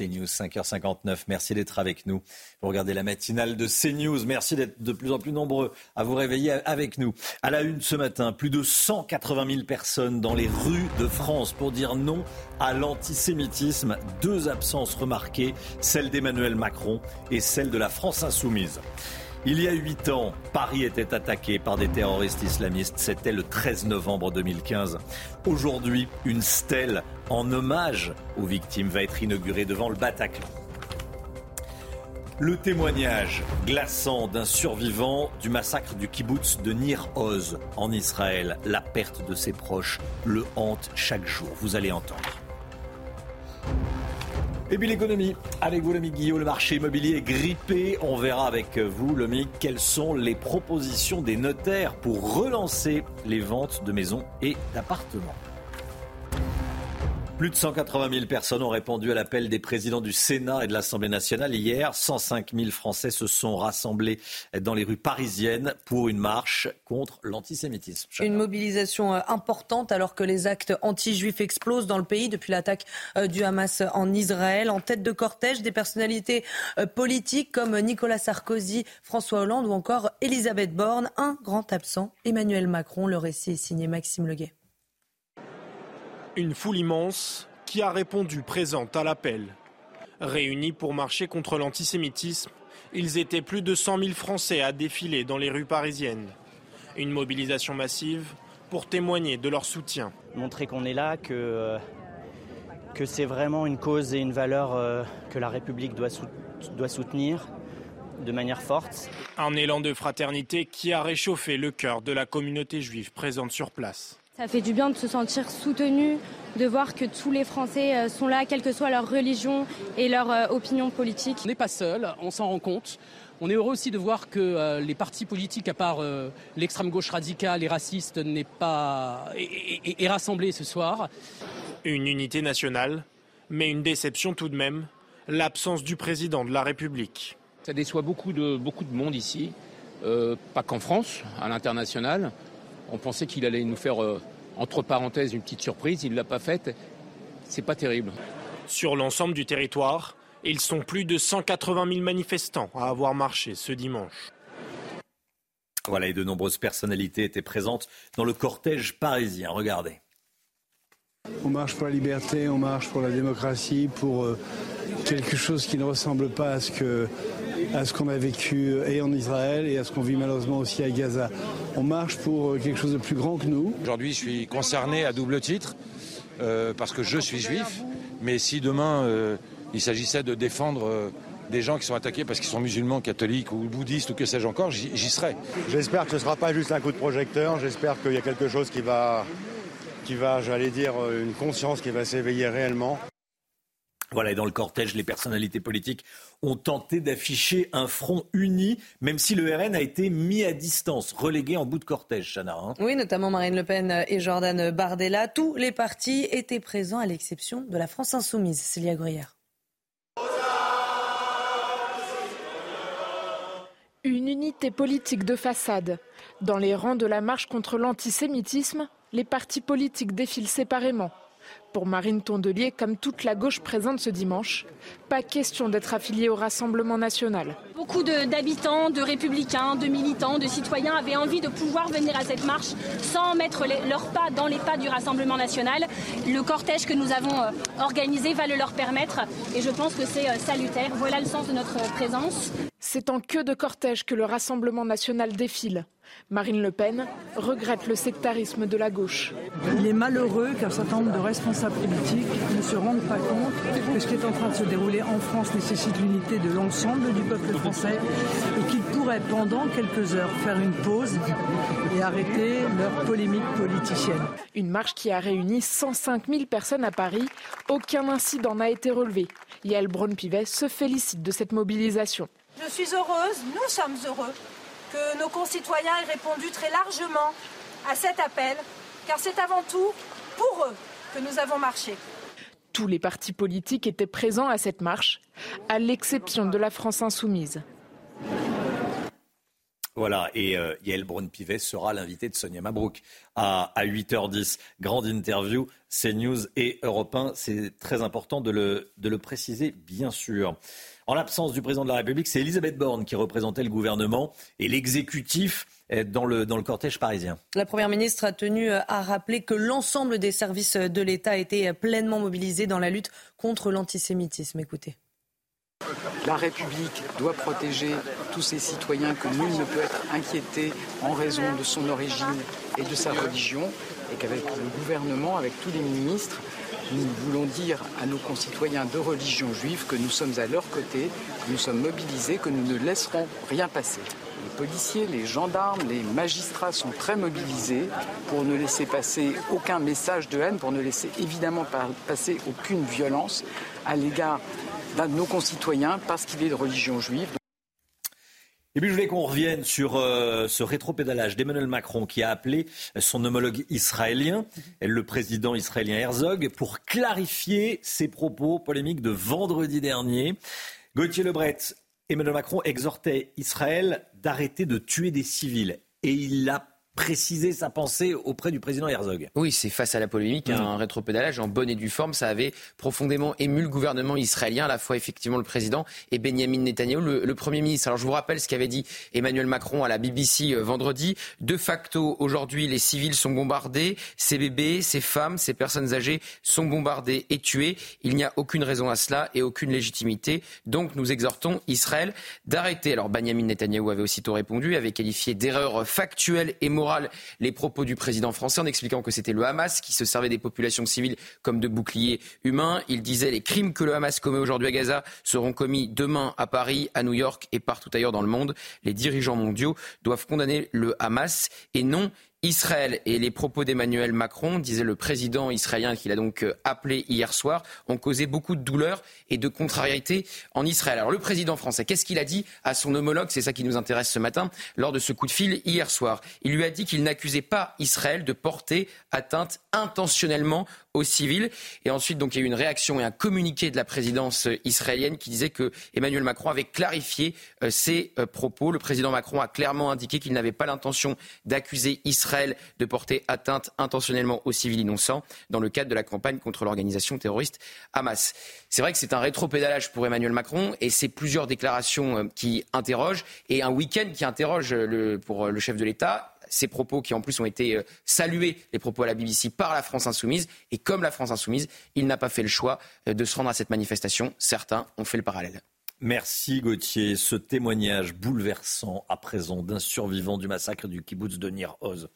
CNews 5h59. Merci d'être avec nous. Vous regardez la matinale de CNews. Merci d'être de plus en plus nombreux à vous réveiller avec nous. À la une ce matin, plus de 180 000 personnes dans les rues de France pour dire non à l'antisémitisme. Deux absences remarquées, celle d'Emmanuel Macron et celle de la France insoumise. Il y a huit ans, Paris était attaqué par des terroristes islamistes. C'était le 13 novembre 2015. Aujourd'hui, une stèle en hommage aux victimes va être inaugurée devant le Bataclan. Le témoignage glaçant d'un survivant du massacre du kibbutz de Nir Oz en Israël. La perte de ses proches le hante chaque jour. Vous allez entendre. Et puis l'économie, avec vous Lomique Guillaume, le marché immobilier est grippé. On verra avec vous Lomique quelles sont les propositions des notaires pour relancer les ventes de maisons et d'appartements. Plus de 180 000 personnes ont répondu à l'appel des présidents du Sénat et de l'Assemblée nationale hier. 105 000 Français se sont rassemblés dans les rues parisiennes pour une marche contre l'antisémitisme. Une mobilisation euh, importante alors que les actes anti-juifs explosent dans le pays depuis l'attaque euh, du Hamas en Israël. En tête de cortège, des personnalités euh, politiques comme Nicolas Sarkozy, François Hollande ou encore Elisabeth Borne. Un grand absent, Emmanuel Macron. Le récit est signé Maxime Leguet. Une foule immense qui a répondu présente à l'appel. Réunis pour marcher contre l'antisémitisme, ils étaient plus de 100 000 Français à défiler dans les rues parisiennes. Une mobilisation massive pour témoigner de leur soutien. Montrer qu'on est là, que, euh, que c'est vraiment une cause et une valeur euh, que la République doit, doit soutenir de manière forte. Un élan de fraternité qui a réchauffé le cœur de la communauté juive présente sur place. Ça fait du bien de se sentir soutenu, de voir que tous les Français euh, sont là, quelle que soit leur religion et leur euh, opinion politique. On n'est pas seul, on s'en rend compte. On est heureux aussi de voir que euh, les partis politiques, à part l'extrême gauche radicale et raciste, n'est pas est, rassemblés ce soir. Une unité nationale, mais une déception tout de même, l'absence du président de la République. Ça déçoit beaucoup de, beaucoup de monde ici, pas qu'en France, à l'international. On pensait qu'il allait nous faire, euh, entre parenthèses, une petite surprise. Il ne l'a pas faite. C'est pas terrible. Sur l'ensemble du territoire, ils sont plus de 180 000 manifestants à avoir marché ce dimanche. Voilà, et de nombreuses personnalités étaient présentes dans le cortège parisien. Regardez. On marche pour la liberté, on marche pour la démocratie, pour euh, quelque chose qui ne ressemble pas à ce que à ce qu'on a vécu et en Israël et à ce qu'on vit malheureusement aussi à Gaza. On marche pour quelque chose de plus grand que nous. Aujourd'hui, je suis concerné à double titre euh, parce que je suis juif, mais si demain euh, il s'agissait de défendre euh, des gens qui sont attaqués parce qu'ils sont musulmans, catholiques ou bouddhistes ou que sais-je encore, j'y serai. J'espère que ce ne sera pas juste un coup de projecteur, j'espère qu'il y a quelque chose qui va, qui va j'allais dire, une conscience qui va s'éveiller réellement. Voilà, et dans le cortège, les personnalités politiques ont tenté d'afficher un front uni, même si le RN a été mis à distance, relégué en bout de cortège, Chana. Hein. oui, notamment Marine Le Pen et Jordan Bardella. Tous les partis étaient présents, à l'exception de la France Insoumise. Célia Gruyère. Une unité politique de façade. Dans les rangs de la marche contre l'antisémitisme, les partis politiques défilent séparément. Pour Marine Tondelier, comme toute la gauche présente ce dimanche, pas question d'être affiliée au Rassemblement national. Beaucoup d'habitants, de, républicains, de militants, de citoyens avaient envie de pouvoir venir à cette marche sans mettre leurs pas dans les pas du Rassemblement national. Le cortège que nous avons euh, organisé va le leur permettre et je pense que c'est euh, salutaire. Voilà le sens de notre présence. C'est en queue de cortège que le Rassemblement national défile. Marine Le Pen regrette le sectarisme de la gauche. Il est malheureux qu'un certain nombre de responsables politiques ne se rendent pas compte que ce qui est en train de se dérouler en France nécessite l'unité de l'ensemble du peuple français et qu'ils pourraient pendant quelques heures faire une pause et arrêter leur polémique politicienne. Une marche qui a réuni 105 000 personnes à Paris. Aucun incident n'a été relevé. Yael Braun-Pivet se félicite de cette mobilisation. Je suis heureuse, nous sommes heureux, que nos concitoyens aient répondu très largement à cet appel, car c'est avant tout pour eux que nous avons marché. Tous les partis politiques étaient présents à cette marche, à l'exception de la France insoumise. Voilà, et euh, Yael Braun-Pivet sera l'invité de Sonia Mabrouk à, 8h10. Grande interview, CNews et Europe 1. C'est très important de le, de le préciser, bien sûr. En l'absence du président de la République, c'est Elisabeth Borne qui représentait le gouvernement et l'exécutif dans le, dans le cortège parisien. La Première ministre a tenu à rappeler que l'ensemble des services de l'État étaient pleinement mobilisés dans la lutte contre l'antisémitisme. Écoutez. La République doit protéger tous ses citoyens, que nul ne peut être inquiété en raison de son origine et de sa religion, et qu'avec le gouvernement, avec tous les ministres, nous voulons dire à nos concitoyens de religion juive que nous sommes à leur côté, que nous sommes mobilisés, que nous ne laisserons rien passer. Les policiers, les gendarmes, les magistrats sont très mobilisés pour ne laisser passer aucun message de haine, pour ne laisser évidemment passer aucune violence à l'égard d'un de nos concitoyens parce qu'il est de religion juive. Et puis je voulais qu'on revienne sur euh, ce rétropédalage d'Emmanuel Macron qui a appelé son homologue israélien, le président israélien Herzog, pour clarifier ses propos polémiques de vendredi dernier. Gauthier Lebret, Emmanuel Macron exhortait Israël d'arrêter de tuer des civils. Et il a préciser sa pensée auprès du président Herzog. Oui, c'est face à la polémique, un rétropédalage en bonne et due forme. Ça avait profondément ému le gouvernement israélien, à la fois effectivement le président et Benjamin Netanyahu, le, Premier ministre. Alors je vous rappelle ce qu'avait dit Emmanuel Macron à la BBC euh, vendredi. De facto, aujourd'hui, les civils sont bombardés, ces bébés, ces femmes, ces personnes âgées sont bombardés et tués. Il n'y a aucune raison à cela et aucune légitimité. Donc nous exhortons Israël d'arrêter. Alors Benjamin Netanyahu avait aussitôt répondu, avait qualifié d'erreur factuelle et morale les propos du président français en expliquant que c'était le Hamas qui se servait des populations civiles comme de boucliers humains. Il disait les crimes que le Hamas commet aujourd'hui à Gaza seront commis demain à Paris, à New York et partout ailleurs dans le monde. Les dirigeants mondiaux doivent condamner le Hamas et non Israël et les propos d'Emmanuel Macron, disait le président israélien qu'il a donc euh, appelé hier soir, ont causé beaucoup de douleur et de contrariété en Israël. Alors le président français, qu'est-ce qu'il a dit à son homologue? C'est ça qui nous intéresse ce matin lors de ce coup de fil hier soir. Il lui a dit qu'il n'accusait pas Israël de porter atteinte intentionnellement aux civils. Et ensuite, donc, il y a eu une réaction et un communiqué de la présidence israélienne qui disait que Emmanuel Macron avait clarifié euh, ses euh, propos. Le président Macron a clairement indiqué qu'il n'avait pas l'intention d'accuser Israël de porter atteinte intentionnellement aux civils innocents dans le cadre de la campagne contre l'organisation terroriste Hamas. C'est vrai que c'est un rétropédalage pour Emmanuel Macron et c'est plusieurs déclarations euh, qui interrogent et un week-end qui interroge le, pour le chef de l'État ces propos qui en plus ont été euh, salués, les propos à la BBC, par la France insoumise. Et comme la France insoumise, il n'a pas fait le choix euh, de se rendre à cette manifestation. Certains ont fait le parallèle. Merci Gauthier. Ce témoignage bouleversant à présent d'un survivant du massacre du kibbutz de Nir Oz.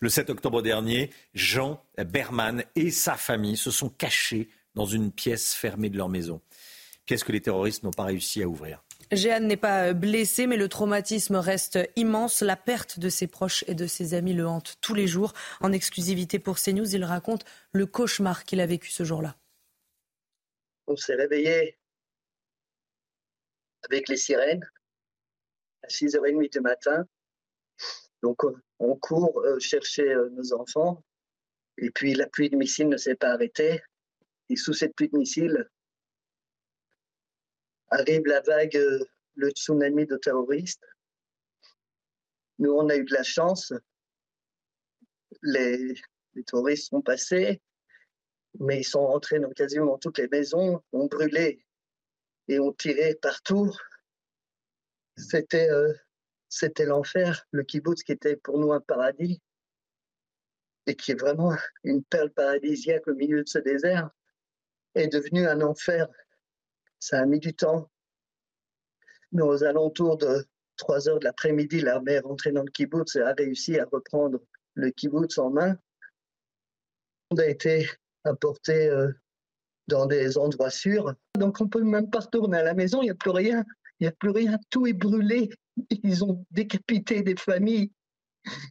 Le 7 octobre dernier, Jean Berman et sa famille se sont cachés dans une pièce fermée de leur maison. Pièce que les terroristes n'ont pas réussi à ouvrir. Jeanne n'est pas blessé, mais le traumatisme reste immense. La perte de ses proches et de ses amis le hante tous les jours. En exclusivité pour CNews, il raconte le cauchemar qu'il a vécu ce jour-là. On s'est réveillé avec les sirènes à 6h30 du matin. Donc on court euh, chercher euh, nos enfants. Et puis la pluie de missiles ne s'est pas arrêtée. Et sous cette pluie de missiles, arrive la vague, euh, le tsunami de terroristes. Nous, on a eu de la chance. Les terroristes sont passés, mais ils sont rentrés dans quasiment toutes les maisons, ont brûlé et ont tiré partout. C'était euh, c'était l'enfer, le kibbutz qui était pour nous un paradis et qui est vraiment une perle paradisiaque au milieu de ce désert, est devenu un enfer ça a mis du temps. Mais aux alentours de 3 heures de l'après-midi, l'armée est rentrée dans le kibbutz et a réussi à reprendre le kibbutz en main. On a été apporté euh, dans des endroits sûrs. Donc on ne peut même pas retourner à la maison, il n'y a plus rien. Il n'y a plus rien, tout est brûlé. Ils ont décapité des familles,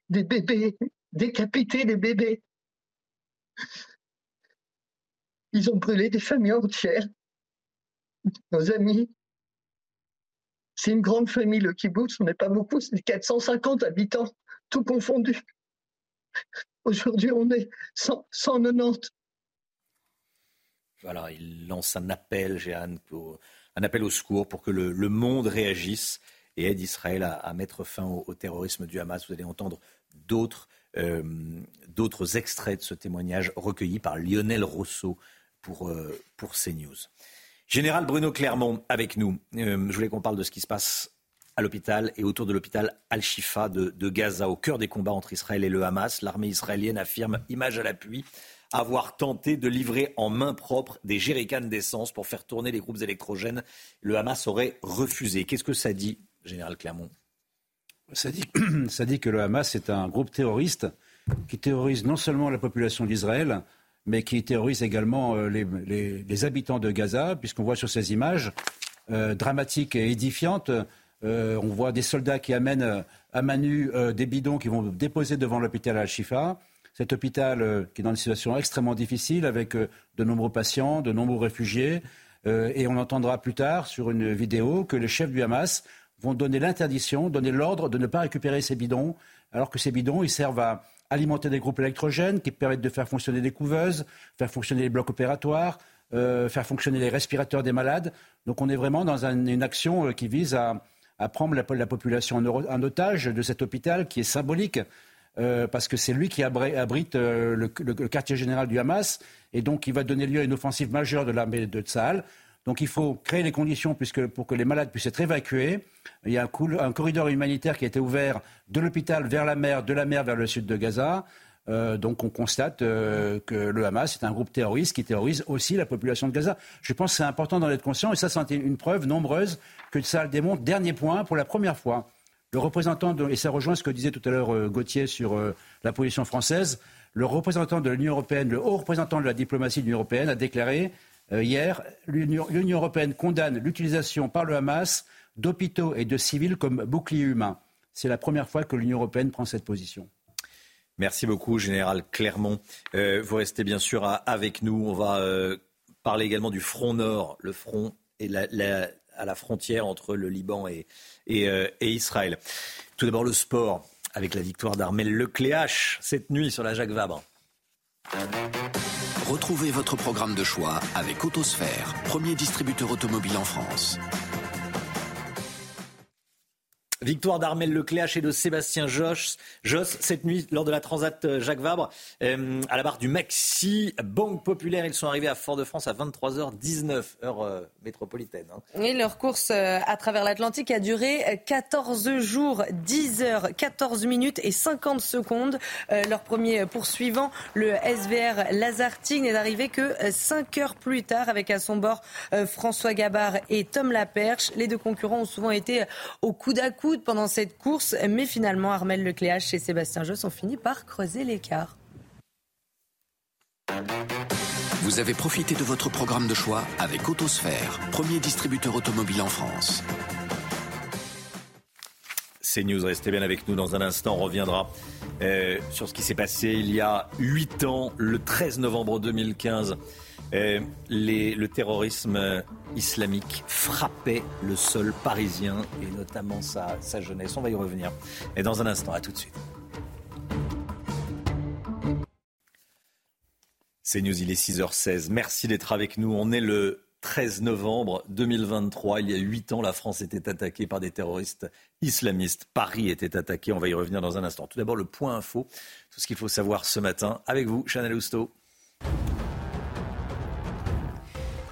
des bébés, décapité des bébés. Ils ont brûlé des familles entières. Nos amis. C'est une grande famille, le kibbutz. On n'est pas beaucoup, c'est 450 habitants, tout confondu. Aujourd'hui, on est 190. Voilà, il lance un appel, Jeanne, un appel au secours pour que le, monde réagisse et aide Israël à, mettre fin au, terrorisme du Hamas. Vous allez entendre d'autres euh, extraits de ce témoignage recueilli par Lionel Rousseau pour, euh, pour CNews. Général Bruno Clermont avec nous. Euh, je voulais qu'on parle de ce qui se passe à l'hôpital et autour de l'hôpital Al-Shifa de, de, Gaza, au cœur des combats entre Israël et le Hamas. L'armée israélienne affirme, image à l'appui, avoir tenté de livrer en main propre des jerrycans d'essence pour faire tourner les groupes électrogènes. Le Hamas aurait refusé. Qu'est-ce que ça dit, Général Clermont? Ça dit, que le Hamas est un groupe terroriste qui terrorise non seulement la population d'Israël, mais qui terrorise également euh, les, habitants de Gaza, puisqu'on voit sur ces images euh, dramatiques et édifiantes euh, on voit des soldats qui amènent à Manu des bidons qui vont déposer devant l'hôpital Al-Shifa. Cet hôpital qui est dans une situation extrêmement difficile avec de nombreux patients, de nombreux réfugiés. et on entendra plus tard sur une vidéo que les chefs du Hamas vont donner l'interdiction, donner l'ordre de ne pas récupérer ces bidons, alors que ces bidons, ils servent à alimenter des groupes électrogènes qui permettent de faire fonctionner des couveuses, faire fonctionner les blocs opératoires, faire fonctionner les respirateurs des malades. Donc on est vraiment dans une action qui vise à, prendre la, population en, otage de cet hôpital qui est symbolique. Euh, parce que c'est lui qui abrite euh, le, quartier général du Hamas, et donc il va donner lieu à une offensive majeure de l'armée de Tsahal. Donc il faut créer les conditions puisque, pour que les malades puissent être évacués. Il y a un, corridor humanitaire qui a été ouvert de l'hôpital vers la mer, de la mer vers le sud de Gaza. Euh, donc on constate que le Hamas est un groupe terroriste qui terrorise aussi la population de Gaza. Je pense que c'est important d'en être conscient et ça c'est une preuve nombreuse que ça démontre. Dernier point, pour la première fois, le représentant, de, et ça rejoint ce que disait tout à l'heure euh, Gauthier sur la position française, le représentant de l'Union européenne, le haut représentant de la diplomatie de l'Union européenne a déclaré hier l'Union européenne condamne l'utilisation par le Hamas d'hôpitaux et de civils comme boucliers humains. C'est la première fois que l'Union européenne prend cette position. Merci beaucoup, Général Clermont. Euh, vous restez bien sûr avec nous. On va euh, parler également du front nord, le front et à la frontière entre le Liban et, euh, et, Israël. Tout d'abord le sport, avec la victoire d'Armel Lecléache cette nuit sur la Jacques Vabre. Retrouvez votre programme de choix avec Autosphère, premier distributeur automobile en France. Victoire d'Armel Lecléache et de Sébastien Josse, Joss cette nuit lors de la Transat euh, Jacques Vabre euh, à la barre du Maxi Banque Populaire. Ils sont arrivés à Fort-de-France à 23h19 heure euh, métropolitaine. Hein. leur course à travers l'Atlantique a duré 14 jours, 10 heures, 14 minutes et 50 secondes. leur premier poursuivant, le SVR Lazartine, n'est arrivé que 5 heures plus tard avec à son bord François Gabard et Tom Laperche. Les deux concurrents ont souvent été au coude à pendant cette course, mais finalement, Armel Lecléache et Sébastien Josse ont fini par creuser l'écart. Vous avez profité de votre programme de choix avec Autosphère, premier distributeur automobile en France. C'est News, restez bien avec nous dans un instant. On reviendra euh, sur ce qui s'est passé il y a 8 ans, le 13 novembre 2015 le terrorisme islamique frappait le sol parisien et notamment sa, sa jeunesse. On va y revenir. Et dans un instant, à tout de suite. C'est News, il est 6h16. Merci d'être avec nous. On est le 13 novembre 2023. Il y a 8 ans, la France était attaquée par des terroristes islamistes. Paris était attaqué. On va y revenir dans un instant. Tout d'abord, le point info. Tout ce qu'il faut savoir ce matin avec vous, Chanel Housteau.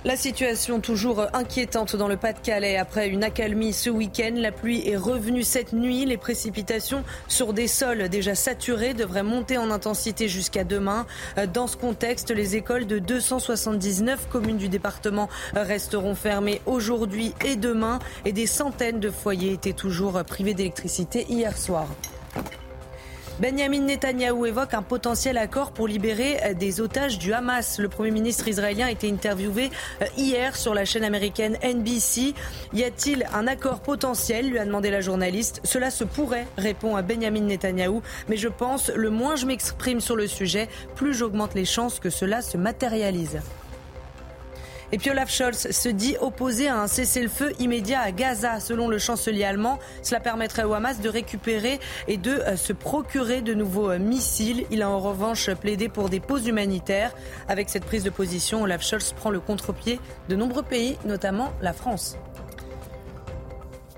La situation toujours inquiétante dans le Pas-de-Calais après une accalmie ce week-end. La pluie est revenue cette nuit. Les précipitations sur des sols déjà saturés devraient monter en intensité jusqu'à demain. Dans ce contexte, les écoles de 279 communes du département resteront fermées aujourd'hui et demain et des centaines de foyers étaient toujours privés d'électricité hier soir. Benjamin Netanyahou évoque un potentiel accord pour libérer euh, des otages du Hamas. Le Premier ministre israélien a été interviewé euh, hier sur la chaîne américaine NBC. Y a-t-il un accord potentiel lui a demandé la journaliste. Cela se pourrait, répond à Benjamin Netanyahou. Mais je pense, le moins je m'exprime sur le sujet, plus j'augmente les chances que cela se matérialise. Et puis Olaf Scholz se dit opposé à un cessez-le-feu immédiat à Gaza. Selon le chancelier allemand, cela permettrait au Hamas de récupérer et de euh, se procurer de nouveaux euh, missiles. Il a en revanche plaidé pour des pauses humanitaires. Avec cette prise de position, Olaf Scholz prend le contre-pied de nombreux pays, notamment la France.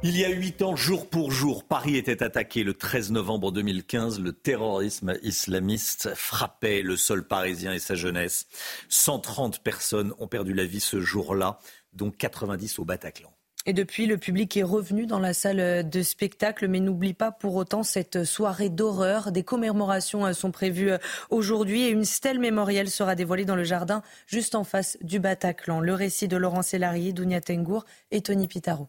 Il y a huit ans, jour pour jour, Paris était attaqué. Le 13 novembre 2015, le terrorisme islamiste frappait le sol parisien et sa jeunesse. 130 personnes ont perdu la vie ce jour-là, dont 90 au Bataclan. Et depuis, le public est revenu dans la salle de spectacle, mais n'oublie pas pour autant cette soirée d'horreur. Des commémorations sont prévues aujourd'hui et une stèle mémorielle sera dévoilée dans le jardin juste en face du Bataclan. Le récit de Laurent Sélarié, Dounia Tengour et Tony Pitaro.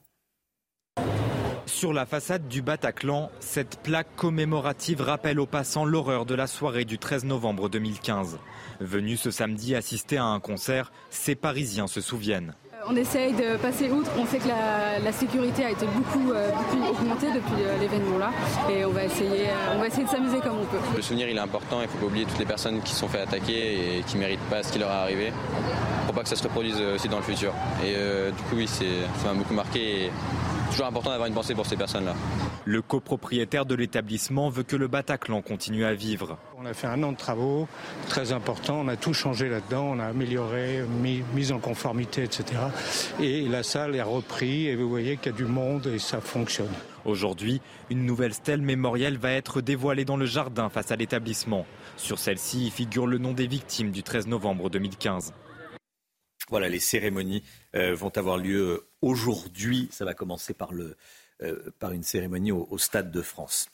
Sur la façade du Bataclan, cette plaque commémorative rappelle aux passants l'horreur de la soirée du 13 novembre 2015. Venus ce samedi assister à un concert, ces Parisiens se souviennent. On essaye de passer outre. On sait que la, sécurité a été beaucoup, euh, augmentée depuis euh, l'événement là. Et on va, essayer, euh, on va essayer de s'amuser comme on peut. Le souvenir il est important. Il ne faut pas oublier toutes les personnes qui se sont fait attaquer et qui ne méritent pas ce qui leur est arrivé. Pour pas que ça se reproduise aussi dans le futur. Et du coup, oui, ça m'a beaucoup marqué toujours important d'avoir une pensée pour ces personnes-là. Le copropriétaire de l'établissement veut que le Bataclan continue à vivre. On a fait un an de travaux très importants, on a tout changé là-dedans, on a amélioré, mis, mis, en conformité, etc. Et la salle est reprise et vous voyez qu'il y a du monde et ça fonctionne. Aujourd'hui, une nouvelle stèle mémorielle va être dévoilée dans le jardin face à l'établissement. Sur celle-ci figure le nom des victimes du 13 novembre 2015. Voilà, les cérémonies euh, vont avoir lieu aujourd'hui. Ça va commencer par, le, euh, par une cérémonie au, au, Stade de France.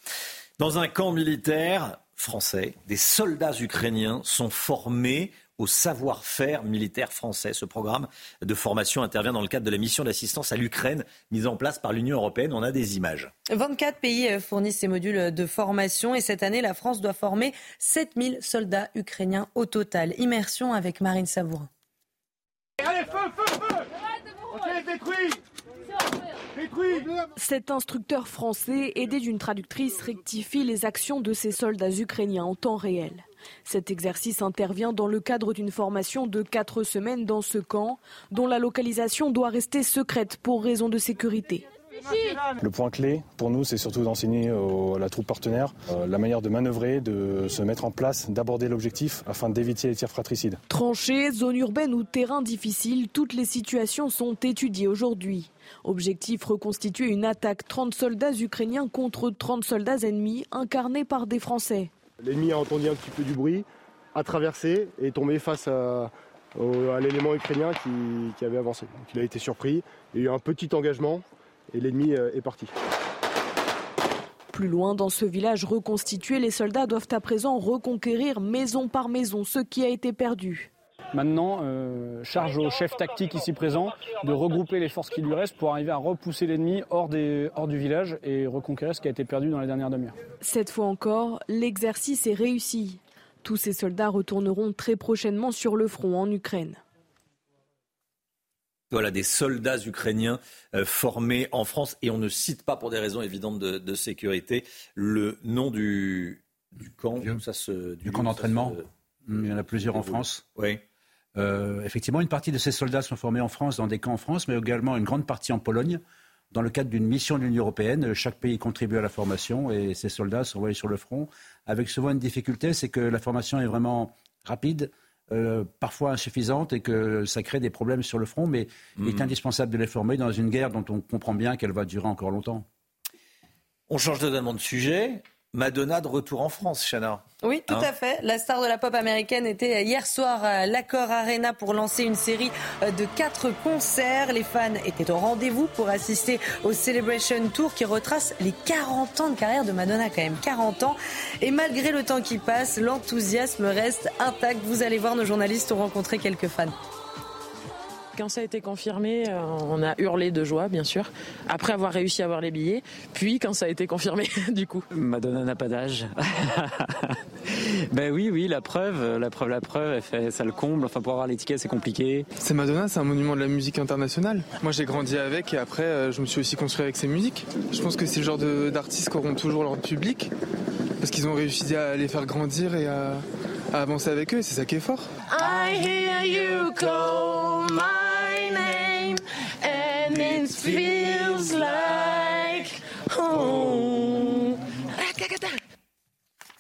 Dans un camp militaire français, des soldats ukrainiens sont formés au savoir-faire militaire français. Ce programme de formation intervient dans le cadre de la mission d'assistance à l'Ukraine mise en place par l'Union européenne. On a des images. 24 pays fournissent ces modules de formation et cette année, la France doit former 7000 soldats ukrainiens au total. Immersion avec Marine Savourin. Allez, feu, feu, feu détruit cet instructeur français, aidé d'une traductrice, rectifie les actions de ses soldats ukrainiens en temps réel. Cet exercice intervient dans le cadre d'une formation de quatre semaines dans ce camp, dont la localisation doit rester secrète pour raison de sécurité. Le point clé pour nous, c'est surtout d'enseigner à la troupe partenaire euh, la manière de manœuvrer, de se mettre en place, d'aborder l'objectif afin d'éviter les tirs fratricides. Tranchées, zones urbaines ou terrains difficiles, toutes les situations sont étudiées aujourd'hui. Objectif reconstituer une attaque 30 soldats ukrainiens contre 30 soldats ennemis incarnés par des Français. L'ennemi a entendu un petit peu du bruit, a traversé et est tombé face à, l'élément ukrainien qui, qui, avait avancé. Donc il a été surpris. Il y a eu un petit engagement et l'ennemi euh, est parti. Plus loin, dans ce village reconstitué, les soldats doivent à présent reconquérir maison par maison ce qui a été perdu. Maintenant, euh, charge au chef tactique ici présent de regrouper les forces qui lui restent pour arriver à repousser l'ennemi hors, hors du village et reconquérir ce qui a été perdu dans les dernières demi-heures. Cette fois encore, l'exercice est réussi. Tous ces soldats retourneront très prochainement sur le front en Ukraine. Voilà, des soldats ukrainiens euh, formés en France. Et on ne cite pas, pour des raisons évidentes de, sécurité, le nom du, camp. ça se, du, camp d'entraînement. Il y en a plusieurs en France. Oui. Euh, effectivement, une partie de ces soldats sont formés en France, dans des camps en France, mais également une grande partie en Pologne, dans le cadre d'une mission de l'Union européenne. Chaque pays contribue à la formation et ces soldats sont envoyés sur le front. Avec souvent une difficulté, c'est que la formation est vraiment rapide, euh, parfois insuffisante et que ça crée des problèmes sur le front, mais il est mhm. indispensable de les former dans une guerre dont on comprend bien qu'elle va durer encore longtemps. On change totalement de sujet. Madonna de retour en France, Chana. Oui, tout hein à fait. La star de la pop américaine était hier soir à l'Accor Arena pour lancer une série de quatre concerts. Les fans étaient au rendez-vous pour assister au Celebration Tour qui retrace les 40 ans de carrière de Madonna, quand même 40 ans. Et malgré le temps qui passe, l'enthousiasme reste intact. Vous allez voir, nos journalistes ont rencontré quelques fans. Quand ça a été confirmé, euh, on a hurlé de joie, bien sûr, après avoir réussi à avoir les billets. Puis quand ça a été confirmé, du coup. Madonna n'a pas d'âge. ben oui, oui, la preuve, la preuve, la preuve, elle fait, ça le comble. Enfin, pour avoir l'étiquette, c'est compliqué. C'est Madonna, c'est un monument de la musique internationale. Moi, j'ai grandi avec et après, euh, je me suis aussi construit avec ses musiques. Je pense que c'est le genre d'artistes qui auront toujours leur public parce qu'ils ont réussi à les faire grandir et à, à avancer avec eux. C'est ça qui est fort. I hear you call my name and it feels like home.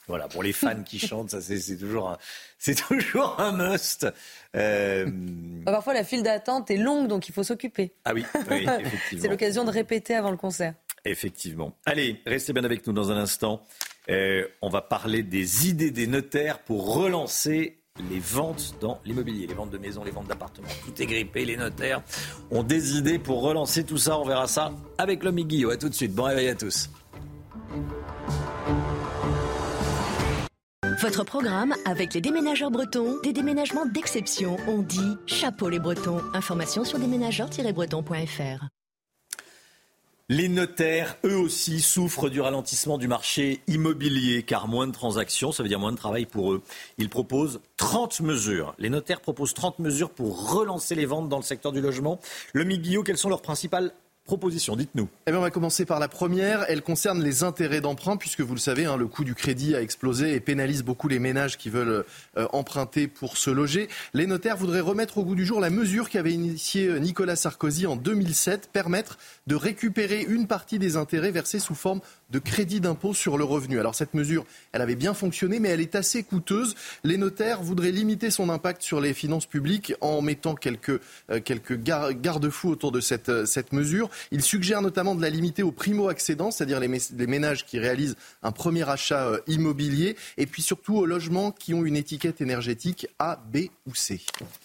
Voilà, pour les fans qui chantent, ça c'est toujours un, c'est toujours un must. Euh... Parfois la file d'attente est longue, donc il faut s'occuper. Ah oui, oui effectivement. c'est l'occasion de répéter avant le concert. Effectivement. Allez, restez bien avec nous dans un instant. Euh, on va parler des idées des notaires pour relancer les ventes dans l'immobilier, les ventes de maisons, les ventes d'appartements. Tout est grippé, les notaires ont des idées pour relancer tout ça. On verra ça avec l'homme Guillaume. A tout de suite. Bon réveil à tous. Votre programme avec les déménageurs bretons, des déménagements d'exception. On dit chapeau les bretons. Information sur déménageurs-bretons.fr. Les notaires, eux aussi, souffrent du ralentissement du marché immobilier, car moins de transactions, ça veut dire moins de travail pour eux. Ils proposent 30 mesures. Les notaires proposent 30 mesures pour relancer les ventes dans le secteur du logement. Le Guillot, quelles sont leurs principales proposition. Dites-nous. Eh bien, on va commencer par la première. Elle concerne les intérêts d'emprunt, puisque vous le savez, hein, le coût du crédit a explosé et pénalise beaucoup les ménages qui veulent euh, emprunter pour se loger. Les notaires voudraient remettre au goût du jour la mesure qu'avait initiée euh, Nicolas Sarkozy en 2007, permettre de récupérer une partie des intérêts versés sous forme de crédit d'impôt sur le revenu. Alors cette mesure, elle avait bien fonctionné, mais elle est assez coûteuse. Les notaires voudraient limiter son impact sur les finances publiques en mettant quelques, euh, quelques garde-fous autour de cette, cette mesure. Il suggère notamment de la limiter aux primo-accédants, c'est-à-dire les, ménages qui réalisent un premier achat euh, immobilier, et puis surtout aux logements qui ont une étiquette énergétique A, B ou C.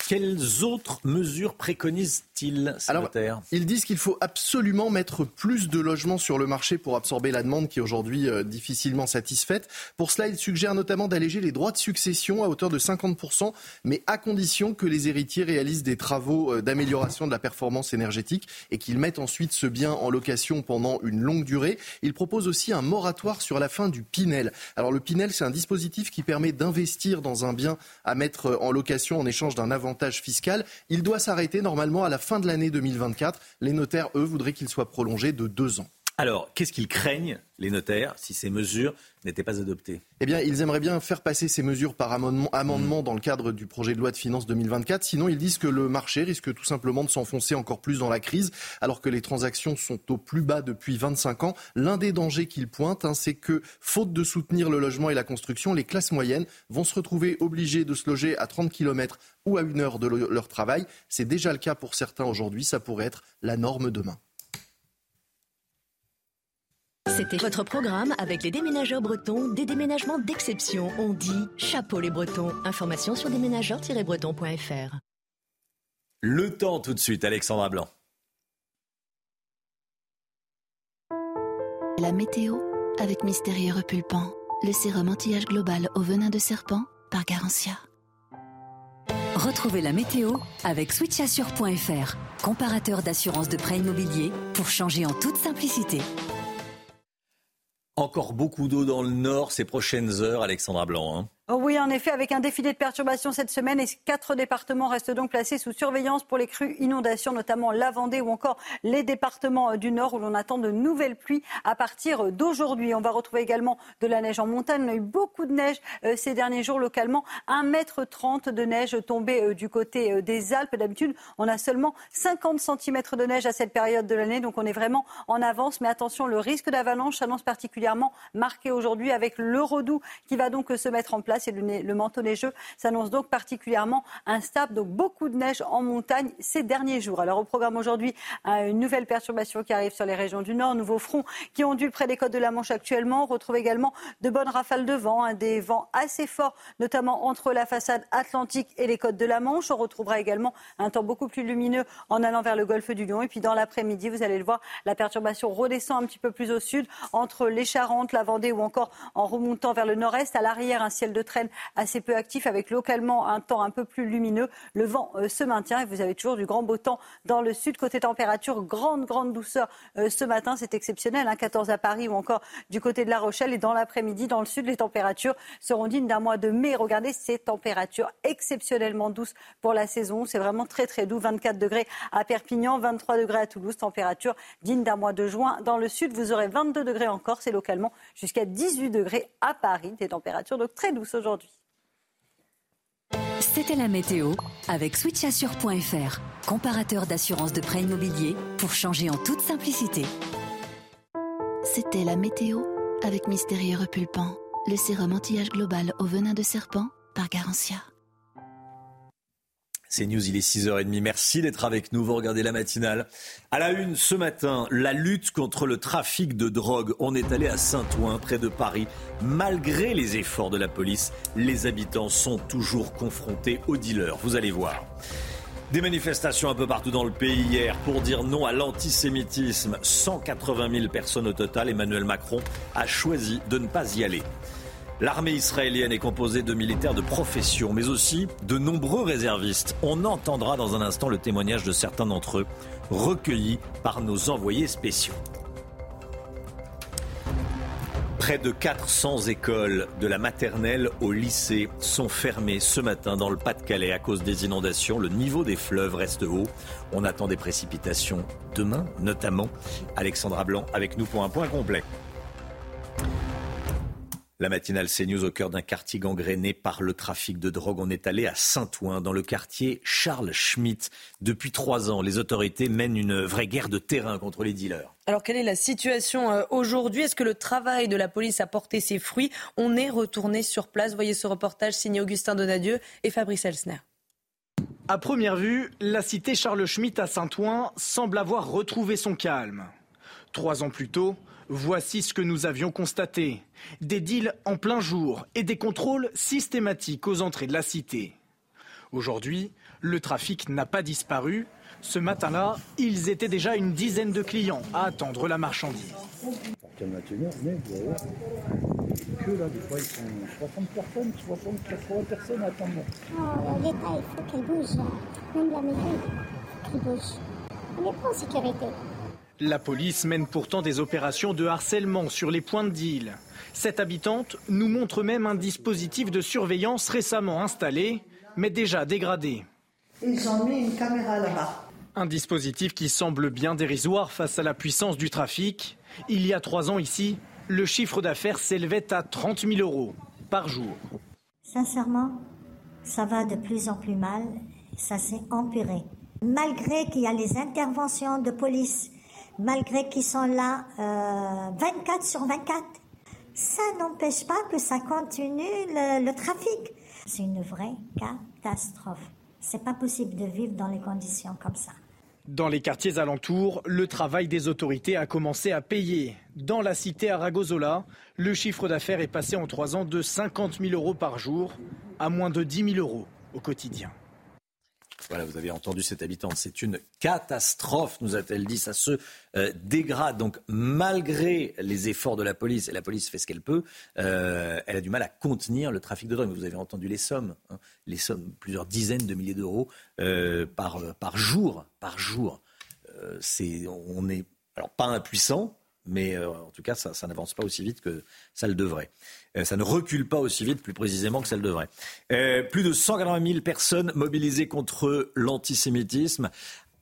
Quelles autres mesures préconisent-ils ces Alors, Ils disent qu'il faut absolument mettre plus de logements sur le marché pour absorber la demande qui est aujourd'hui euh, difficilement satisfaite. Pour cela, ils suggèrent notamment d'alléger les droits de succession à hauteur de 50%, mais à condition que les héritiers réalisent des travaux euh, d'amélioration de la performance énergétique et qu'ils mettent ensuite ce bien en location pendant une longue durée. Il propose aussi un moratoire sur la fin du Pinel. Alors le Pinel, c'est un dispositif qui permet d'investir dans un bien à mettre en location en échange d'un avantage fiscal. Il doit s'arrêter normalement à la fin de l'année 2024. Les notaires, eux, voudraient qu'il soit prolongé de deux ans. Alors, qu'est-ce qu'ils craignent, les notaires, si ces mesures n'étaient pas adoptées? Eh bien, ils aimeraient bien faire passer ces mesures par amendement, dans le cadre du projet de loi de finances 2024. Sinon, ils disent que le marché risque tout simplement de s'enfoncer encore plus dans la crise, alors que les transactions sont au plus bas depuis 25 ans. L'un des dangers qu'ils pointent, hein, c'est que, faute de soutenir le logement et la construction, les classes moyennes vont se retrouver obligées de se loger à 30 km ou à une heure de leur travail. C'est déjà le cas pour certains aujourd'hui. Ça pourrait être la norme demain. C'était votre programme avec les déménageurs bretons, des déménagements d'exception. On dit chapeau les bretons. Information sur déménageurs-bretons.fr. Le temps tout de suite, Alexandra Blanc. La météo avec Mystérieux Repulpant, le sérum anti-âge global au venin de serpent par Garantia. Retrouvez la météo avec switchassure.fr, comparateur d'assurance de prêt immobilier pour changer en toute simplicité. Encore beaucoup d'eau dans le nord ces prochaines heures, Alexandra Blanc. Hein. Oh oui, en effet, avec un défilé de perturbations cette semaine, et quatre départements restent donc placés sous surveillance pour les crues inondations, notamment la Vendée ou encore les départements du Nord où l'on attend de nouvelles pluies à partir d'aujourd'hui. On va retrouver également de la neige en montagne. On a eu beaucoup de neige euh, ces derniers jours localement. 1,30 m de neige tombée euh, du côté euh, des Alpes. D'habitude, on a seulement 50 cm de neige à cette période de l'année, donc on est vraiment en avance. Mais attention, le risque d'avalanche s'annonce particulièrement marqué aujourd'hui avec le redoux qui va donc se mettre en place et le, manteau neigeux s'annonce donc particulièrement instable. Donc beaucoup de neige en montagne ces derniers jours. Alors au programme aujourd'hui, une nouvelle perturbation qui arrive sur les régions du Nord, nouveaux fronts qui ondulent près des côtes de la Manche actuellement. On retrouve également de bonnes rafales de vent, hein, des vents assez forts, notamment entre la façade atlantique et les côtes de la Manche. On retrouvera également un temps beaucoup plus lumineux en allant vers le golfe du Lion. Et puis dans l'après-midi, vous allez le voir, la perturbation redescend un petit peu plus au sud entre les Charentes, la Vendée ou encore en remontant vers le nord-est. À l'arrière, un ciel de traîne assez peu actif avec localement un temps un peu plus lumineux. Le vent euh, se maintient et vous avez toujours du grand beau temps dans le sud. Côté température, grande, grande douceur euh, ce matin. C'est exceptionnel. 14 hein. à Paris ou encore du côté de La Rochelle. Et dans l'après-midi, dans le sud, les températures seront dignes d'un mois de mai. Regardez ces températures exceptionnellement douces pour la saison. C'est vraiment très, très doux. 24 degrés à Perpignan, 23 degrés à Toulouse. Température digne d'un mois de juin. Dans le sud, vous aurez 22 degrés en Corse et localement jusqu'à 18 degrés à Paris. Des températures donc très douces aujourd'hui. C'était la météo avec switchassure.fr, comparateur d'assurance de prêt immobilier pour changer en toute simplicité. C'était la météo avec Mystérieux Repulpant, le sérum anti-âge global au venin de serpent par Garantia. C'est News, il est 6h30. Merci d'être avec nous. Vous regardez la matinale. À la une ce matin, la lutte contre le trafic de drogue. On est allé à Saint-Ouen, près de Paris. Malgré les efforts de la police, les habitants sont toujours confrontés aux dealers. Vous allez voir. Des manifestations un peu partout dans le pays hier pour dire non à l'antisémitisme. 180 000 personnes au total. Emmanuel Macron a choisi de ne pas y aller. L'armée israélienne est composée de militaires de profession, mais aussi de nombreux réservistes. On entendra dans un instant le témoignage de certains d'entre eux, recueillis par nos envoyés spéciaux. Près de 400 écoles, de la maternelle au lycée, sont fermées ce matin dans le Pas-de-Calais à cause des inondations. Le niveau des fleuves reste haut. On attend des précipitations demain, notamment. Alexandra Blanc avec nous pour un point complet. La matinale CNews au cœur d'un quartier gangréné par le trafic de drogue. On est allé à Saint-Ouen, dans le quartier Charles Schmitt. Depuis trois ans, les autorités mènent une vraie guerre de terrain contre les dealers. Alors, quelle est la situation euh, aujourd'hui? Est-ce que le travail de la police a porté ses fruits? On est retourné sur place. Voyez ce reportage signé Augustin Donadieu et Fabrice Elsner. À première vue, la cité Charles Schmitt à Saint-Ouen semble avoir retrouvé son calme. Trois ans plus tôt, Voici ce que nous avions constaté. Des deals en plein jour et des contrôles systématiques aux entrées de la cité. Aujourd'hui, le trafic n'a pas disparu. Ce matin-là, ils étaient déjà une dizaine de clients à attendre la marchandise. Que là, des fois, ils sont 60 personnes, 60, 80 personnes à attendre. L'État, il faut qu'elle bouge. Même la mairie, il faut qu'elle bouge. On n'est pas en sécurité. La police mène pourtant des opérations de harcèlement sur les points de deal. Cette habitante nous montre même un dispositif de surveillance récemment installé, mais déjà dégradé. Ils ont mis une caméra là-bas. Un dispositif qui semble bien dérisoire face à la puissance du trafic. Il y a trois ans ici, le chiffre d'affaires s'élevait à 30 000 euros par jour. Sincèrement, ça va de plus en plus mal. Ça s'est empiré. Malgré qu'il y a les interventions de police malgré qu'ils sont là 24 euh, sur 24. Ça n'empêche pas que ça continue le, trafic. C'est une vraie catastrophe. C'est pas possible de vivre dans les conditions comme ça. Dans les quartiers alentours, le travail des autorités a commencé à payer. Dans la cité Aragozola, le chiffre d'affaires est passé en trois ans de 50 000 euros par jour à moins de 10 000 euros au quotidien. Voilà, vous avez entendu cette habitante. C'est une catastrophe, nous a-t-elle dit. Ça se euh, dégrade. Donc, malgré les efforts de la police, et la police fait ce qu'elle peut, euh, elle a du mal à contenir le trafic de drogue. Vous avez entendu les sommes, hein. plusieurs dizaines de milliers d'euros euh, par, jour, par jour. c'est, on est alors pas impuissant, mais en tout cas, ça n'avance pas aussi vite que ça le devrait. Euh, ça ne recule pas aussi vite, plus précisément, que ça le devrait. Euh, plus de 180 000 personnes mobilisées contre l'antisémitisme.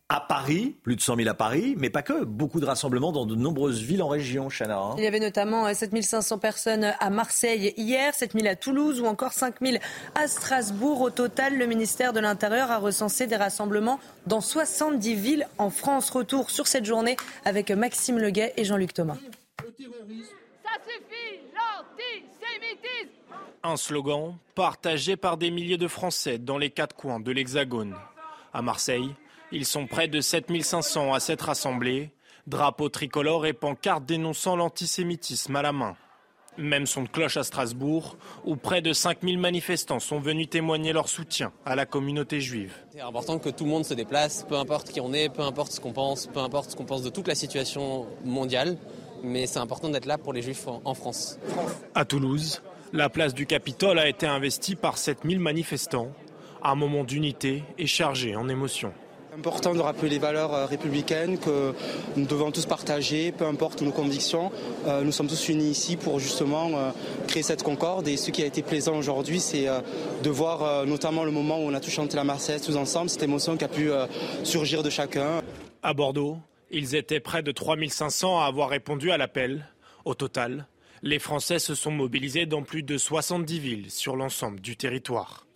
À Paris, plus de 100 000 à Paris, mais pas que. Beaucoup de rassemblements dans de nombreuses villes en région, Chana. Hein. Il y avait notamment 7 500 personnes à Marseille hier, 7 000 à Toulouse ou encore 5 000 à Strasbourg. Au total, le ministère de l'Intérieur a recensé des rassemblements dans 70 villes en France. Retour sur cette journée avec Maxime Leguet et Jean-Luc Thomas. Ça suffit, l'antisémitisme Un slogan partagé par des milliers de Français dans les quatre coins de l'Hexagone. À Marseille, ils sont près de 7500 à s'être rassemblés, drapeaux tricolores et pancartes dénonçant l'antisémitisme à la main. Même son de cloche à Strasbourg, où près de 5000 manifestants sont venus témoigner leur soutien à la communauté juive. C'est important que tout le monde se déplace, peu importe qui on est, peu importe ce qu'on pense, peu importe ce qu'on pense de toute la situation mondiale mais c'est important d'être là pour les juifs en France. À Toulouse, La place du Capitole a été investie par 7000 manifestants. Un moment d'unité et chargé en émotions important de rappeler les valeurs euh, républicaines que nous devons tous partager, peu importe nos convictions. Euh, nous sommes tous unis ici pour justement euh, créer cette concorde. Et ce qui a été plaisant aujourd'hui, c'est de voir notamment le moment où on a tous chanté la Marseillaise tous ensemble, cette émotion qui a pu surgir de chacun. À Bordeaux, ils étaient près de 3500 à avoir répondu à l'appel. Au total, les Français se sont mobilisés dans plus de 70 villes sur l'ensemble du territoire.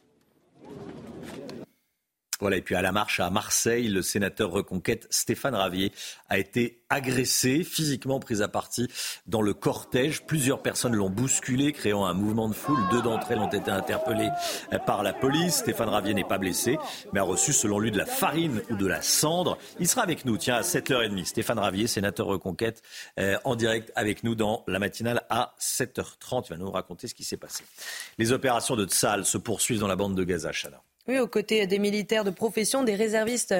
Et puis à la marche à Marseille, le sénateur reconquête Stéphane Ravier a été agressé, physiquement pris à partie dans le cortège. Plusieurs personnes l'ont bousculé, créant un mouvement de foule. Deux d'entre elles ont été interpellées par la police. Stéphane Ravier n'est pas blessé, mais a reçu, selon lui, de la farine ou de la cendre. Il sera avec nous, tiens, à 7h30. Stéphane Ravier, sénateur reconquête, euh, en direct avec nous dans la matinale à 7h30. Il va nous raconter ce qui s'est passé. Les opérations de Tsal se poursuivent dans la bande de Gaza, Chana. Oui, aux côtés des militaires de profession, des réservistes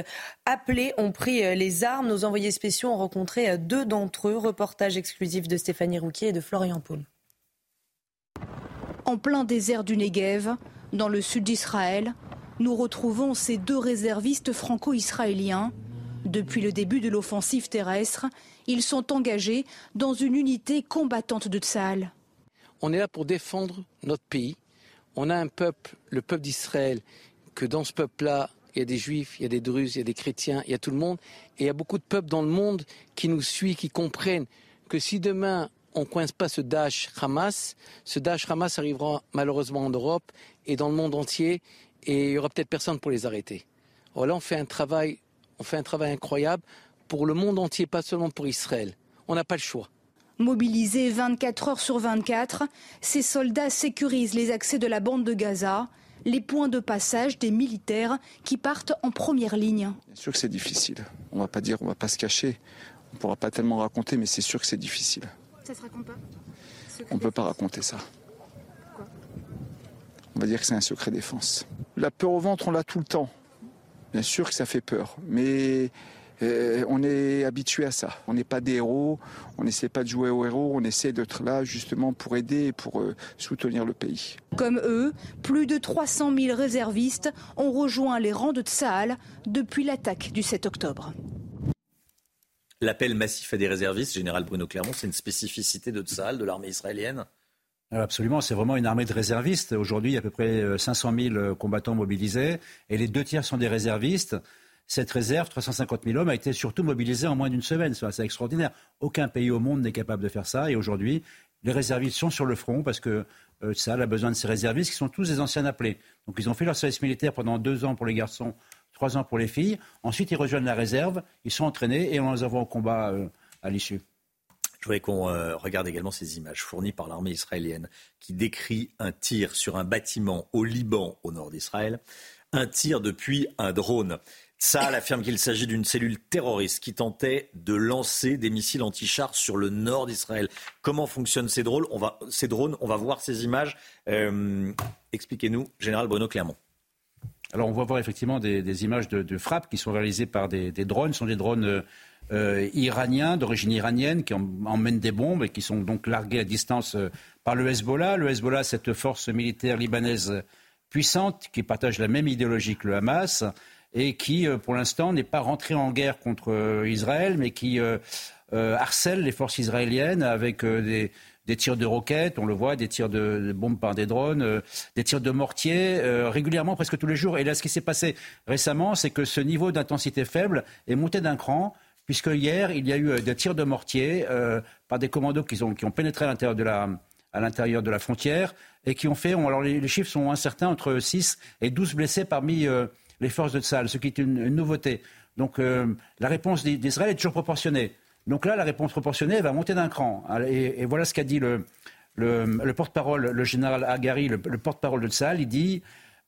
appelés ont pris euh, les armes. Nos envoyés spéciaux ont rencontré euh, deux d'entre eux. Reportage exclusif de Stéphanie Rouquier et de Florian Paul. En plein désert du Negev, dans le sud d'Israël, nous retrouvons ces deux réservistes franco-israéliens. Depuis le début de l'offensive terrestre, ils sont engagés dans une unité combattante de Tsahal. On est là pour défendre notre pays. On a un peuple, le peuple d'Israël, que dans ce peuple-là, il y a des juifs, il y a des druzes, il y a des chrétiens, il y a tout le monde. Et il y a beaucoup de peuples dans le monde qui nous suivent, qui comprennent que si demain on ne coince pas ce Daesh Hamas, ce Daesh Hamas arrivera malheureusement en Europe et dans le monde entier et il y aura peut-être personne pour les arrêter. Alors là, on fait un travail, on fait un travail incroyable pour le monde entier, pas seulement pour Israël. On n'a pas le choix. Mobilisés 24 heures sur 24, ces soldats sécurisent les accès de la bande de Gaza les points de passage des militaires qui partent en première ligne. Bien sûr que c'est difficile. On ne va pas dire, on ne va pas se cacher. On ne pourra pas tellement raconter, mais c'est sûr que c'est difficile. Ça se raconte pas? On ne peut pas raconter ça. on va dire que c'est un secret défense. La peur au ventre, on l'a tout le temps. Bien sûr que ça fait peur, mais euh, on est habitué à ça. On n'est pas des héros, on n'essaie pas de jouer aux héros, on essaie d'être là justement pour aider et pour euh, soutenir le pays. Comme eux, plus de 300 000 réservistes ont rejoint les rangs de Tsahal depuis l'attaque du 7 octobre. L'appel massif à des réservistes, général Bruno Clermont, c'est une spécificité de Tsahal, de l'armée israélienne? Absolument, c'est vraiment une armée de réservistes. Aujourd'hui, il y a à peu près 500 euh, 000 combattants mobilisés et les deux tiers sont des réservistes cette réserve, 350 000 hommes, a été surtout mobilisée en moins d'une semaine. C'est extraordinaire. Aucun pays au monde n'est capable de faire ça. Et aujourd'hui, les réservistes sont sur le front parce que euh, ça a besoin de ces réservistes qui sont tous des anciens appelés. Donc ils ont fait leur service militaire pendant deux ans pour les garçons, trois ans pour les filles. Ensuite, ils rejoignent la réserve, ils sont entraînés et on les envoie au combat euh, à l'issue. Je voudrais qu'on euh, regarde également ces images fournies par l'armée israélienne qui décrit un tir sur un bâtiment au Liban, au nord d'Israël. Un tir depuis un drone. Saal affirme qu'il s'agit d'une cellule terroriste qui tentait de lancer des missiles anti-chars sur le nord d'Israël. Comment fonctionnent ces drones on va, voir ces images. Euh, expliquez-nous, Général Bruno Clermont. Alors on va voir effectivement des, images de, frappe qui sont réalisées par des, drones. Ce sont des drones euh, iraniens, d'origine iranienne, qui emmènent des bombes et qui sont donc largués à distance euh, par le Hezbollah. Le Hezbollah, cette force militaire libanaise puissante qui partage la même idéologie que le Hamas et qui, euh, pour l'instant, n'est pas rentré en guerre contre euh, Israël, mais qui euh, harcèle les forces israéliennes avec des, tirs de roquettes, on le voit, des tirs de, bombes par des drones, des tirs de mortiers, régulièrement, presque tous les jours. Et là, ce qui s'est passé récemment, c'est que ce niveau d'intensité faible est monté d'un cran, puisque hier, il y a eu des tirs de mortier par des commandos qui ont, qui ont pénétré à l'intérieur de la à l'intérieur de la frontière et qui ont fait, alors les, chiffres sont incertains, entre 6 et 12 blessés parmi les forces de Tsahal, ce qui est une, nouveauté. Donc euh, la réponse d'Israël est toujours proportionnée. Donc là, la réponse proportionnée va monter d'un cran. Et, voilà ce qu'a dit le, porte-parole, le général Agari, le, porte-parole de Tsahal. Il dit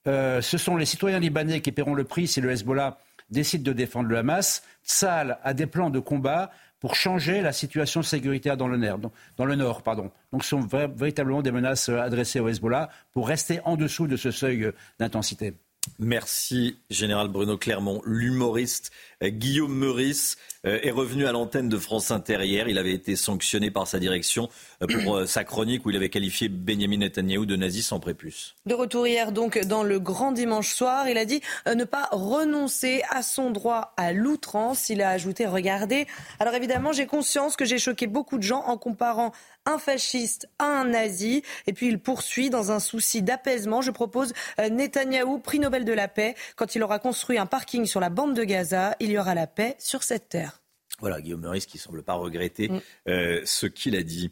euh, ce sont les citoyens libanais qui paieront le prix si le Hezbollah décide de défendre le Hamas. Tsahal a des plans de combat pour changer la situation sécuritaire dans le, dans le nord. Pardon. Donc ce sont véritablement des menaces adressées au Hezbollah pour rester en dessous de ce seuil d'intensité. Merci, Général Bruno Clermont. L'humoriste Guillaume Meurice est revenu à l'antenne de France Inter hier. Il avait été sanctionné par sa direction euh, pour sa chronique où il avait qualifié Benjamin Netanyahu de nazi sans prépuce. De retour hier donc dans le grand dimanche soir, il a dit ne pas renoncer à son droit à l'outrance. Il a ajouté regardez. Alors évidemment, j'ai conscience que j'ai choqué beaucoup de gens en comparant un fasciste à un nazi. Et puis il poursuit dans un souci d'apaisement. Je propose euh, Netanyahou, prix Nobel de la paix. Quand il aura construit un parking sur la bande de Gaza, il y aura la paix sur cette terre. Voilà, Guillaume Meurice qui semble pas regretter mm. euh, ce qu'il a dit.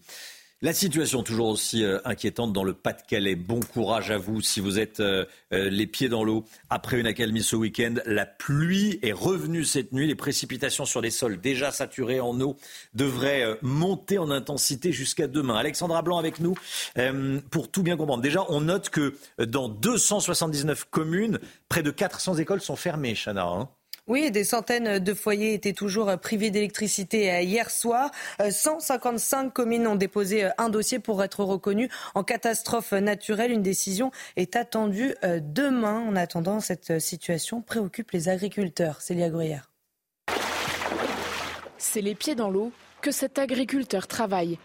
La situation toujours aussi euh, inquiétante dans le Pas-de-Calais. Bon courage à vous si vous êtes euh, les pieds dans l'eau. Après une accalmie ce week-end, la pluie est revenue cette nuit. Les précipitations sur des sols déjà saturés en eau devraient monter en intensité jusqu'à demain. Alexandra Blanc avec nous pour tout bien comprendre. Déjà, on note que dans 279 communes, près de 400 écoles sont fermées, Chana. Hein. Oui, des centaines de foyers étaient toujours privés d'électricité euh, hier soir. 155 euh, communes ont déposé euh, un dossier pour être reconnues en catastrophe naturelle. Une décision est attendue demain. En attendant, cette situation préoccupe les agriculteurs. Célia Gruyère. C'est les pieds dans l'eau que cet agriculteur travaille.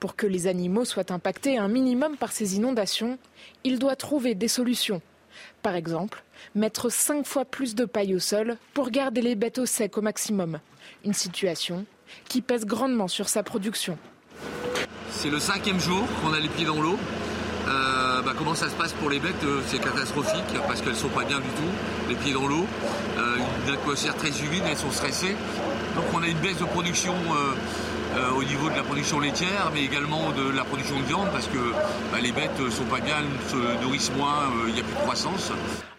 Pour que les animaux soient impactés un minimum par ces inondations, il doit trouver des solutions. Par exemple, mettre cinq fois plus de paille au sol pour garder les bêtes au sec au maximum. Une situation qui pèse grandement sur sa production. C'est le cinquième jour qu'on a les pieds dans l'eau. Euh, bah, comment ça se passe pour les bêtes euh, C'est catastrophique parce qu'elles sont pas bien du tout, les pieds dans l'eau. Euh, une atmosphère très humide, elles sont stressées. Donc on a une baisse de production au niveau de la production laitière, mais également de la production de viande parce que bah, les bêtes ne sont pas bien, se nourrissent moins, il n'y a plus de croissance.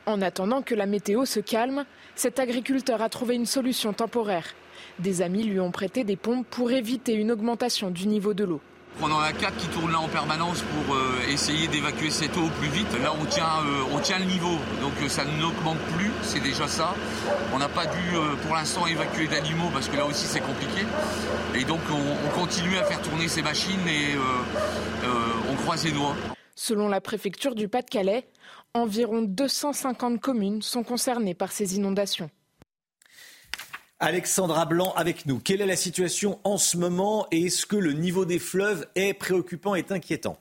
En attendant que la météo se calme, cet agriculteur a trouvé une solution temporaire. Des amis lui ont prêté des pompes pour éviter une augmentation du niveau de l'eau. On en a quatre qui tournent là en permanence pour euh, essayer d'évacuer cette eau au plus vite. Là, on tient, euh, on tient le niveau, donc euh, ça n'augmente plus, c'est déjà ça. On n'a pas dû pour l'instant évacuer d'animaux parce que là aussi c'est compliqué. Et donc on, on, continue à faire tourner ces machines et on croise les doigts. Selon la préfecture du Pas-de-Calais, environ 250 communes sont concernées par ces inondations. Alexandra Blanc avec nous. Quelle est la situation en ce moment et est-ce que le niveau des fleuves est préoccupant et inquiétant?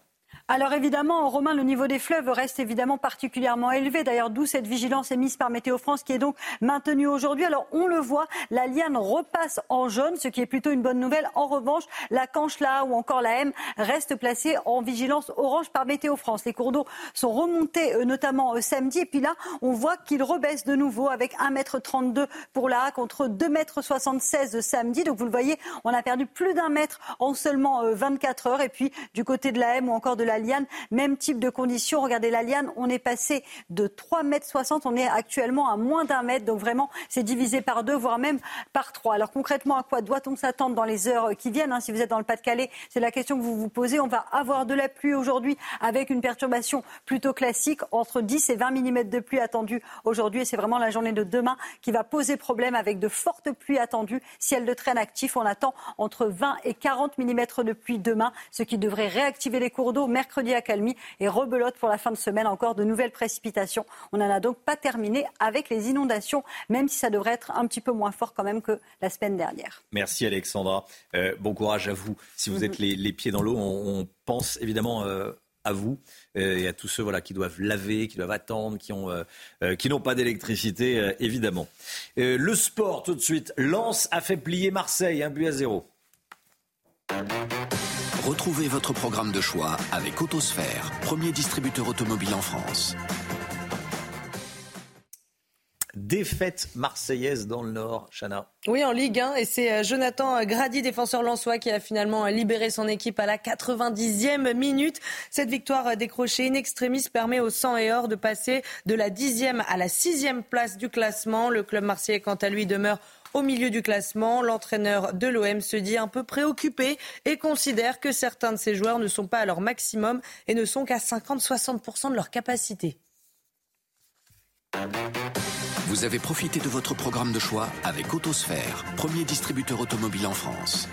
Alors évidemment, Romain, le niveau des fleuves reste évidemment particulièrement élevé. D'ailleurs, d'où cette vigilance émise par Météo France qui est donc maintenue aujourd'hui. Alors on le voit, la Liane repasse en jaune, ce qui est plutôt une bonne nouvelle. En revanche, la Canche-là ou encore la M reste placée en vigilance orange par Météo France. Les cours d'eau sont remontés euh, notamment euh, samedi. Et puis là, on voit qu'ils rebaissent de nouveau avec 1,32 m pour la contre 2,76 m samedi. Donc vous le voyez, on a perdu plus d'un mètre en seulement 24 euh, heures. Et puis du côté de la M ou encore de la liane. Même type de conditions. Regardez la liane, on est passé de 3,60 mètres, on est actuellement à moins d'un mètre. Donc vraiment, c'est divisé par deux, voire même par trois. Alors concrètement, à quoi doit-on s'attendre dans les heures qui viennent hein, Si vous êtes dans le Pas-de-Calais, c'est la question que vous vous posez. On va avoir de la pluie aujourd'hui avec une perturbation plutôt classique, entre 10 et 20 mm de pluie attendue aujourd'hui. Et c'est vraiment la journée de demain qui va poser problème avec de fortes pluies attendues. Ciel de traîne actif, on attend entre 20 et 40 mm de pluie demain, ce qui devrait réactiver les cours d'eau mercredi à calmie et rebelote pour la fin de semaine. Encore de nouvelles précipitations. On n'en a donc pas terminé avec les inondations, même si ça devrait être un petit peu moins fort quand même que la semaine dernière. Merci Alexandra. Euh, bon courage à vous. Si vous êtes les, pieds dans l'eau, on, pense évidemment. Euh, à vous euh, et à tous ceux voilà, qui doivent laver, qui doivent attendre, qui n'ont pas d'électricité, évidemment. le sport, tout de suite. Lens a fait plier Marseille, un but à zéro. Retrouvez votre programme de choix avec Autosphère, premier distributeur automobile en France. Défaite marseillaise dans le Nord, Chana. Oui, en Ligue 1, et c'est euh, Jonathan Grady, défenseur lensois, qui a finalement libéré son équipe à la 90e minute. Cette victoire décrochée in extremis permet au 100 et or de passer de la 10e à la 6e place du classement. Le club marseillais, quant à lui, demeure au milieu du classement. L'entraîneur de l'OM se dit un peu préoccupé et considère que certains de ses joueurs ne sont pas à leur maximum et ne sont qu'à 50-60% de leur capacité. Vous avez profité de votre programme de choix avec Autosphère, premier distributeur automobile en France.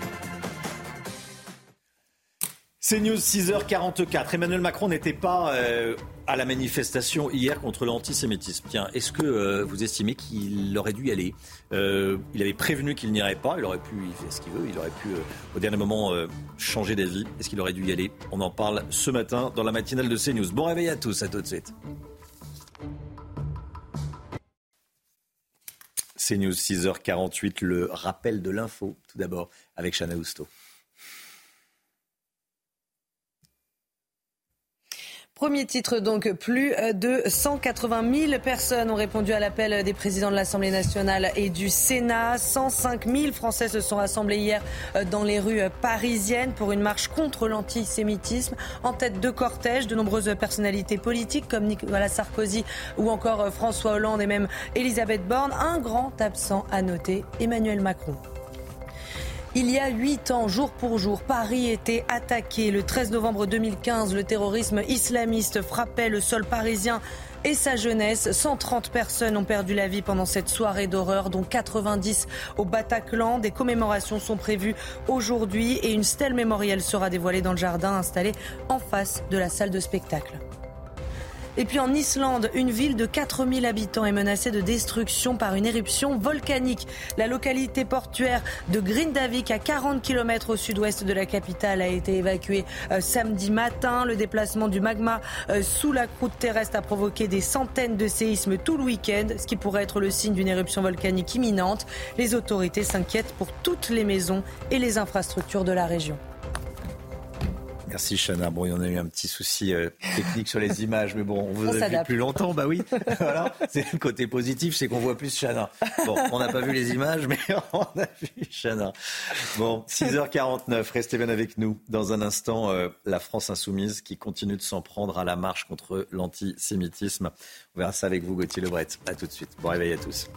C'est News 6h44. Emmanuel Macron n'était pas euh, à la manifestation hier contre l'antisémitisme. Tiens, est-ce que euh, vous estimez qu'il aurait dû y aller? Euh, Il avait prévenu qu'il n'irait pas. Il aurait pu, il fait ce qu'il veut. Il aurait pu, au dernier moment, changer d'avis. Est-ce qu'il aurait dû y aller? On en parle ce matin dans la matinale de CNews. Bon réveil à tous. À tout de suite. CNews 6h48, le rappel de l'info, tout d'abord, avec Chana Housteau. Premier titre donc, plus de 180 000 personnes ont répondu à l'appel des présidents de l'Assemblée nationale et du Sénat. 105 000 Français se sont rassemblés hier dans les rues parisiennes pour une marche contre l'antisémitisme. En tête de cortège, de nombreuses personnalités politiques comme Nicolas Sarkozy ou encore François Hollande et même Elisabeth Borne. Un grand absent à noter, Emmanuel Macron. Il y a huit ans, jour pour jour, Paris était attaqué. Le 13 novembre 2015, le terrorisme islamiste frappait le sol parisien et sa jeunesse. 130 personnes ont perdu la vie pendant cette soirée d'horreur, dont 90 au Bataclan. Des commémorations sont prévues aujourd'hui et une stèle mémorielle sera dévoilée dans le jardin installé en face de la salle de spectacle. Et puis en Islande, une ville de 4000 habitants est menacée de destruction par une éruption volcanique. La localité portuaire de Grindavik, à 40 km au sud-ouest de la capitale, a été évacuée euh, samedi matin. Le déplacement du magma euh, sous la croûte terrestre a provoqué des centaines de séismes tout le week-end, ce qui pourrait être le signe d'une éruption volcanique imminente. Les autorités s'inquiètent pour toutes les maisons et les infrastructures de la région. Merci Chana. Bon, il y en a eu un petit souci euh, technique sur les images, mais bon, on vous a vu plus longtemps, bah oui. voilà, c'est le côté positif, c'est qu'on voit plus Chana. Bon, on n'a pas vu les images, mais on a vu Chana. Bon, 6h49, restez bien avec nous. Dans un instant, euh, la France insoumise qui continue de s'en prendre à la marche contre l'antisémitisme. On verra ça avec vous, Gauthier Lebret. À tout de suite. Bon réveil à tous.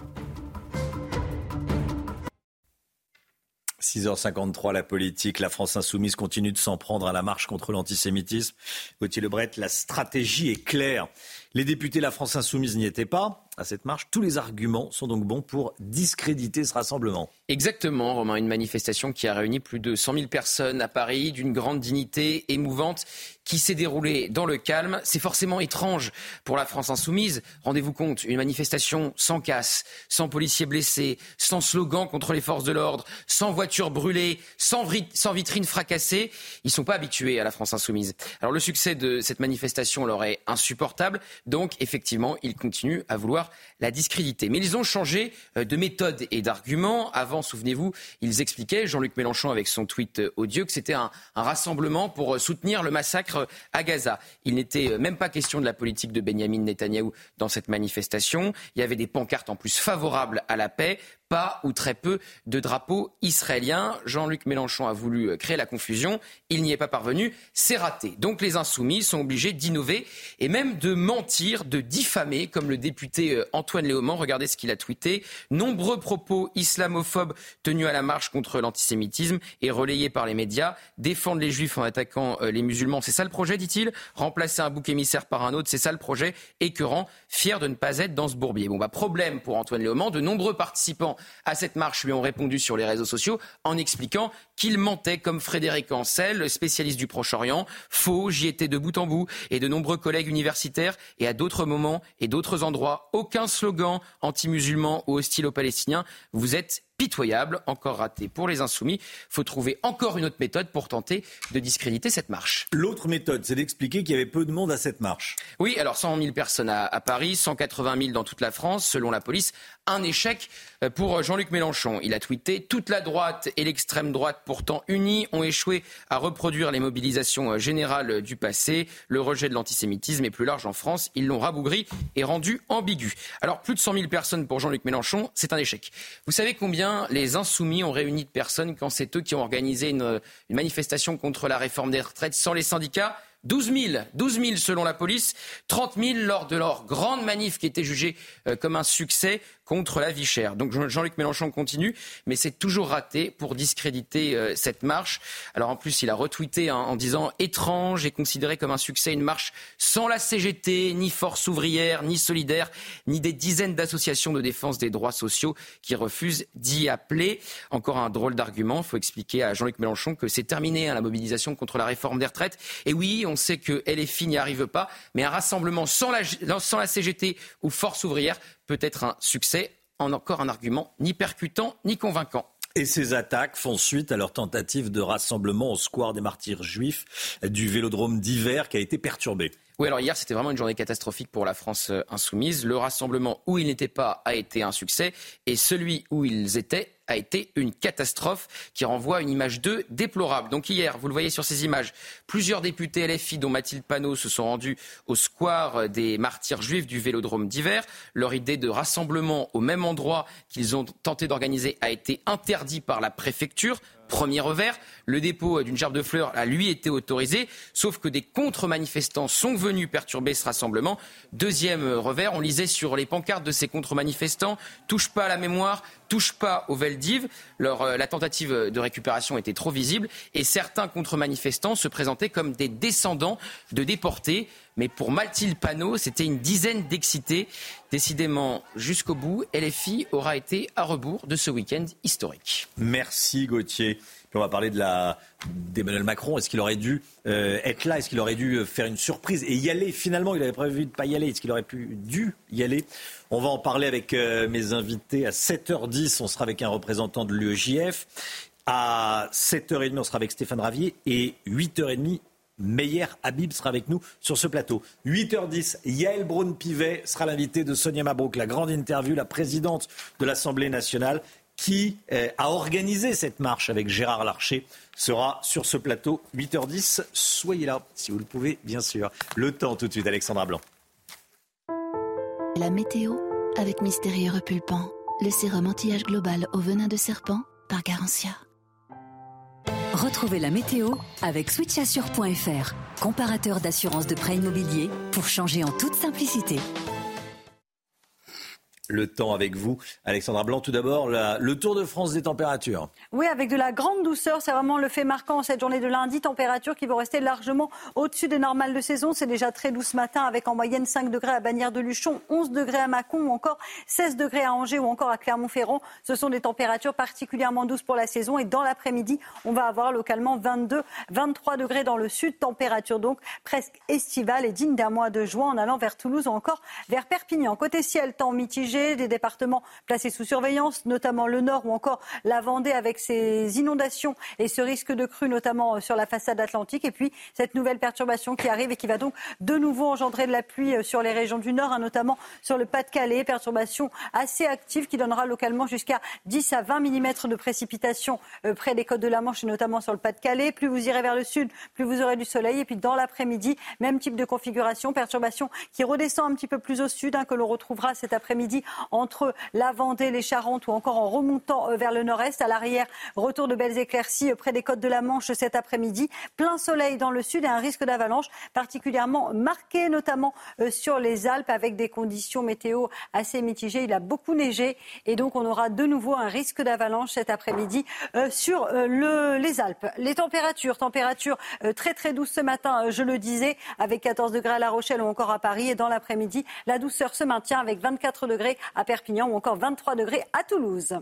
6h53, la politique, la France insoumise continue de s'en prendre à la marche contre l'antisémitisme. Gauthier Lebret, la stratégie est claire. Les députés de la France insoumise n'y étaient pas à cette marche. Tous les arguments sont donc bons pour discréditer ce rassemblement. Exactement, Romain. Une manifestation qui a réuni plus de 100 000 personnes à Paris, d'une grande dignité émouvante, qui s'est déroulée dans le calme. C'est forcément étrange pour la France insoumise. Rendez-vous compte, une manifestation sans casse, sans policiers blessés, sans slogan contre les forces de l'ordre, sans voitures brûlées, sans, sans vitrines fracassées. Ils ne sont pas habitués à la France insoumise. Alors le succès de cette manifestation leur est insupportable. Donc effectivement, ils continuent à vouloir la discréditer. Mais ils ont changé euh, de méthode et d'argument. Avant, souvenez-vous, ils expliquaient, Jean-Luc Mélenchon avec son tweet odieux, que c'était un, rassemblement pour euh, soutenir le massacre à Gaza. Il n'était même pas question de la politique de Benjamin Netanyahou dans cette manifestation. Il y avait des pancartes en plus favorables à la paix pas ou très peu de drapeaux israéliens. Jean-Luc Mélenchon a voulu euh, créer la confusion. Il n'y est pas parvenu. C'est raté. Donc les insoumis sont obligés d'innover et même de mentir, de diffamer, comme le député euh, Antoine Léaumont. Regardez ce qu'il a tweeté. Nombreux propos islamophobes tenus à la marche contre l'antisémitisme et relayés par les médias. Défendre les juifs en attaquant euh, les musulmans, c'est ça le projet, dit-il? Remplacer un bouc émissaire par un autre, c'est ça le projet? Écœurant, fier de ne pas être dans ce bourbier. Bon, bah, problème pour Antoine Léaumont. De nombreux participants à cette marche lui ont répondu sur les réseaux sociaux en expliquant qu'il mentait comme Frédéric Ancel, spécialiste du Proche-Orient. Faux, j'y étais de bout en bout et de nombreux collègues universitaires et à d'autres moments et d'autres endroits. Aucun slogan anti-musulman ou hostile aux Palestiniens. Vous êtes pitoyable, encore raté pour les insoumis. Il faut trouver encore une autre méthode pour tenter de discréditer cette marche. L'autre méthode, c'est d'expliquer qu'il y avait peu de monde à cette marche. Oui, alors 100 000 personnes à, à Paris, 180 000 dans toute la France, selon la police. Un échec euh, pour Jean-Luc Mélenchon. Il a tweeté Toute la droite et l'extrême droite, pourtant unis, ont échoué à reproduire les mobilisations euh, générales du passé. Le rejet de l'antisémitisme est plus large en France. Ils l'ont rabougri et rendu ambigu. Alors, plus de 100 000 personnes pour Jean-Luc Mélenchon, c'est un échec. Vous savez combien les insoumis ont réuni de personnes quand c'est eux qui ont organisé une, manifestation contre la réforme des retraites sans les syndicats. 12 000, 12 000 selon la police, 30 000 lors de leur grande manif qui était jugée euh, comme un succès contre la vie chère. Donc Jean-Luc Mélenchon continue, mais c'est toujours raté pour discréditer euh, cette marche. Alors en plus, il a retweeté en disant étrange et considéré comme un succès une marche sans la CGT, ni Force ouvrière, ni Solidaire, ni des dizaines d'associations de défense des droits sociaux qui refusent d'y appeler. Encore un drôle d'argument. Il faut expliquer à Jean-Luc Mélenchon que c'est terminé hein, la mobilisation contre la réforme des retraites. Et oui, on sait que LFI n'y arrive pas, mais un rassemblement sans la, sans la CGT ou Force ouvrière peut être un succès. En encore un argument ni percutant ni convaincant. Et ces attaques font suite à leur tentative de rassemblement au square des martyrs juifs du vélodrome d'hiver qui a été perturbé. Oui, alors hier, c'était vraiment une journée catastrophique pour la France euh, insoumise. Le rassemblement où ils n'étaient pas a été un succès et celui où ils étaient a été une catastrophe qui renvoie à une image d'eux déplorable. Donc hier, vous le voyez sur ces images, plusieurs députés LFI, dont Mathilde Panot, se sont rendus au square des martyrs juifs du Vélodrome d'hiver. Leur idée de rassemblement au même endroit qu'ils ont tenté d'organiser a été interdite par la préfecture. Premier revers, le dépôt d'une gerbe de fleurs a lui été autorisé, sauf que des contre-manifestants sont venus perturber ce rassemblement. Deuxième revers, on lisait sur les pancartes de ces contre-manifestants touche pas à la mémoire, touche pas aux Veldives. Euh, la tentative de récupération était trop visible et certains contre-manifestants se présentaient comme des descendants de déportés. Mais pour Mathilde Panot, c'était une dizaine d'excités. Décidément, jusqu'au bout, LFI aura été à rebours de ce week-end historique. Merci Gauthier. On va parler d'Emmanuel Macron. Est-ce qu'il aurait dû euh, être là? Est-ce qu'il aurait dû faire une surprise et y aller? Finalement, il avait prévu de pas y aller. Est-ce qu'il aurait pu dû y aller? On va en parler avec euh, mes invités à 7h10. On sera avec un représentant de l'UEJF. À 7h30, on sera avec Stéphane Ravier et 8h30, Meyer Habib sera avec nous sur ce plateau. 8h10, Yael Braun-Pivet sera l'invité de Sonia Mabrouk, la grande interview, la présidente de l'Assemblée nationale qui euh, a organisé cette marche avec Gérard Larcher sera sur ce plateau 8h10. Soyez là, si vous le pouvez, bien sûr. Le temps tout de suite, Alexandra Blanc. La météo avec Mystérieux Repulpant, le sérum anti-âge global au venin de serpent par Garantia. Retrouvez la météo avec switchassure.fr, comparateur d'assurance de prêt immobilier pour changer en toute simplicité le temps avec vous. Alexandra Blanc, tout d'abord, le Tour de France des températures. Oui, avec de la grande douceur, c'est vraiment le fait marquant cette journée de lundi. Température qui vont rester largement au-dessus des normales de saison. C'est déjà très doux ce matin avec en moyenne 5 degrés à Bagnères de Luchon, 11 degrés à Mâcon ou encore 16 degrés à Angers ou encore à Clermont-Ferrand. Ce sont des températures particulièrement douces pour la saison et dans l'après-midi, on va avoir localement 22, 23 degrés dans le sud. Température donc presque estivale et digne d'un mois de juin en allant vers Toulouse ou encore vers Perpignan. Côté ciel, temps mitigé des départements placés sous surveillance, notamment le Nord ou encore la Vendée avec ses inondations et ce risque de crue, notamment euh, sur la façade atlantique. Et puis cette nouvelle perturbation qui arrive et qui va donc de nouveau engendrer de la pluie euh, sur les régions du Nord, hein, notamment sur le Pas-de-Calais. Perturbation assez active qui donnera localement jusqu'à 10 à 20 mm de précipitations euh, près des côtes de la Manche et notamment sur le Pas-de-Calais. Plus vous irez vers le sud, plus vous aurez du soleil. Et puis dans l'après-midi, même type de configuration, perturbation qui redescend un petit peu plus au sud, hein, que l'on retrouvera cet après-midi entre la Vendée, les Charentes ou encore en remontant euh, vers le nord-est. À l'arrière, retour de belles éclaircies euh, près des côtes de la Manche cet après-midi. Plein soleil dans le sud et un risque d'avalanche particulièrement marqué, notamment euh, sur les Alpes avec des conditions météo assez mitigées. Il a beaucoup neigé et donc on aura de nouveau un risque d'avalanche cet après-midi sur les Alpes. Les températures, températures très très douces ce matin, je le disais, avec 14 degrés à La Rochelle ou encore à Paris. Et dans l'après-midi, la douceur se maintient avec 24 degrés à Perpignan ou encore 23 degrés à Toulouse.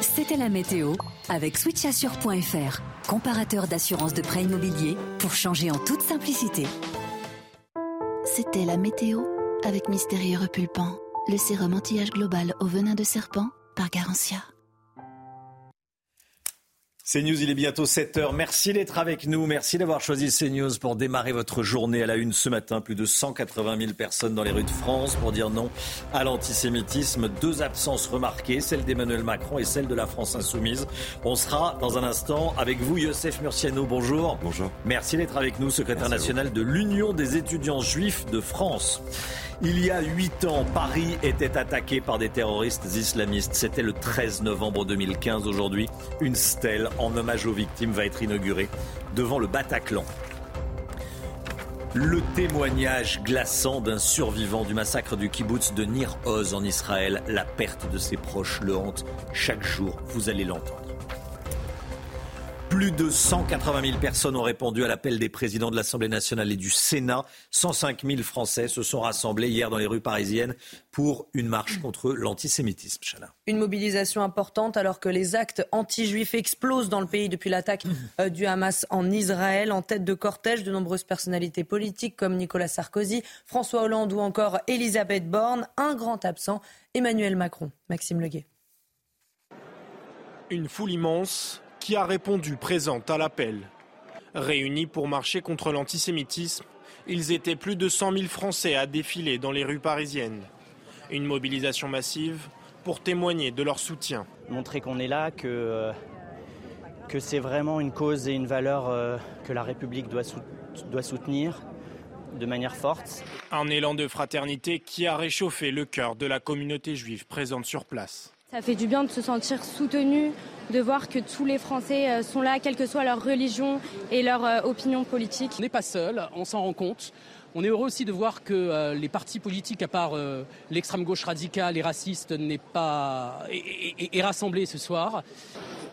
C'était la météo avec switchassure.fr, comparateur d'assurance de prêt immobilier pour changer en toute simplicité. C'était la météo avec Mystérieux Repulpant, le sérum anti-âge global au venin de serpent par Garantia. CNews, il est bientôt 7 heures. Merci d'être avec nous. Merci d'avoir choisi CNews pour démarrer votre journée à la une ce matin. Plus de 180 000 personnes dans les rues de France pour dire non à l'antisémitisme. Deux absences remarquées, celle d'Emmanuel Macron et celle de la France insoumise. On sera dans un instant avec vous, Youssef Murciano. Bonjour. Bonjour. Merci d'être avec nous, secrétaire national de l'Union des étudiants juifs de France. Il y a huit ans, Paris était attaqué par des terroristes islamistes. C'était le 13 novembre 2015. Aujourd'hui, une stèle en hommage aux victimes va être inaugurée devant le Bataclan. Le témoignage glaçant d'un survivant du massacre du kibbutz de Nir Oz en Israël, la perte de ses proches le hante chaque jour, vous allez l'entendre. Plus de 180 000 personnes ont répondu à l'appel des présidents de l'Assemblée nationale et du Sénat. 105 000 Français se sont rassemblés hier dans les rues parisiennes pour une marche contre l'antisémitisme. Une mobilisation importante alors que les actes anti-juifs explosent dans le pays depuis l'attaque euh, du Hamas en Israël. En tête de cortège, de nombreuses personnalités politiques comme Nicolas Sarkozy, François Hollande ou encore Elisabeth Borne. Un grand absent, Emmanuel Macron. Maxime Leguet. Une foule immense qui a répondu présente à l'appel. Réunis pour marcher contre l'antisémitisme, ils étaient plus de 100 000 Français à défiler dans les rues parisiennes. Une mobilisation massive pour témoigner de leur soutien. Montrer qu'on est là, que, euh, que c'est vraiment une cause et une valeur euh, que la République doit, doit soutenir de manière forte. Un élan de fraternité qui a réchauffé le cœur de la communauté juive présente sur place. Ça fait du bien de se sentir soutenu, de voir que tous les Français euh, sont là, quelle que soit leur religion et leur euh, opinion politique. On n'est pas seul, on s'en rend compte. On est heureux aussi de voir que euh, les partis politiques, à part l'extrême gauche radicale et raciste, n'est pas est, rassemblés ce soir.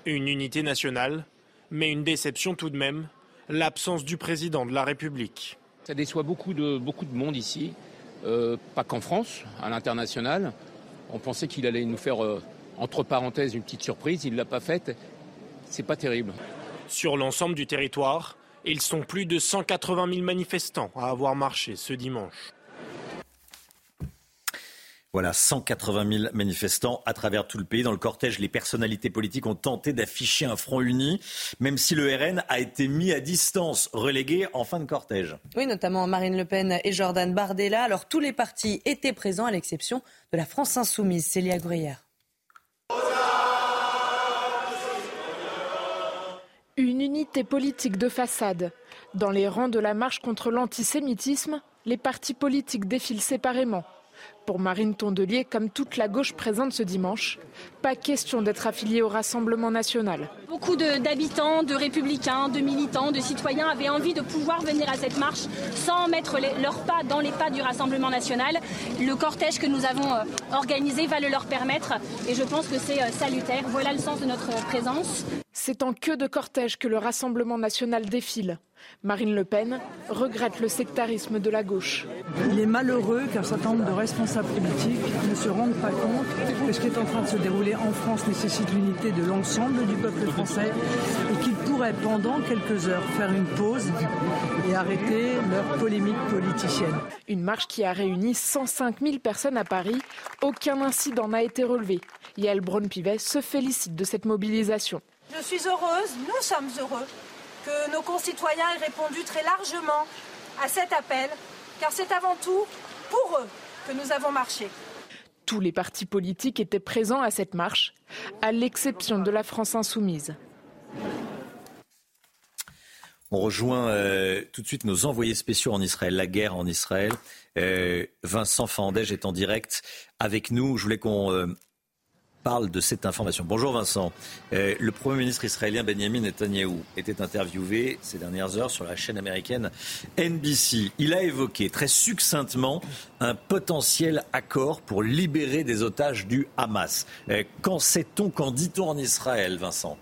Une unité nationale, mais une déception tout de même, l'absence du président de la République. Ça déçoit beaucoup de, beaucoup de monde ici, pas qu'en France, à l'international. On pensait qu'il allait nous faire, euh, entre parenthèses, une petite surprise. Il ne l'a pas faite. C'est pas terrible. Sur l'ensemble du territoire, ils sont plus de 180 000 manifestants à avoir marché ce dimanche. Voilà, 180 000 manifestants à travers tout le pays. Dans le cortège, les personnalités politiques ont tenté d'afficher un front uni, même si le RN a été mis à distance, relégué en fin de cortège. Oui, notamment Marine Le Pen et Jordan Bardella. Alors tous les partis étaient présents, à l'exception de la France insoumise. Célia Gruyère. Une unité politique de façade. Dans les rangs de la marche contre l'antisémitisme, les partis politiques défilent séparément. Pour Marine Tondelier, comme toute la gauche présente ce dimanche, pas question d'être affiliée au Rassemblement national. Beaucoup d'habitants, de, républicains, de militants, de citoyens avaient envie de pouvoir venir à cette marche sans mettre leurs pas dans les pas du Rassemblement national. Le cortège que nous avons euh, organisé va le leur permettre et je pense que c'est euh, salutaire. Voilà le sens de notre présence. C'est en queue de cortège que le Rassemblement national défile. Marine Le Pen regrette le sectarisme de la gauche. Il est malheureux qu'un certain nombre de responsables politiques ne se rendent pas compte que ce qui est en train de se dérouler en France nécessite l'unité de l'ensemble du peuple français et qu'ils pourraient pendant quelques heures faire une pause et arrêter leur polémique politicienne. Une marche qui a réuni 105 000 personnes à Paris. Aucun incident n'a été relevé. Yael Braun-Pivet se félicite de cette mobilisation. Je suis heureuse, nous sommes heureux que nos concitoyens aient répondu très largement à cet appel, car c'est avant tout pour eux que nous avons marché. Tous les partis politiques étaient présents à cette marche, à l'exception de la France insoumise. On rejoint euh, tout de suite nos envoyés spéciaux en Israël, la guerre en Israël. Euh, Vincent Fandège est en direct avec nous. Je voulais qu'on euh, parle de cette information. Bonjour Vincent. Euh, le Premier ministre israélien Benjamin Netanyahou était interviewé ces dernières heures sur la chaîne américaine NBC. Il a évoqué très succinctement un potentiel accord pour libérer des otages du Hamas. Euh, qu'en sait-on, qu'en dit-on en Israël, Vincent?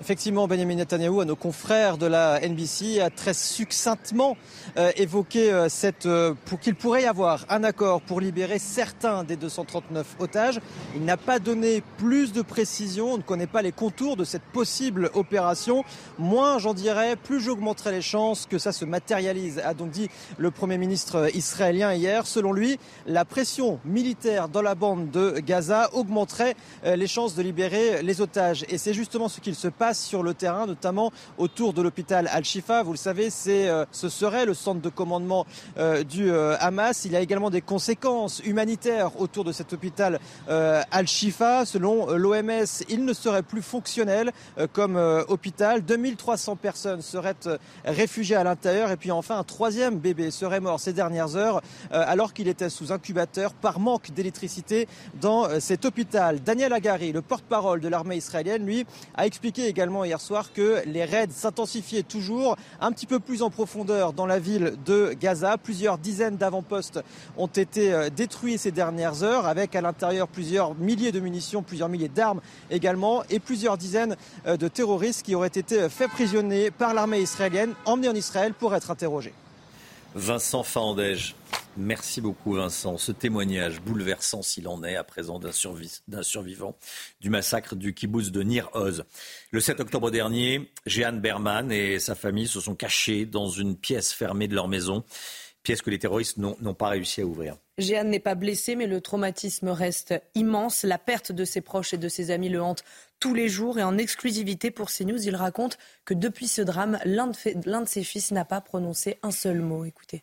Effectivement, Benjamin Netanyahu, à nos confrères de la NBC, a très succinctement euh, évoqué euh, cette, euh, pour qu'il pourrait y avoir un accord pour libérer certains des 239 otages. Il n'a pas donné plus de précision, on ne connaît pas les contours de cette possible opération. Moins j'en dirais, plus j'augmenterai les chances que ça se matérialise, a donc dit le Premier ministre israélien hier. Selon lui, la pression militaire dans la bande de Gaza augmenterait les chances de libérer les otages. Et c'est justement ce qu'il se passe sur le terrain, notamment autour de l'hôpital Al-Shifa. Vous le savez, euh, ce serait le centre de commandement euh, du euh, Hamas. Il y a également des conséquences humanitaires autour de cet hôpital Al-Shifa. Selon l'OMS, il ne serait plus fonctionnel comme hôpital. 2300 personnes seraient réfugiées à l'intérieur. Et puis enfin, un troisième bébé serait mort ces dernières heures alors qu'il était sous incubateur par manque d'électricité dans cet hôpital. Daniel Agari, le porte-parole de l'armée israélienne, lui, a expliqué également hier soir que les raids s'intensifiaient toujours un petit peu plus en profondeur dans la ville de Gaza. Plusieurs dizaines d'avant-postes ont été euh, détruits ces dernières heures avec à l'intérieur plusieurs milliers de munitions, plusieurs milliers d'armes également et plusieurs dizaines euh, de terroristes qui auraient été faits prisonniers par l'armée israélienne, emmenés en Israël pour être interrogés. Vincent Fandège. Merci beaucoup Vincent. Ce témoignage bouleversant s'il en est à présent d'un, survivant du massacre du kibbutz de Nir Oz. Le 7 octobre dernier, Jeanne Berman et sa famille se sont cachés dans une pièce fermée de leur maison, pièce que les terroristes n'ont pas réussi à ouvrir. Jeanne n'est pas blessée, mais le traumatisme reste immense. La perte de ses proches et de ses amis le hante tous les jours. Et en exclusivité pour CNews, il raconte que depuis ce drame, l'un de, ses fils n'a pas prononcé un seul mot. Écoutez.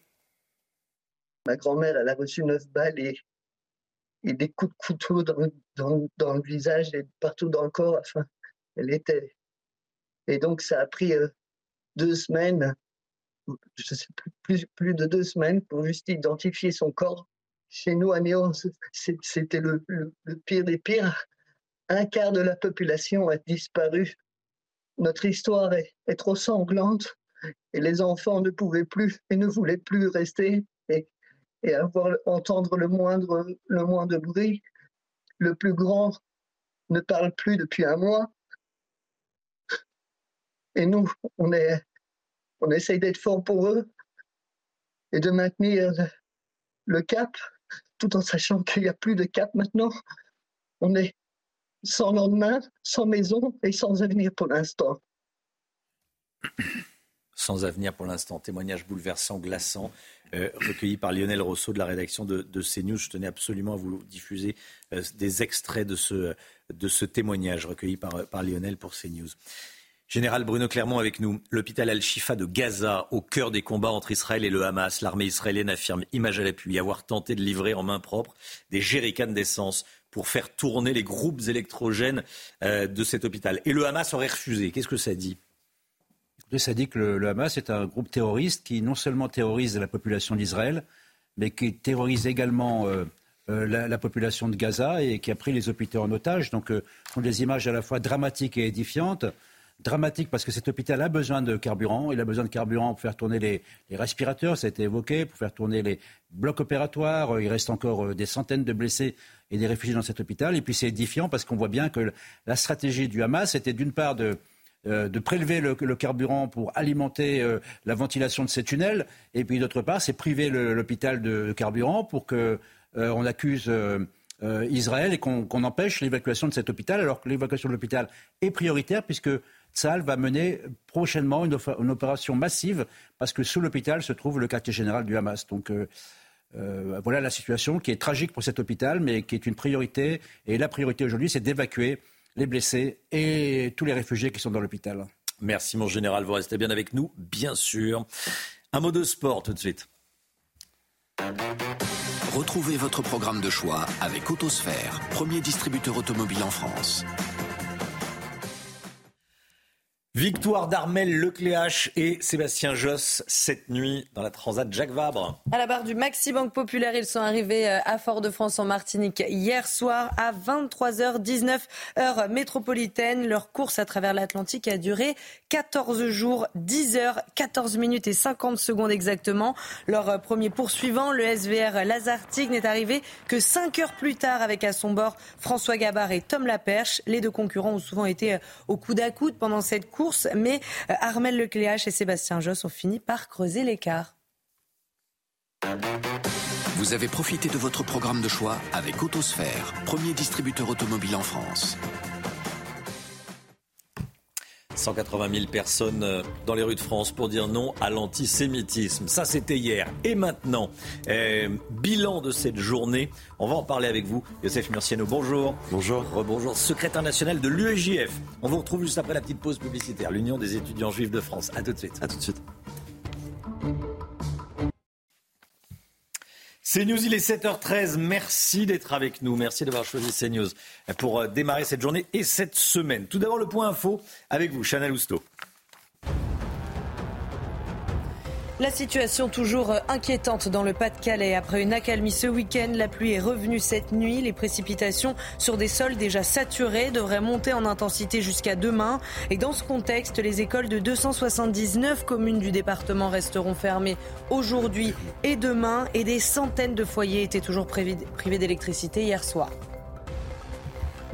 Ma grand-mère, elle a reçu neuf balles et, des coups de couteau dans, le visage et partout dans le corps. Enfin, elle était. Et donc, ça a pris euh, deux semaines, je sais plus, plus, de deux semaines pour juste identifier son corps. Chez nous, à Néon, c'était le, pire des pires un quart de la population a disparu. Notre histoire est, trop sanglante et les enfants ne pouvaient plus et ne voulaient plus rester et, avoir, entendre le moindre, le moindre bruit. Le plus grand ne parle plus depuis un mois. Et nous, on, est, on essaye d'être fort pour eux et de maintenir le cap, tout en sachant qu'il n'y a plus de cap maintenant. On est, sans lendemain, sans maison et sans avenir pour l'instant. Sans avenir pour l'instant. Témoignage bouleversant, glaçant, euh, recueilli par Lionel Rousseau de la rédaction de, CNews. Je tenais absolument à vous diffuser euh, des extraits de ce, témoignage recueilli par, par Lionel pour CNews. Général Bruno Clermont avec nous. L'hôpital Al-Shifa de Gaza, au cœur des combats entre Israël et le Hamas. L'armée israélienne affirme, image à l'appui, avoir tenté de livrer en main propre des jerrycans d'essence pour faire tourner les groupes électrogènes euh, de cet hôpital. Et le Hamas aurait refusé. Qu'est-ce que ça dit? Ça dit que le, Hamas est un groupe terroriste qui non seulement terrorise la population d'Israël, mais qui terrorise également euh, euh, la, population de Gaza et qui a pris les hôpitaux en otage. Donc, ce sont des images à la fois dramatiques et édifiantes. Dramatique parce que cet hôpital a besoin de carburant. Il a besoin de carburant pour faire tourner les, respirateurs, ça a été évoqué, pour faire tourner les blocs opératoires. Il reste encore des centaines de blessés et des réfugiés dans cet hôpital. Et puis c'est édifiant parce qu'on voit bien que la stratégie du Hamas était d'une part de, euh, de prélever le, carburant pour alimenter euh, la ventilation de ces tunnels, et puis d'autre part, c'est priver l'hôpital de, carburant pour qu'on euh, on accuse Israël et qu'on empêche l'évacuation de cet hôpital, alors que l'évacuation de l'hôpital est prioritaire puisque Tzal va mener prochainement une, opération massive parce que sous l'hôpital se trouve le quartier général du Hamas. Donc voilà la situation qui est tragique pour cet hôpital, mais qui est une priorité. Et la priorité aujourd'hui, c'est d'évacuer les blessés et tous les réfugiés qui sont dans l'hôpital. Merci mon général, vous restez bien avec nous, bien sûr. Un mot de sport tout de suite. Retrouvez votre programme de choix avec Autosphère, premier distributeur automobile en France. Victoire d'Armel Lecléache et Sébastien Josse cette nuit dans la Transat Jacques Vabre. À la barre du Maxi Banque Populaire, ils sont arrivés euh, à Fort-de-France en Martinique hier soir à 23h19 heure métropolitaine. Leur course à travers l'Atlantique a duré 14 jours, 10 heures, 14 minutes et 50 secondes exactement. Leur euh, premier poursuivant, le SVR Lazartigue, n'est arrivé que 5 heures plus tard avec à son bord François Gabard et Tom Laperche. Les deux concurrents ont souvent été euh, au coude à coude pendant cette course mais euh, Armel Lecléache et Sébastien Josse ont fini par creuser l'écart. Vous avez profité de votre programme de choix avec Autosphère, premier distributeur automobile en France. 180 000 personnes euh, dans les rues de France pour dire non à l'antisémitisme. Ça, c'était hier. Et maintenant, euh, bilan de cette journée. On va en parler avec vous. Youssef Murciano, bonjour. Bonjour. Rebonjour. Secrétaire national de l'UEJF. On vous retrouve juste après la petite pause publicitaire. L'Union des étudiants juifs de France. À tout de suite. À tout de suite. CNews, il est 7h13. Merci d'être avec nous. Merci d'avoir choisi CNews pour euh, démarrer cette journée et cette semaine. Tout d'abord, le point info avec vous, Chanel Housteau. La situation toujours inquiétante dans le Pas-de-Calais. Après une accalmie ce week-end, la pluie est revenue cette nuit. Les précipitations sur des sols déjà saturés devraient monter en intensité jusqu'à demain. Et dans ce contexte, les écoles de 279 communes du département resteront fermées aujourd'hui et demain. Et des centaines de foyers étaient toujours privés d'électricité hier soir.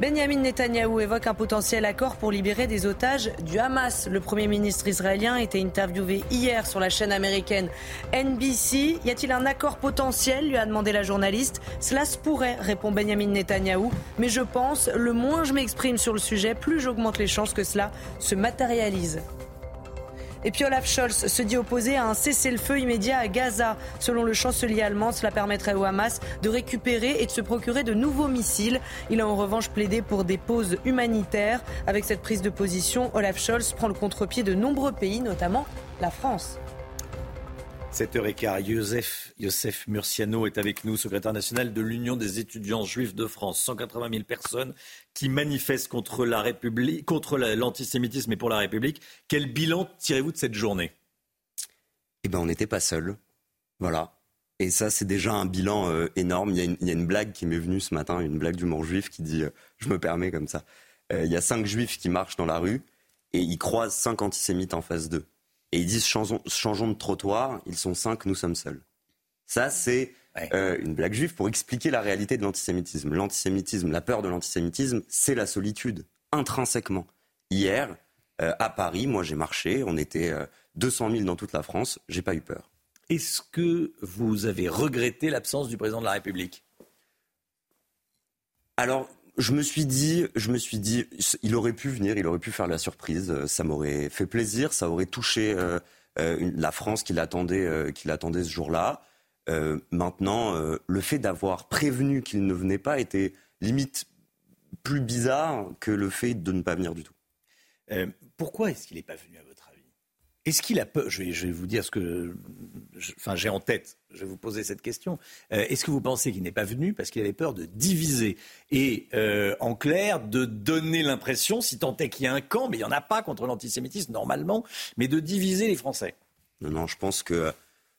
Benjamin Netanyahou évoque un potentiel accord pour libérer des otages du Hamas. Le Premier ministre israélien était interviewé hier sur la chaîne américaine NBC. Y a-t-il un accord potentiel lui a demandé la journaliste. Cela se pourrait, répond Benjamin Netanyahou. Mais je pense, le moins je m'exprime sur le sujet, plus j'augmente les chances que cela se matérialise. Et puis Olaf Scholz se dit opposé à un cessez-le-feu immédiat à Gaza. Selon le chancelier allemand, cela permettrait au Hamas de récupérer et de se procurer de nouveaux missiles. Il a en revanche plaidé pour des pauses humanitaires. Avec cette prise de position, Olaf Scholz prend le contre-pied de nombreux pays, notamment la France. 7h15, Youssef, Youssef Murciano est avec nous, secrétaire national de l'Union des étudiants juifs de France. 180 000 personnes qui manifestent contre la République, contre l'antisémitisme et pour la République. Quel bilan tirez-vous de cette journée? Eh bien, on n'était pas seuls. Voilà. Et ça, c'est déjà un bilan euh, énorme. Il y, a une, blague qui m'est venue ce matin, une blague d'humour juif qui dit, euh, je me permets comme ça. Euh, il y a cinq juifs qui marchent dans la rue et ils croisent cinq antisémites en face d'eux et ils disent changeons, de trottoir, ils sont cinq, nous sommes seuls. Ça, c'est euh, une blague juive pour expliquer la réalité de l'antisémitisme. L'antisémitisme, la peur de l'antisémitisme, c'est la solitude, intrinsèquement. Hier, euh, à Paris, moi j'ai marché, on était 200 euh, 000 dans toute la France, j'ai pas eu peur. Est-ce que vous avez regretté l'absence du président de la République? Alors, je me suis dit, je me suis dit, il aurait pu venir, il aurait pu faire la surprise. Euh, ça m'aurait fait plaisir, ça aurait touché euh, euh, la France qui l'attendait, qui l'attendait ce jour-là. maintenant, le fait d'avoir prévenu qu'il ne venait pas était limite plus bizarre que le fait de ne pas venir du tout. pourquoi est-ce qu'il n'est pas venu à votre Est-ce qu'il a peur je vais, vous dire ce que enfin, j'ai en tête je vais vous poser cette question. Euh, est-ce que vous pensez qu'il n'est pas venu parce qu'il avait peur de diviser? Et, euh, en clair, de donner l'impression, si tant est qu'il y a un camp, mais il n'y en a pas contre l'antisémitisme normalement, mais de diviser les Français Non, non, je pense que,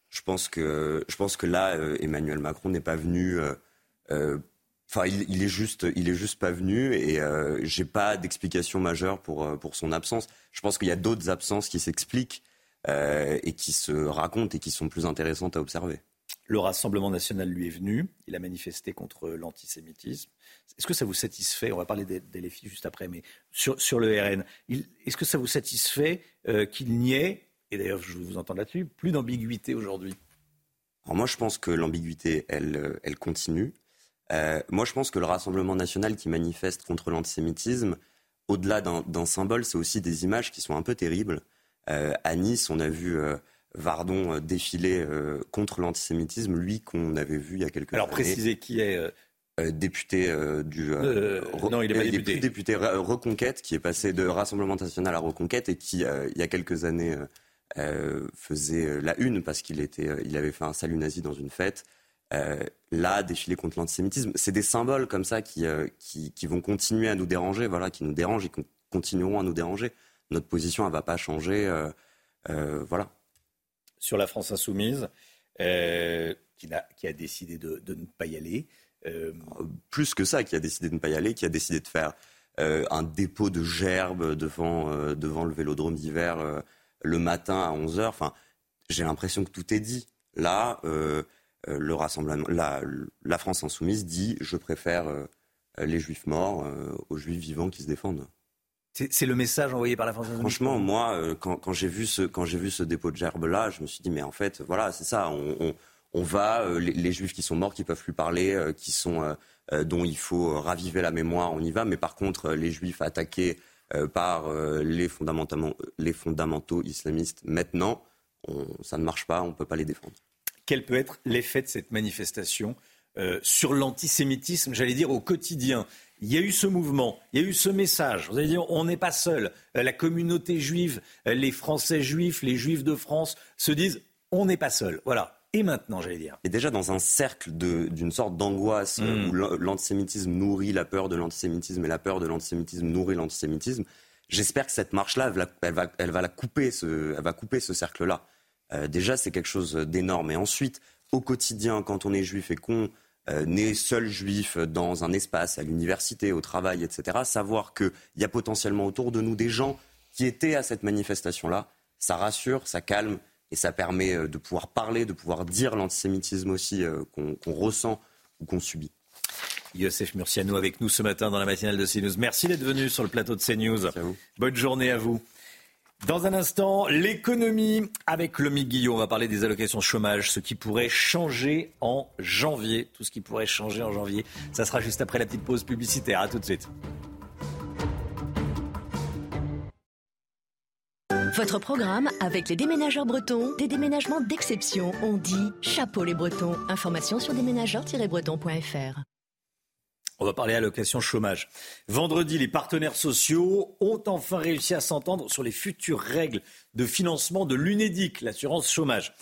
je pense que, là, euh, Emmanuel Macron n'est pas venu. Enfin, il, il, est juste, il est juste pas venu et j'ai pas d'explication majeure pour pour son absence. Je pense qu'il y a d'autres absences qui s'expliquent. Euh, et qui se racontent et qui sont plus intéressantes à observer. Le Rassemblement national lui est venu, il a manifesté contre l'antisémitisme. Est-ce que ça vous satisfait? On va parler des, des juste après, mais sur, sur le RN, est-ce que ça vous satisfait euh, qu'il n'y ait, et d'ailleurs je vous entends là-dessus, plus d'ambiguïté aujourd'hui? Alors moi je pense que l'ambiguïté, elle, euh, elle continue. Moi je pense que le Rassemblement national qui manifeste contre l'antisémitisme, au-delà d'un symbole, c'est aussi des images qui sont un peu terribles. Euh, à Nice, on a vu euh, Vardon euh, défiler contre l'antisémitisme, lui qu'on avait vu il y a quelques Alors, années. Alors précisez qui est député du non, il est pas député. député Reconquête qui est passé de Rassemblement national à Reconquête et qui il y a quelques années faisait la une parce qu'il était il avait fait un salut nazi dans une fête. Là, défiler contre l'antisémitisme, c'est des symboles comme ça qui, qui, qui vont continuer à nous déranger, voilà, qui nous dérangent et qui continueront à nous déranger notre position, elle va pas changer. Euh, euh, voilà. Sur la France insoumise, euh, qui, a, qui, a, décidé de, ne pas y aller. Plus que ça, qui a décidé de ne pas y aller, qui a décidé de faire un dépôt de gerbes devant, devant le vélodrome d'hiver le matin à 11h. Enfin, j'ai l'impression que tout est dit. Là, le rassemblement, la, la, France insoumise dit je préfère les juifs morts aux juifs vivants qui se défendent. C'est le message envoyé par la France Franchement, moi, euh, quand, j'ai vu ce quand j'ai vu ce dépôt de gerbe là, je me suis dit mais en fait, voilà, c'est ça. On, va euh, les, juifs qui sont morts, qui peuvent plus parler, euh, qui sont dont il faut raviver la mémoire, on y va. Mais par contre, les juifs attaqués par les fondamentaux les fondamentaux islamistes maintenant, ça ne marche pas. On peut pas les défendre. Quel peut être l'effet de cette manifestation sur l'antisémitisme, j'allais dire au quotidien? Il y a eu ce mouvement, il y a eu ce message. Vous allez dire, on n'est pas seul. Euh, la communauté juive, euh, les Français juifs, les Juifs de France se disent, on n'est pas seul. Voilà. Et maintenant, j'allais dire. Et déjà dans un cercle d'une sorte d'angoisse euh, hmm. où l'antisémitisme nourrit la peur de l'antisémitisme et la peur de l'antisémitisme nourrit l'antisémitisme. J'espère que cette marche-là, elle, va, elle va, la couper, ce, elle va couper ce cercle-là. Euh, déjà, c'est quelque chose d'énorme. Et ensuite, au quotidien, quand on est juif et qu'on euh, seul juif dans un espace, à l'université, au travail, etc., savoir qu'il y a potentiellement autour de nous des gens qui étaient à cette manifestation-là, ça rassure, ça calme et ça permet euh, de pouvoir parler, de pouvoir dire l'antisémitisme aussi euh, qu'on ressent ou qu'on subit. Youssef Murciano avec nous ce matin dans la matinale de CNews. Merci d'être venu sur le plateau de CNews. Bonne journée à vous. Dans un instant, l'économie avec le Guillaume. On va parler des allocations chômage, ce qui pourrait changer en janvier. Tout ce qui pourrait changer en janvier. Ça sera juste après la petite pause publicitaire. À tout de suite. Votre programme avec les déménageurs bretons, des déménagements d'exception. On dit chapeau les bretons. Information sur déménageurs-bretons.fr. On va parler allocation chômage. Vendredi, les partenaires sociaux ont enfin réussi à s'entendre sur les futures règles de financement de l'UNEDIC, l'assurance chômage,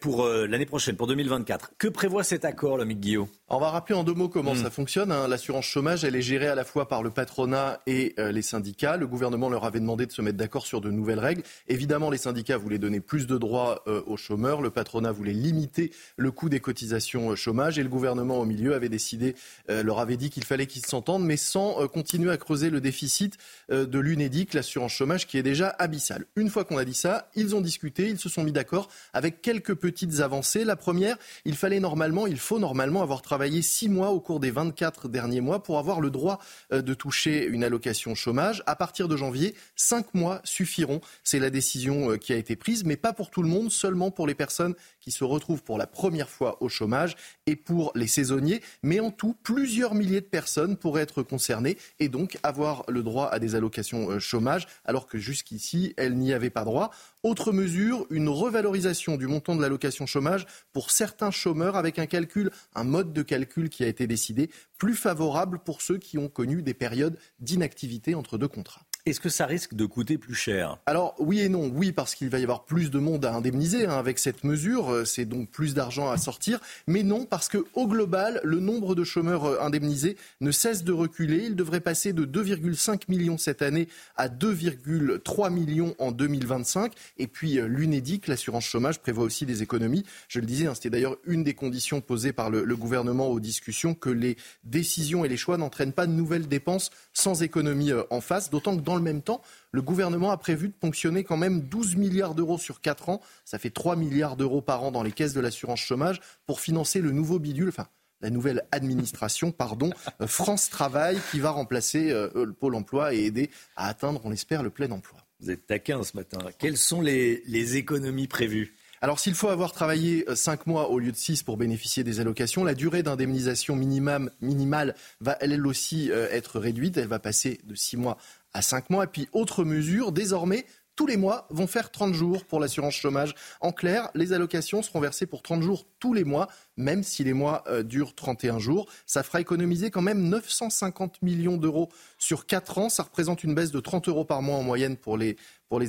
pour euh, l'année prochaine, pour 2024. Que prévoit cet accord, l'ami Guillaume? On va rappeler en deux mots comment Hmm. ça fonctionne. hein. L'assurance chômage, elle est gérée à la fois par le patronat et euh, les syndicats. Le gouvernement leur avait demandé de se mettre d'accord sur de nouvelles règles. Évidemment, les syndicats voulaient donner plus de droits euh, aux chômeurs. Le patronat voulait limiter le coût des cotisations euh, chômage. Et le gouvernement, au milieu, avait décidé, leur avait dit qu'il fallait qu'ils s'entendent, mais sans continuer à creuser le déficit de l'UNEDIC, l'assurance chômage, qui est déjà abyssal. Une fois qu'on a dit ils ont discuté, ils se sont mis d'accord avec quelques petites avancées. La première, il fallait normalement, il faut normalement avoir travaillé six mois au cours des 24 derniers mois pour avoir le droit euh, de toucher une allocation chômage. À partir de janvier, cinq mois suffiront. C'est la décision euh, qui a été prise, mais pas pour tout le monde, seulement pour les personnes qui se retrouvent pour la première fois au chômage et pour les saisonniers. Mais en tout, plusieurs milliers de personnes pourraient être concernées et donc avoir le droit à des allocations euh, chômage, alors que jusqu'ici, elles n'y avaient pas droit. Autre mesure, une revalorisation du montant de l'allocation chômage pour certains chômeurs avec un calcul, un mode de calcul qui a été décidé, plus favorable pour ceux qui ont connu des périodes d'inactivité entre deux contrats. Est-ce que ça risque de coûter plus cher? Alors oui et non. Oui parce qu'il va y avoir plus de monde à indemniser hein, avec cette mesure. Euh, C'est donc plus d'argent à sortir. Mais non parce que au global, le nombre de chômeurs euh, indemnisés ne cesse de reculer. Il devrait passer de 2,5 millions cette année à 2,3 millions en 2025. Et puis euh, l'UNEDIC, l'assurance chômage, prévoit aussi des économies. Je le disais, hein, c'était d'ailleurs une des conditions posées par le, gouvernement aux discussions que les décisions et les choix n'entraînent pas de nouvelles dépenses sans économie en face. D'autant que dans le même temps, le gouvernement a prévu de ponctionner quand même 12 milliards d'euros sur 4 ans. Ça fait 3 milliards d'euros par an dans les caisses de l'assurance chômage pour financer le nouveau bidule, enfin la nouvelle administration, pardon, euh, France Travail, qui va remplacer euh, le Pôle emploi et aider à atteindre, on l'espère, le plein emploi. Vous êtes taquin ce matin. Quelles sont les, les économies prévues? Alors, s'il faut avoir travaillé 5 mois au lieu de 6 pour bénéficier des allocations, la durée d'indemnisation minimum, minimale va elle aussi euh, être réduite. Elle va passer de 6 mois à 5 mois. Et puis, autre mesure, désormais, tous les mois vont faire 30 jours pour l'assurance chômage. En clair, les allocations seront versées pour 30 jours tous les mois, même si les mois euh, durent 31 jours. Ça fera économiser quand même 950 millions d'euros sur 4 ans. Ça représente une baisse de 30 euros par mois en moyenne pour les,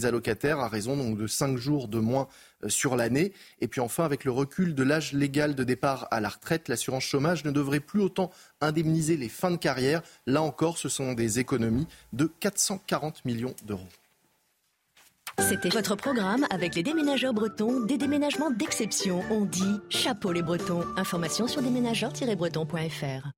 allocataires, à raison de 5 jours de moins euh, sur l'année. Et puis enfin, avec le recul de l'âge légal de départ à la retraite, l'assurance chômage ne devrait plus autant indemniser les fins de carrière. Là encore, ce sont des économies de 440 millions d'euros. C'était votre programme avec les déménageurs bretons, des déménagements d'exception. On dit chapeau les bretons. Information sur déménageurs-bretons.fr.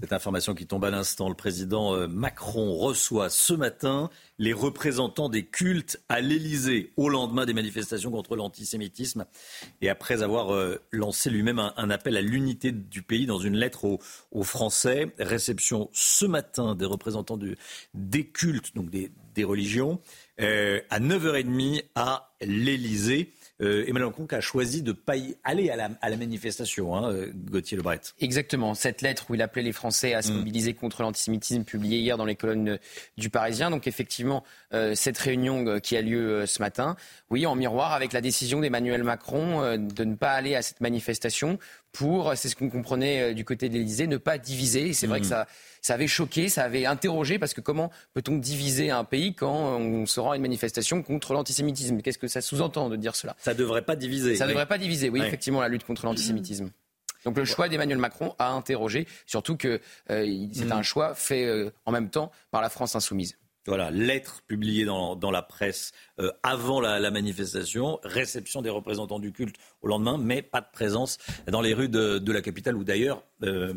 Cette information qui tombe à l'instant, le président euh, Macron reçoit ce matin les représentants des cultes à l'Élysée au lendemain des manifestations contre l'antisémitisme et après avoir euh, lancé lui-même un, appel à l'unité du pays dans une lettre aux, Français. Réception ce matin des représentants des cultes, donc des religions, euh, à 9h30 à l'Élysée. Euh, Emmanuel Macron a choisi de ne pas y aller à la, à la manifestation, hein, euh, Gauthier Lebret. Exactement. Cette lettre où il appelait les Français à se mobiliser contre l'antisémitisme, publiée hier dans les colonnes du Parisien. Donc effectivement, euh, cette réunion euh, qui a lieu euh, ce matin, oui, en miroir avec la décision d'Emmanuel Macron euh, de ne pas aller à cette manifestation pour, c'est ce qu'on comprenait euh, du côté de l'Élysée, ne pas diviser. C'est vrai que ça, ça avait choqué, ça avait interrogé, parce que comment peut-on diviser un pays quand on se rend à une manifestation contre l'antisémitisme? Qu'est-ce que ça sous-entend de dire cela? Ça devrait pas diviser. Ça ne Oui. devrait pas diviser, oui, effectivement, la lutte contre l'antisémitisme. Donc le choix d'Emmanuel Macron a interrogé, surtout que euh, c'est Mm. un choix fait euh, en même temps par la France insoumise. Voilà, lettre publiée dans, la presse euh, avant la, manifestation, réception des représentants du culte au lendemain, mais pas de présence dans les rues de, la capitale ou d'ailleurs euh,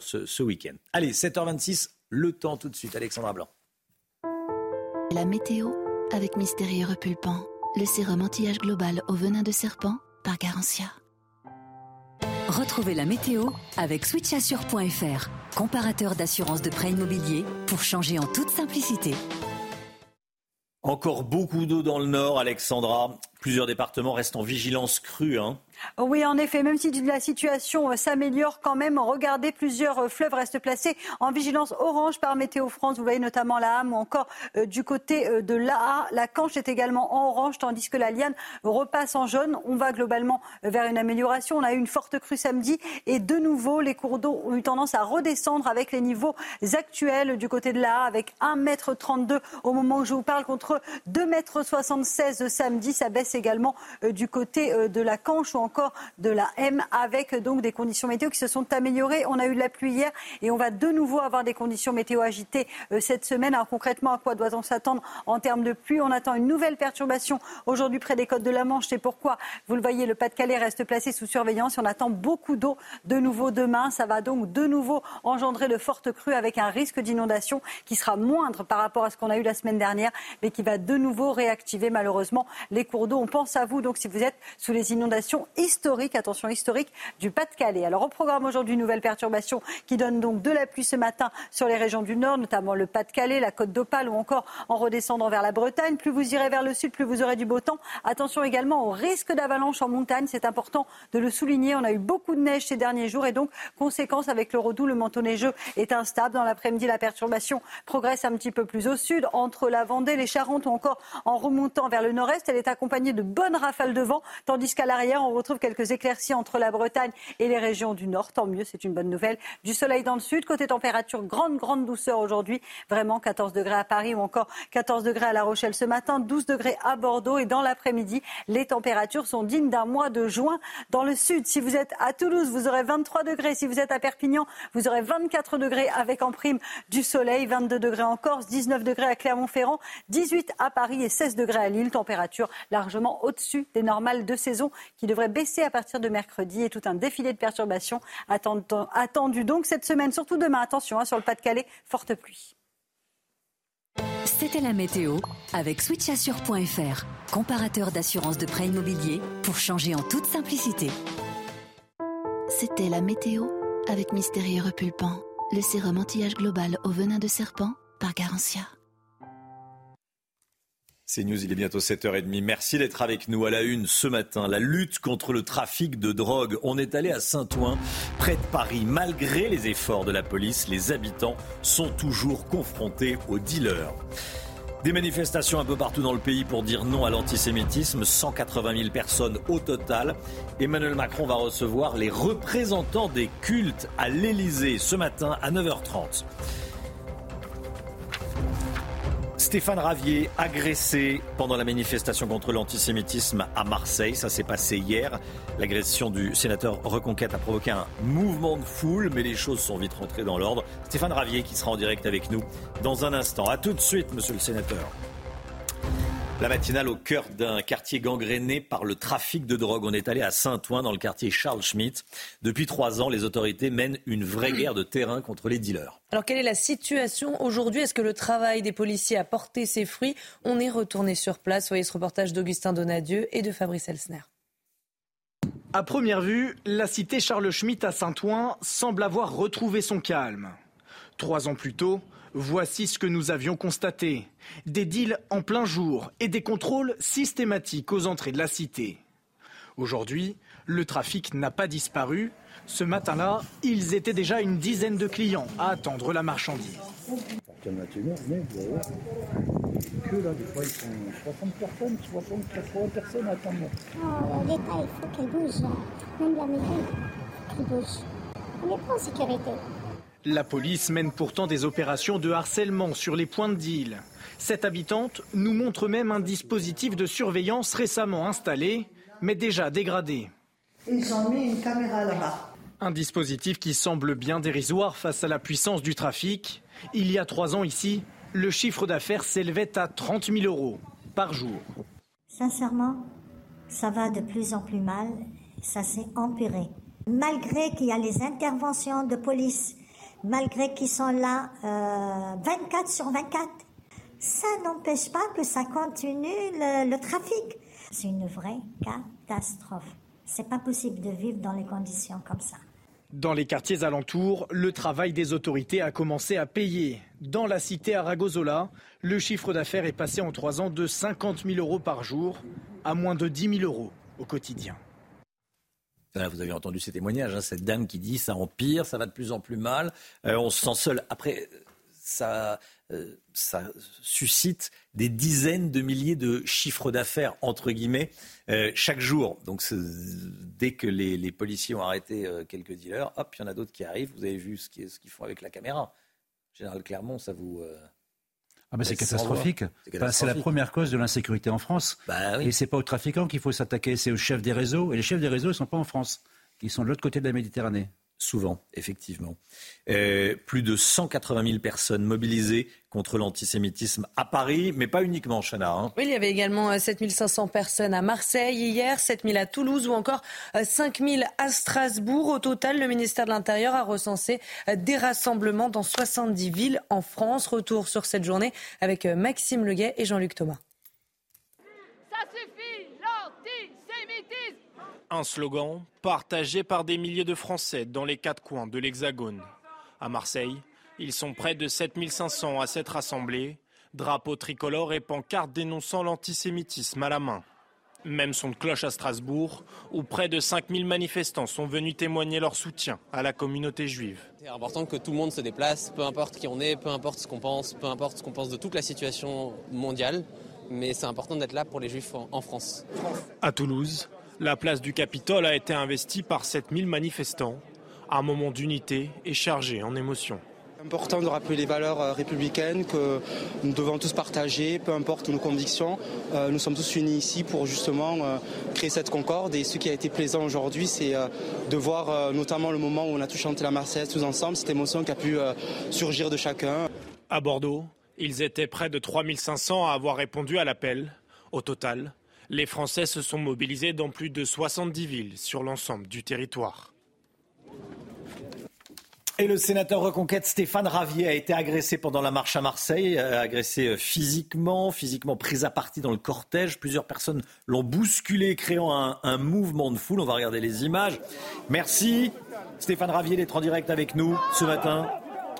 ce week-end. Allez, 7h26, le temps tout de suite, Alexandra Blanc. La météo avec Mystérieux Repulpant, le sérum anti-âge global au venin de serpent par Garantia. Retrouvez la météo avec switchassure.fr, comparateur d'assurance de prêt immobilier pour changer en toute simplicité. Encore beaucoup d'eau dans le nord, Alexandra. Plusieurs départements restent en vigilance crue. Hein. Oui, en effet, même si la situation euh, s'améliore quand même, regardez, plusieurs euh, fleuves restent placés en vigilance orange par Météo France. Vous voyez notamment la Ham ou encore euh, du côté de l'Aa. La Canche est également en orange, tandis que la Liane repasse en jaune. On va globalement vers une amélioration. On a eu une forte crue samedi et de nouveau, les cours d'eau ont eu tendance à redescendre avec les niveaux actuels du côté de l'Aa, avec 1,32 m au moment où je vous parle contre 2,76 m samedi. Ça baisse également du côté de la Canche encore de la M avec donc des conditions météo qui se sont améliorées. On a eu de la pluie hier et on va de nouveau avoir des conditions météo agitées euh, cette semaine. Alors concrètement, à quoi doit-on s'attendre en termes de pluie? On attend une nouvelle perturbation aujourd'hui près des côtes de la Manche. C'est pourquoi, vous le voyez, le Pas-de-Calais reste placé sous surveillance. on attend beaucoup d'eau de nouveau demain. Ça va donc de nouveau engendrer de fortes crues avec un risque d'inondation qui sera moindre par rapport à ce qu'on a eu la semaine dernière, mais qui va de nouveau réactiver malheureusement les cours d'eau. On pense à vous donc si vous êtes sous les inondations historique, attention historique, du Pas-de-Calais. Alors au programme aujourd'hui, nouvelle perturbation qui donne donc de la pluie ce matin sur les régions du Nord, notamment le Pas-de-Calais, la côte d'Opale ou encore en redescendant vers la Bretagne. Plus vous irez vers le sud, plus vous aurez du beau temps. Attention également au risque d'avalanche en montagne, c'est important de le souligner. On a eu beaucoup de neige ces derniers jours et donc, conséquence avec le redoux, le manteau neigeux est instable. Dans l'après-midi, la perturbation progresse un petit peu plus au sud, entre la Vendée, les Charentes ou encore en remontant vers le nord-est. Elle est accompagnée de bonnes rafales de vent, tandis qu'à l'arrière, on retrouve quelques éclaircies entre la Bretagne et les régions du Nord. Tant mieux, c'est une bonne nouvelle. Du soleil dans le sud. Côté température, grande, grande douceur aujourd'hui. Vraiment 14 degrés à Paris ou encore 14 degrés à La Rochelle ce matin, 12 degrés à Bordeaux. Et dans l'après-midi, les températures sont dignes d'un mois de juin dans le sud. Si vous êtes à Toulouse, vous aurez 23 degrés. Si vous êtes à Perpignan, vous aurez 24 degrés avec en prime du soleil, 22 degrés en Corse, 19 degrés à Clermont-Ferrand, 18 à Paris et 16 degrés à Lille. Température largement au-dessus des normales de saison qui devraient baisser à partir de mercredi et tout un défilé de perturbations attendu donc cette semaine, surtout demain. Attention hein, sur le Pas-de-Calais, forte pluie. C'était la météo avec switchassure.fr, comparateur d'assurance de prêt immobilier pour changer en toute simplicité. C'était la météo avec Mystérieux Repulpant, le sérum anti-âge global au venin de serpent par Garantia. C'est News, il est bientôt 7h30. Merci d'être avec nous à la une ce matin. La lutte contre le trafic de drogue. On est allé à Saint-Ouen, près de Paris. Malgré les efforts de la police, les habitants sont toujours confrontés aux dealers. Des manifestations un peu partout dans le pays pour dire non à l'antisémitisme. 180 000 personnes au total. Emmanuel Macron va recevoir les représentants des cultes à l'Elysée ce matin à 9h30. Stéphane Ravier, agressé pendant la manifestation contre l'antisémitisme à Marseille. Ça s'est passé hier. L'agression du sénateur Reconquête a provoqué un mouvement de foule, mais les choses sont vite rentrées dans l'ordre. Stéphane Ravier qui sera en direct avec nous dans un instant. A tout de suite, monsieur le sénateur. La matinale au cœur d'un quartier gangréné par le trafic de drogue. On est allé à Saint-Ouen, dans le quartier Charles Schmitt. Depuis trois ans, les autorités mènent une vraie guerre de terrain contre les dealers. Alors, quelle est la situation aujourd'hui? Est-ce que le travail des policiers a porté ses fruits? On est retourné sur place. Voyez ce reportage d'Augustin Donadieu et de Fabrice Elsner. À première vue, la cité Charles Schmitt à Saint-Ouen semble avoir retrouvé son calme. Trois ans plus tôt, Voici ce que nous avions constaté. Des deals en plein jour et des contrôles systématiques aux entrées de la cité. Aujourd'hui, le trafic n'a pas disparu. Ce matin-là, ils étaient déjà une dizaine de clients à attendre la marchandise. Que là, des fois, ils sont 60 personnes, 60, 80 personnes à attendre. L'État, il faut qu'elle bouge. Même la mairie, qu'elle bouge. On n'est pas en sécurité. La police mène pourtant des opérations de harcèlement sur les points de deal. Cette habitante nous montre même un dispositif de surveillance récemment installé, mais déjà dégradé. Ils ont mis une caméra là-bas. Un dispositif qui semble bien dérisoire face à la puissance du trafic. Il y a trois ans ici, Le chiffre d'affaires s'élevait à 30 000 euros par jour. Sincèrement, ça va de plus en plus mal. Ça s'est empiré. Malgré qu'il y a les interventions de police, malgré qu'ils sont là 24 sur 24, ça n'empêche pas que ça continue le, le trafic. C'est une vraie catastrophe. C'est pas possible de vivre dans les conditions comme ça. Dans les quartiers alentours, le travail des autorités a commencé à payer. Dans la cité Aragozola, le chiffre d'affaires est passé en trois ans de 50 000 euros par jour à moins de 10 000 euros au quotidien. Vous avez entendu ces témoignages, hein, cette dame qui dit ça empire, ça va de plus en plus mal, euh, on se sent seul. Après, ça, euh, ça suscite des dizaines de milliers de chiffres d'affaires, entre guillemets, euh, chaque jour. Donc dès que les, policiers ont arrêté quelques dealers, hop, il y en a d'autres qui arrivent. Vous avez vu ce qu'ils font avec la caméra. Général Clermont, ça vous... Ah ben c'est catastrophique. c'est la première cause de l'insécurité en France. Bah, oui. Et c'est pas aux trafiquants qu'il faut s'attaquer, c'est aux chefs des réseaux. Et les chefs des réseaux, ils sont pas en France. Ils sont de l'autre côté de la Méditerranée. Souvent, effectivement. Euh, plus de 180 000 personnes mobilisées contre l'antisémitisme à Paris, mais pas uniquement, Chana. Hein. Oui, il y avait également 7500 euh, personnes à Marseille hier, 7000 à Toulouse ou encore 5000 euh, à Strasbourg. Au total, le ministère de l'Intérieur a recensé des rassemblements dans 70 villes en France. Retour sur cette journée avec Maxime Leguet et Jean-Luc Thomas. Un slogan partagé par des milliers de Français dans les quatre coins de l'Hexagone. À Marseille, ils sont près de 7500 à s'être rassemblés, drapeaux tricolores et pancartes dénonçant l'antisémitisme à la main. Même son de cloche à Strasbourg, où près de 5000 manifestants sont venus témoigner leur soutien à la communauté juive. C'est important que tout le monde se déplace, peu importe qui on est, peu importe ce qu'on pense, peu importe ce qu'on pense de toute la situation mondiale, mais c'est important d'être là pour les juifs en France. À Toulouse, la place du Capitole a été investie par 7000 manifestants. Un moment d'unité et chargé en émotions. C'est important de rappeler les valeurs euh, républicaines que nous devons tous partager, peu importe nos convictions. Euh, nous sommes tous unis ici pour justement euh, créer cette concorde. Et ce qui a été plaisant aujourd'hui, c'est de voir notamment le moment où on a tous chanté la Marseillaise tous ensemble, cette émotion qui a pu surgir de chacun. À Bordeaux, ils étaient près de 3500 à avoir répondu à l'appel. Au total, les Français se sont mobilisés dans plus de 70 villes sur l'ensemble du territoire. Et le sénateur Reconquête Stéphane Ravier a été agressé pendant la marche à Marseille, euh, agressé euh, physiquement, physiquement pris à partie dans le cortège. Plusieurs personnes l'ont bousculé, créant un, un, mouvement de foule. On va regarder les images. Merci Stéphane Ravier d'être en direct avec nous ce matin.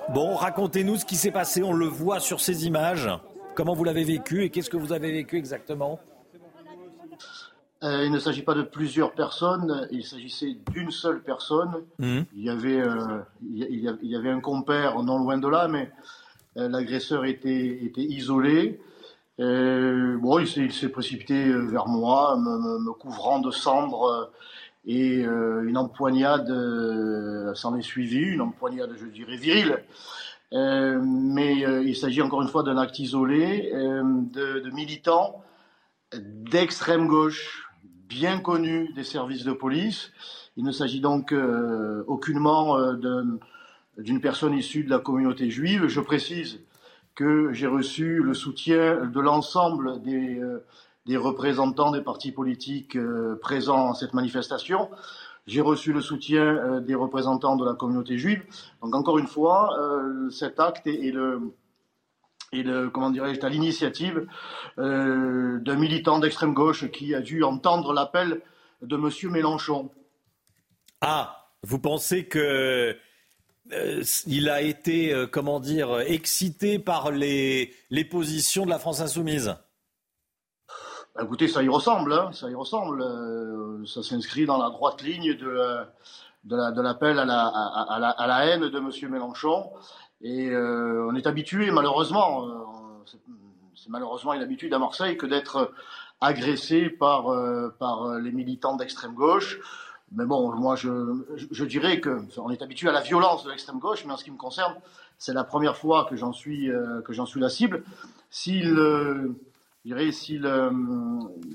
Bon, racontez-nous ce qui s'est passé. On le voit sur ces images. Comment vous l'avez vécu et qu'est-ce que vous avez vécu exactement? Euh, il ne s'agit pas de plusieurs personnes, il s'agissait d'une seule personne. Mmh. Il, y avait, euh, il, y avait un compère non loin de là, mais euh, l'agresseur était, était isolé. bon, il s'est précipité vers moi, me, couvrant de cendres et une empoignade s'en est suivie, une empoignade, je dirais, virile. mais il s'agit encore une fois d'un acte isolé de, militants d'extrême gauche bien connu des services de police. Il ne s'agit donc euh, aucunement euh, d'une personne issue de la communauté juive. Je précise que j'ai reçu le soutien de l'ensemble des, euh, des, représentants des partis politiques présents à cette manifestation. J'ai reçu le soutien des représentants de la communauté juive. Donc encore une fois, cet acte est, le, le, comment à l'initiative euh, d'un militant d'extrême gauche qui a dû entendre l'appel de M. Mélenchon. Ah, vous pensez que euh, il a été, euh, comment dire, excité par les positions de la France insoumise? Bah, Écoutez, ça y ressemble, hein, ça y ressemble. ça s'inscrit dans la droite ligne de, de l'appel à, la, à, la, à la haine de M. Mélenchon. Et euh, on est habitué, malheureusement, euh, c'est malheureusement une habitude à Marseille que d'être agressé par, euh, par les militants d'extrême gauche. Mais bon, moi, je, je dirais que on est habitué à la violence de l'extrême gauche, mais en ce qui me concerne, c'est la première fois que j'en suis que j'en suis la cible. S'il s'il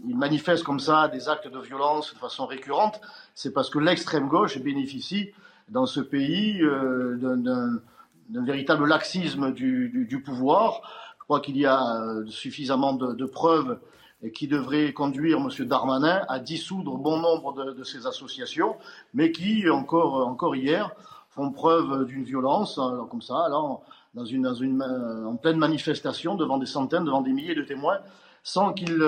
il manifeste comme ça des actes de violence de façon récurrente, c'est parce que l'extrême gauche bénéficie dans ce pays d'un d'un véritable laxisme du, pouvoir crois qu'il y a euh, suffisamment de, preuves qui devraient conduire M. Darmanin à dissoudre bon nombre de, ces associations, mais qui, encore, encore hier, font preuve d'une violence, comme ça, alors, une, en pleine manifestation, devant des centaines, devant des milliers de témoins, sans qu'ils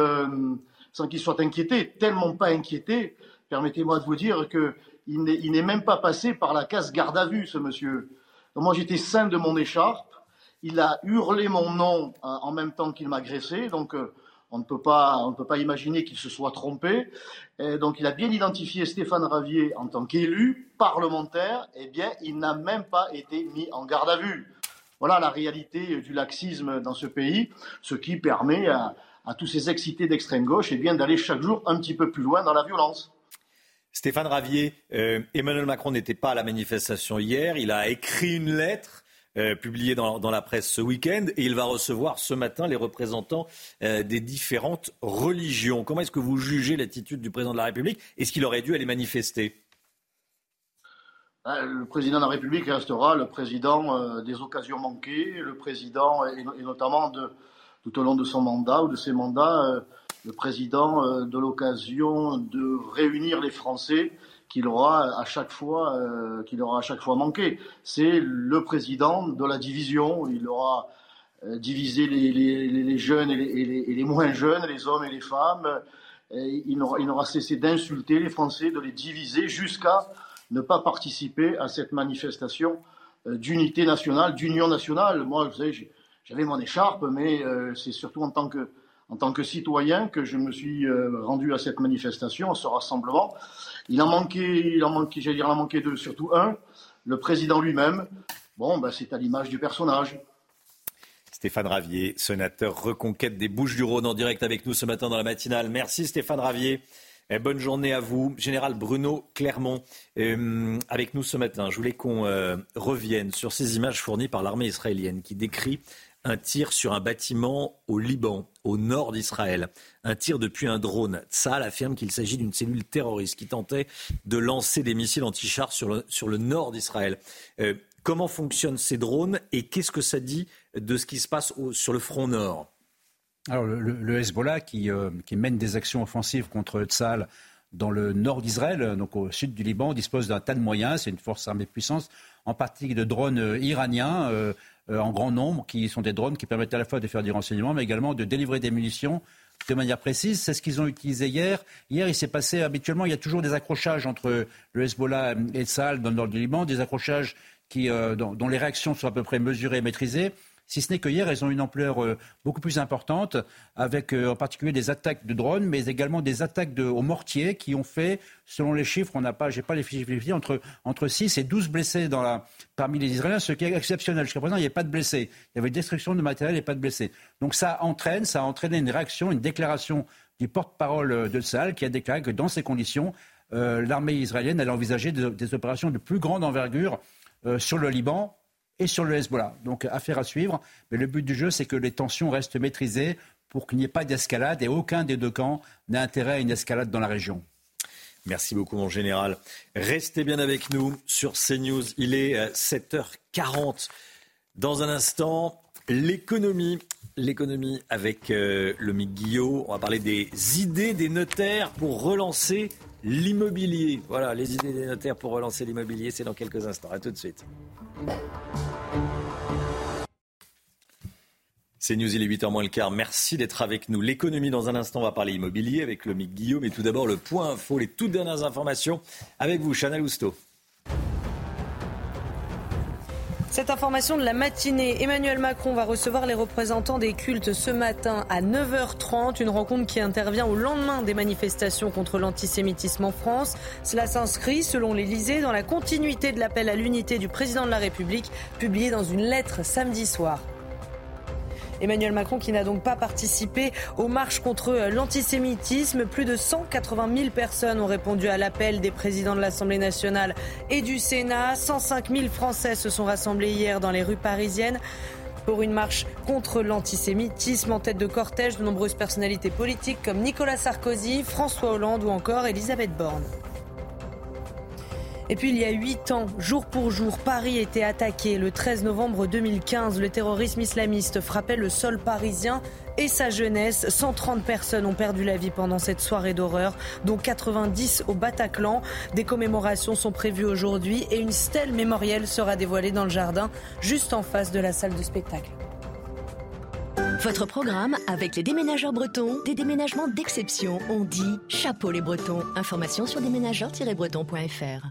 soient inquiétés, tellement pas inquiétés, permettez-moi de vous dire qu'il n'est même pas passé par la case garde à vue, ce monsieur. moi, j'étais sain de mon écharpe. Il a hurlé mon nom euh, en même temps qu'il m'agressait, donc euh, on ne peut pas, imaginer qu'il se soit trompé. Donc il a bien identifié Stéphane Ravier en tant qu'élu parlementaire. Eh bien, il n'a même pas été mis en garde à vue. Voilà la réalité du laxisme dans ce pays, ce qui permet à, tous ces excités d'extrême gauche eh d'aller chaque jour un petit peu plus loin dans la violence. Stéphane Ravier, euh, Emmanuel Macron n'était pas à la manifestation hier. Il a écrit une lettre euh, publiée dans, la presse ce week-end et il va recevoir ce matin les représentants euh, des différentes religions. Comment est-ce que vous jugez l'attitude du président de la République? Est-ce qu'il aurait dû aller manifester? Le président de la République restera le président des occasions manquées, le président et notamment tout au long de son mandat ou de ses mandats, euh, le président euh, de l'occasion de réunir les Français qu'il aura à chaque fois euh, aura à chaque fois manqué. C'est le président de la division. Il aura divisé les, jeunes et les, moins jeunes, les hommes et les femmes. Il n'aura cessé d'insulter les Français, de les diviser jusqu'à ne pas participer à cette manifestation d'unité nationale, d'union nationale. Moi, vous savez, j'avais mon écharpe, mais euh, c'est surtout en tant, que, en tant que citoyen que je me suis euh, rendu à cette manifestation, à ce rassemblement. Il en manquait, il en manquait, j'allais dire, il en manquait deux, surtout un, le président lui-même. Bon, ben, c'est à l'image du personnage. Stéphane Ravier, sénateur reconquête des Bouches-du-Rhône, en direct avec nous ce matin dans la matinale. Merci Stéphane Ravier. Et bonne journée à vous. Général Bruno Clermont, euh, avec nous ce matin. Je voulais qu'on revienne sur ces images fournies par l'armée israélienne qui décrit un tir sur un bâtiment au Liban, au nord d'Israël. Un tir depuis un drone. Tsahal affirme qu'il s'agit d'une cellule terroriste qui tentait de lancer des missiles anti-chars sur le, sur le nord d'Israël. Euh, comment fonctionnent ces drones et qu'est-ce que ça dit de ce qui se passe sur le front nord? Le, Hezbollah qui, euh, qui, mène des actions offensives contre Tsahal dans le nord d'Israël, donc au sud du Liban, dispose d'un tas de moyens. C'est une force armée puissante, en partie de drones euh, iraniens. Euh, en grand nombre, qui sont des drones qui permettent à la fois de faire du renseignement, mais également de délivrer des munitions de manière précise. C'est ce qu'ils ont utilisé hier. Hier, il s'est passé habituellement, il y a toujours des accrochages entre le Hezbollah et Saal dans le nord du Liban, des accrochages dont, les réactions sont à peu près mesurées et maîtrisées si ce n'est que hier, elles ont une ampleur euh, beaucoup plus importante, avec euh, en particulier des attaques de drones, mais également des attaques aux mortiers qui ont fait, selon les chiffres, on n'a pas, les chiffres, entre, entre 6 et 12 blessés parmi les Israéliens, ce qui est exceptionnel. Jusqu'à présent, il n'y avait pas de blessés. Il y avait destruction de matériel et pas de blessés. Donc ça entraîne, ça a entraîné une réaction, une déclaration du porte-parole euh, de Saal qui a déclaré que dans ces conditions, l'armée israélienne allait envisager des, opérations de plus grande envergure sur le Liban et sur le Hezbollah. Donc affaire à suivre. Mais le but du jeu, c'est que les tensions restent maîtrisées pour qu'il n'y ait pas d'escalade et aucun des deux camps n'a intérêt à une escalade dans la région. Merci beaucoup, mon général. Restez bien avec nous sur CNews. Il est 7h40. Euh, dans un instant, l'économie. L'économie avec euh, le Mick Guillot. On va parler des idées des notaires pour relancer l'immobilier. Voilà, les idées des notaires pour relancer l'immobilier, c'est dans quelques instants. À tout de suite. C'est News, il est 8h moins le quart. Merci d'être avec nous. L'économie, dans un instant, on va parler immobilier avec le Mick Guillaume. Mais tout d'abord, le point info, les toutes dernières informations avec vous, Chanel Housteau. Cette information de la matinée, Emmanuel Macron va recevoir les représentants des cultes ce matin à 9h30, une rencontre qui intervient au lendemain des manifestations contre l'antisémitisme en France. Cela s'inscrit, selon l'Elysée, dans la continuité de l'appel à l'unité du président de la République, publié dans une lettre samedi soir. Emmanuel Macron qui n'a donc pas participé aux marches contre l'antisémitisme. Plus de 180 000 personnes ont répondu à l'appel des présidents de l'Assemblée nationale et du Sénat. 105 000 Français se sont rassemblés hier dans les rues parisiennes pour une marche contre l'antisémitisme en tête de cortège de nombreuses personnalités politiques comme Nicolas Sarkozy, François Hollande ou encore Elisabeth Borne. Et puis il y a huit ans, jour pour jour, Paris était attaqué. Le 13 novembre 2015, le terrorisme islamiste frappait le sol parisien et sa jeunesse. 130 personnes ont perdu la vie pendant cette soirée d'horreur, dont 90 au Bataclan. Des commémorations sont prévues aujourd'hui et une stèle mémorielle sera dévoilée dans le jardin, juste en face de la salle de spectacle. Votre programme avec les déménageurs bretons, des déménagements d'exception. On dit chapeau les bretons. Information sur déménageurs-bretons.fr.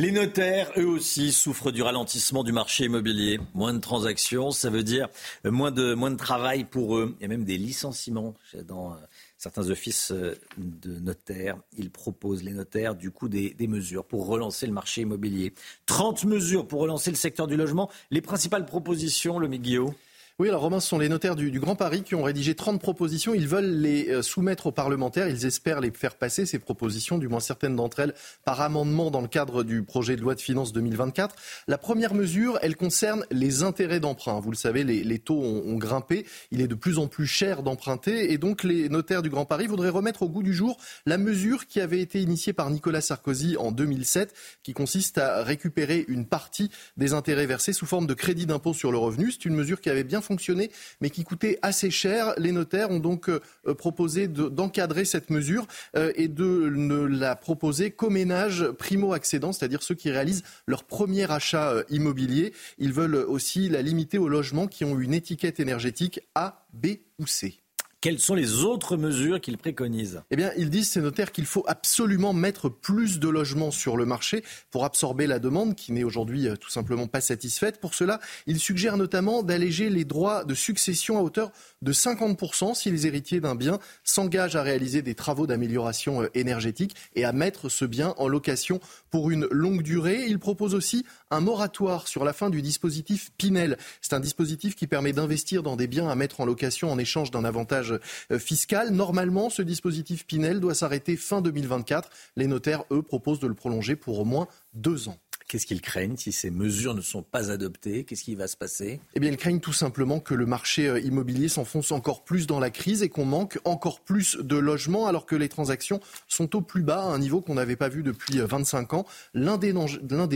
Les notaires, eux aussi, souffrent du ralentissement du marché immobilier. Moins de transactions, ça veut dire moins de, moins de travail pour eux. Il y a même des licenciements dans euh, certains offices euh, de notaires. Ils proposent, les notaires, du coup, des, mesures pour relancer le marché immobilier. 30 mesures pour relancer le secteur du logement. Les principales propositions, le Guillaume? Oui, alors Romain, ce sont les notaires du, Grand Paris qui ont rédigé 30 propositions. Ils veulent les euh, soumettre aux parlementaires. Ils espèrent les faire passer, ces propositions, du moins certaines d'entre elles, par amendement dans le cadre du projet de loi de finances 2024. La première mesure, elle concerne les intérêts d'emprunt. Vous le savez, les, taux ont, grimpé. Il est de plus en plus cher d'emprunter. Et donc, les notaires du Grand Paris voudraient remettre au goût du jour la mesure qui avait été initiée par Nicolas Sarkozy en 2007, qui consiste à récupérer une partie des intérêts versés sous forme de crédit d'impôt sur le revenu. C'est une mesure qui avait bien fonctionner, mais qui coûtait assez cher. Les notaires ont donc euh, proposé d'encadrer cette mesure euh, et de ne la proposer qu'aux ménages primo-accédants, c'est-à-dire ceux qui réalisent leur premier achat euh, immobilier. Ils veulent aussi la limiter aux logements qui ont une étiquette énergétique A, B ou C. Quelles sont les autres mesures qu'ils préconisent Eh bien, ils disent, ces notaires, qu'il faut absolument mettre plus de logements sur le marché pour absorber la demande qui n'est aujourd'hui euh, tout simplement pas satisfaite. Pour cela, ils suggèrent notamment d'alléger les droits de succession à hauteur de 50% si les héritiers d'un bien s'engagent à réaliser des travaux d'amélioration euh, énergétique et à mettre ce bien en location pour une longue durée. Ils proposent aussi un moratoire sur la fin du dispositif Pinel. C'est un dispositif qui permet d'investir dans des biens à mettre en location en échange d'un avantage euh, fiscale. Normalement, ce dispositif Pinel doit s'arrêter fin 2024. Les notaires, eux, proposent de le prolonger pour au moins deux ans. Qu'est-ce qu'ils craignent si ces mesures ne sont pas adoptées? Qu'est-ce qui va se passer? Eh bien, ils craignent tout simplement que le marché euh, immobilier s'enfonce encore plus dans la crise et qu'on manque encore plus de logements alors que les transactions sont au plus bas, à un niveau qu'on n'avait pas vu depuis 25 euh, ans. L'un des,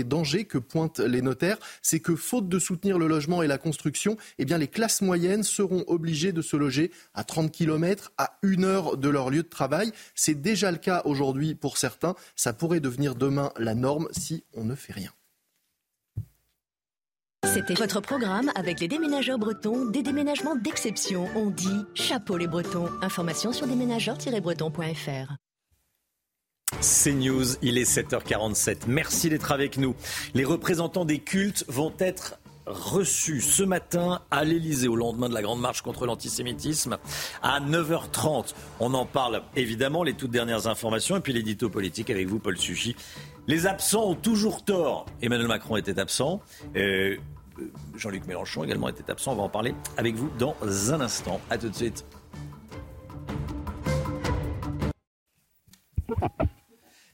dangers que pointent les notaires, c'est que faute de soutenir le logement et la construction, eh bien, les classes moyennes seront obligées de se loger à 30 km, à une heure de leur lieu de travail. C'est déjà le cas aujourd'hui pour certains. Ça pourrait devenir demain la norme si on ne fait rien. C'était votre programme avec les déménageurs bretons, des déménagements d'exception. On dit chapeau les bretons. Information sur déménageurs-bretons.fr. C'est News, il est 7h47. Merci d'être avec nous. Les représentants des cultes vont être reçus ce matin à l'Elysée au lendemain de la grande marche contre l'antisémitisme à 9h30. On en parle évidemment, les toutes dernières informations et puis l'édito politique avec vous, Paul Suchy. Les absents ont toujours tort. Emmanuel Macron était absent. Euh, Jean-Luc Mélenchon également était absent. On va en parler avec vous dans un instant. A tout de suite. «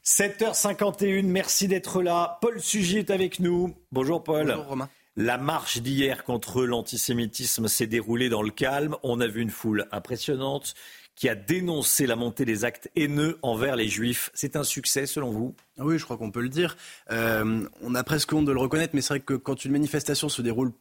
7h51, merci d'être là. Paul Sugy est avec nous. Bonjour Paul. Bonjour Romain. La marche d'hier contre l'antisémitisme s'est déroulée dans le calme. On a vu une foule impressionnante qui a dénoncé la montée des actes haineux envers les juifs. C'est un succès selon vous? Oui, je crois qu'on peut le dire. Euh, on a presque honte de le reconnaître, mais c'est vrai que quand une manifestation se déroule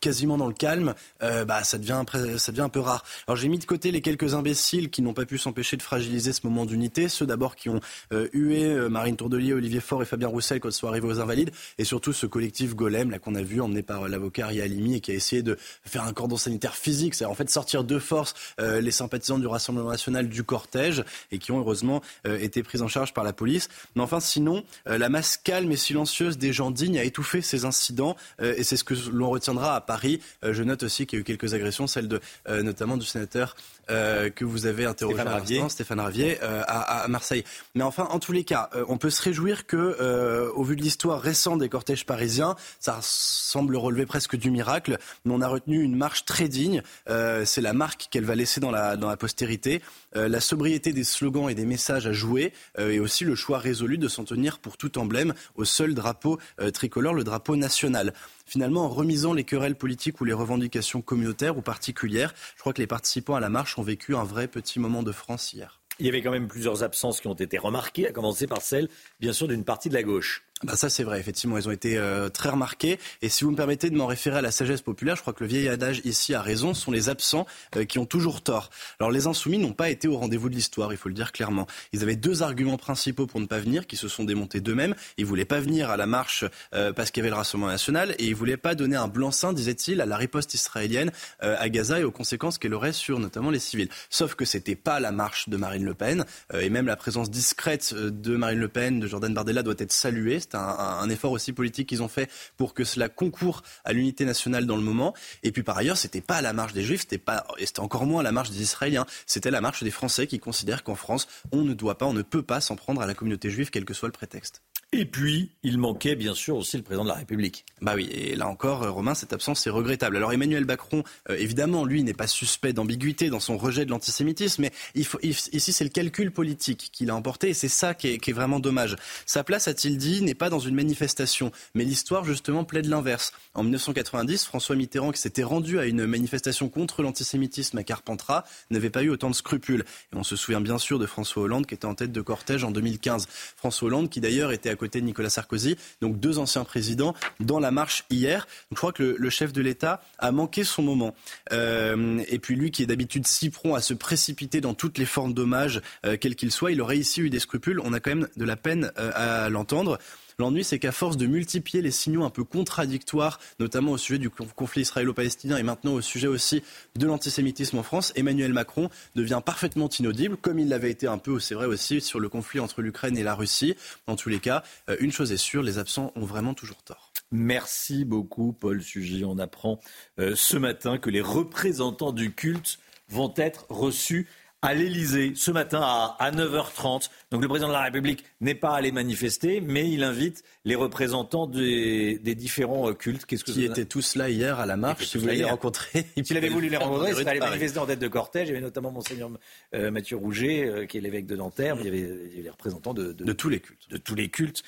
quasiment dans le calme, euh, bah, ça, devient, ça devient un peu rare. Alors j'ai mis de côté les quelques imbéciles qui n'ont pas pu s'empêcher de fragiliser ce moment d'unité, ceux d'abord qui ont euh, hué euh, Marine Tourdelier, Olivier Faure et Fabien Roussel quand ils sont arrivés aux Invalides, et surtout ce collectif Golem là qu'on a vu emmené par l'avocat Ria Halimi et qui a essayé de faire un cordon sanitaire physique, c'est en fait sortir de force les sympathisants du Rassemblement national du cortège et qui ont heureusement été pris en charge par la police. Mais enfin sinon, la masse calme et silencieuse des gens dignes a étouffé ces incidents et c'est ce que l'on retiendra Paris. Euh, je note aussi qu'il y a eu quelques agressions, celle de, euh, notamment du sénateur euh, que vous avez interrogé Stéphane Ravier, Stéphane Ravier à, Marseille. Mais enfin, en tous les cas, on peut se réjouir que, au vu de l'histoire récente des cortèges parisiens, ça semble relever presque du miracle. Mais on a retenu une marche très digne. C'est la marque qu'elle va laisser dans la, dans la postérité. la sobriété des slogans et des messages à jouer, et aussi le choix résolu de s'en tenir pour tout emblème au seul drapeau tricolore, le drapeau national finalement en remisant les querelles politiques ou les revendications communautaires ou particulières. Je crois que les participants à la marche ont vécu un vrai petit moment de France hier. il y avait quand même plusieurs absences qui ont été remarquées, à commencer par celle, bien sûr, d'une partie de la gauche. Bah ça c'est vrai, effectivement, ils ont été euh, très remarqués. Et si vous me permettez de m'en référer à la sagesse populaire, je crois que le vieil adage ici a raison, ce sont les absents euh, qui ont toujours tort. Alors les insoumis n'ont pas été au rendez-vous de l'histoire, il faut le dire clairement. Ils avaient deux arguments principaux pour ne pas venir, qui se sont démontés d'eux-mêmes. Ils voulaient pas venir à la marche euh, parce qu'il y avait le Rassemblement national, et ils voulaient pas donner un blanc-seing, disait-il, à la riposte israélienne à Gaza et aux conséquences qu'elle aurait sur notamment les civils. Sauf que c'était pas la marche de Marine Le Pen, et même la présence discrète de Marine Le Pen, de Jordan Bardella doit être saluée. C'est un, effort aussi politique qu'ils ont fait pour que cela concourt à l'unité nationale dans le moment. Et puis par ailleurs, c'était pas la marche des Juifs, c'était pas, c'était encore moins la marche des Israéliens. C'était la marche des Français qui considèrent qu'en France, on ne doit pas, on ne peut pas s'en prendre à la communauté juive, quel que soit le prétexte. Et puis, il manquait bien sûr aussi le président de la République. Bah oui, et là encore, euh, Romain, cette absence est regrettable. Alors Emmanuel Macron, euh, évidemment, lui n'est pas suspect d'ambiguïté dans son rejet de l'antisémitisme, mais ici c'est le calcul politique qu'il a emporté, et c'est ça qui est, qui est, vraiment dommage. Sa place, a-t-il dit, n'est pas dans une manifestation, mais l'histoire justement plaide l'inverse. En 1990, François Mitterrand, qui s'était rendu à une manifestation contre l'antisémitisme à Carpentras, n'avait pas eu autant de scrupules. Et on se souvient bien sûr de François Hollande, qui était en tête de cortège en 2015. François Hollande, qui d'ailleurs était à côté de Nicolas Sarkozy, donc deux anciens présidents, dans la marche hier. Je crois que le, chef de l'État a manqué son moment. Euh, et puis lui, qui est d'habitude si prompt à se précipiter dans toutes les formes d'hommage, euh, quels qu'ils soient, il aurait ici eu des scrupules. On a quand même de la peine euh, à l'entendre. L'ennui, c'est qu'à force de multiplier les signaux un peu contradictoires, notamment au sujet du conflit israélo-palestinien et maintenant au sujet aussi de l'antisémitisme en France, Emmanuel Macron devient parfaitement inaudible, comme il l'avait été un peu, c'est vrai aussi, sur le conflit entre l'Ukraine et la Russie. Dans tous les cas, euh, une chose est sûre, les absents ont vraiment toujours tort. Merci beaucoup, Paul Sugy. On apprend euh, ce matin que les représentants du culte vont être reçus à l'Elysée ce matin à, 9h30. Donc le président de la République n'est pas allé manifester, mais il invite les représentants des, différents euh, cultes. Qu'est-ce que qui étaient tous là hier à la marche, si vous voulez les rencontrer. S'il avait voulu les rencontrer, il allé manifester en tête de cortège. Il y avait notamment Monseigneur euh, Mathieu Rouget, euh, qui est l'évêque de Nanterre, il, y avait, les représentants de, tous les cultes. De tous les cultes.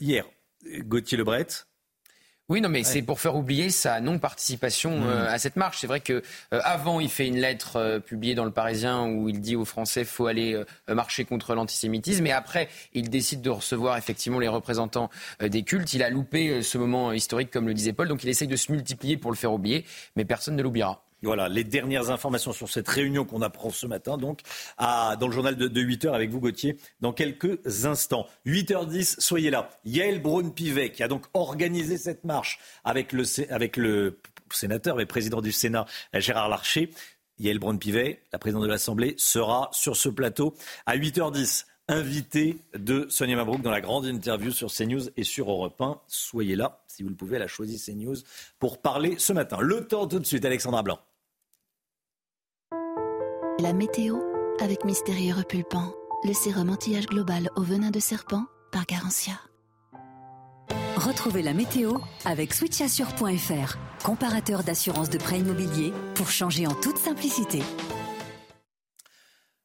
hier, Gauthier Lebret, oui, non, mais c'est pour faire oublier sa non-participation mmh. euh, à cette marche. C'est vrai que euh, avant, il fait une lettre euh, publiée dans le Parisien où il dit aux Français faut aller marcher contre l'antisémitisme. Et après, il décide de recevoir effectivement les représentants des cultes. Il a loupé ce moment historique, comme le disait Paul. Donc, il essaye de se multiplier pour le faire oublier, mais personne ne l'oubliera. Voilà, les dernières informations sur cette réunion qu'on apprend ce matin, donc, dans le journal de, 8 h avec vous, Gauthier, dans quelques instants. 8h10, soyez là. Yael Braun-Pivet, qui a donc organisé cette marche avec le, avec le sénateur et président du Sénat, Gérard Larcher. Yael Braun-Pivet, la présidente de l'Assemblée, sera sur ce plateau à 8h10 invité de Sonia Mabrouk dans la grande interview sur CNews et sur Europe 1. Soyez là, si vous le pouvez, elle a choisi CNews pour parler ce matin. Le temps tout de suite, Alexandra Blanc. La météo avec Mystérieux Repulpant, le sérum anti-âge global au venin de serpent par Garantia. Retrouvez la météo avec switchassure.fr, comparateur d'assurance de prêt immobilier pour changer en toute simplicité.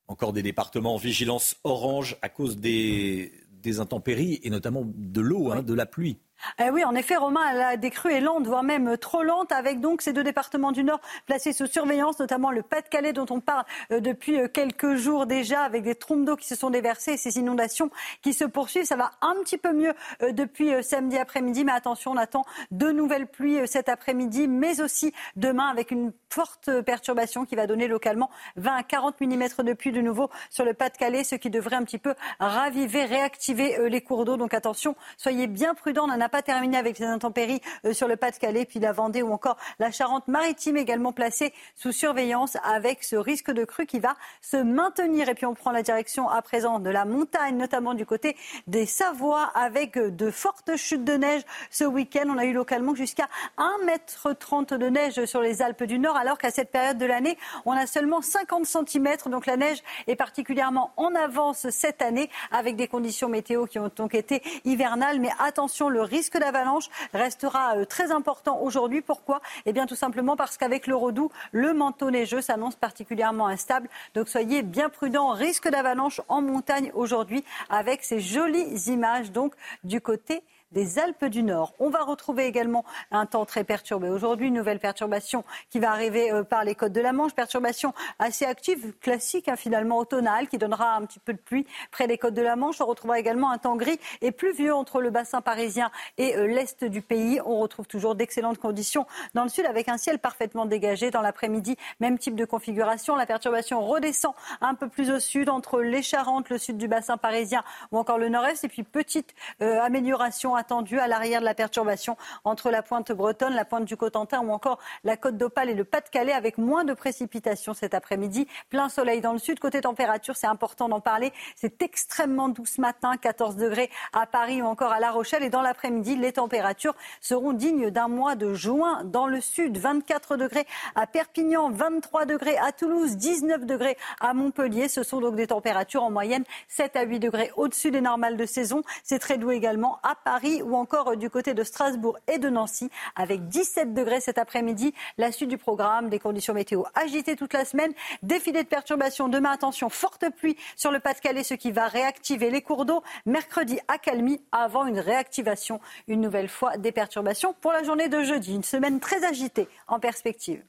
Encore des départements en vigilance orange à cause des, intempéries et notamment de l'eau, hein, de la pluie. Eh oui, en effet, Romain, la décrue est lente, voire même trop lente, avec donc ces deux départements du Nord placés sous surveillance, notamment le Pas-de-Calais dont on parle euh, depuis euh, quelques jours déjà, avec des trompes d'eau qui se sont déversées et ces inondations qui se poursuivent. Ça va un petit peu mieux euh, depuis samedi après-midi, mais attention, on attend de nouvelles pluies cet après-midi, mais aussi demain avec une forte perturbation qui va donner localement 20 à 40 mm de pluie de nouveau sur le Pas-de-Calais, ce qui devrait un petit peu raviver, réactiver les cours d'eau. Donc attention, soyez bien prudents. Pas terminé avec les intempéries euh, sur le Pas-de-Calais, puis la Vendée ou encore la Charente-Maritime également placée sous surveillance avec ce risque de crue qui va se maintenir. Et puis on prend la direction à présent de la montagne, notamment du côté des Savoies, avec de fortes chutes de neige ce week-end. On a eu localement jusqu'à 1,30 m de neige sur les Alpes du Nord, alors qu'à cette période de l'année, on a seulement 50 cm. Donc la neige est particulièrement en avance cette année, avec des conditions météo qui ont donc été hivernales. Mais attention, le risque risque d'avalanche restera euh, très important aujourd'hui. Pourquoi? Eh bien tout simplement parce qu'avec le redoux, le manteau neigeux s'annonce particulièrement instable. Donc soyez bien prudents. Risque d'avalanche en montagne aujourd'hui avec ces jolies images donc du côté des Alpes du Nord. On va retrouver également un temps très perturbé. Aujourd'hui, une nouvelle perturbation qui va arriver euh, par les côtes de la Manche. Perturbation assez active, classique hein, finalement automnale, qui donnera un petit peu de pluie près des côtes de la Manche. On retrouvera également un temps gris et pluvieux entre le bassin parisien et euh, l'est du pays. On retrouve toujours d'excellentes conditions dans le sud avec un ciel parfaitement dégagé. Dans l'après-midi, même type de configuration. La perturbation redescend un peu plus au sud entre les Charentes, le sud du bassin parisien ou encore le nord-est. Et puis petite euh, amélioration attendue à l'arrière de la perturbation entre la pointe bretonne, la pointe du Cotentin ou encore la côte d'Opale et le Pas-de-Calais avec moins de précipitations cet après-midi. Plein soleil dans le sud. Côté température, c'est important d'en parler. C'est extrêmement doux ce matin, 14 degrés à Paris ou encore à La Rochelle. Et dans l'après-midi, les températures seront dignes d'un mois de juin dans le sud. 24 degrés à Perpignan, 23 degrés à Toulouse, 19 degrés à Montpellier. Ce sont donc des températures en moyenne 7 à 8 degrés au-dessus des normales de saison. C'est très doux également à Paris ou encore du côté de Strasbourg et de Nancy avec 17 degrés cet après-midi. La suite du programme, des conditions météo agitées toute la semaine, défilé de perturbations. Demain, attention, forte pluie sur le Pas-de-Calais, ce qui va réactiver les cours d'eau. Mercredi, accalmie avant une réactivation, une nouvelle fois des perturbations pour la journée de jeudi. Une semaine très agitée en perspective.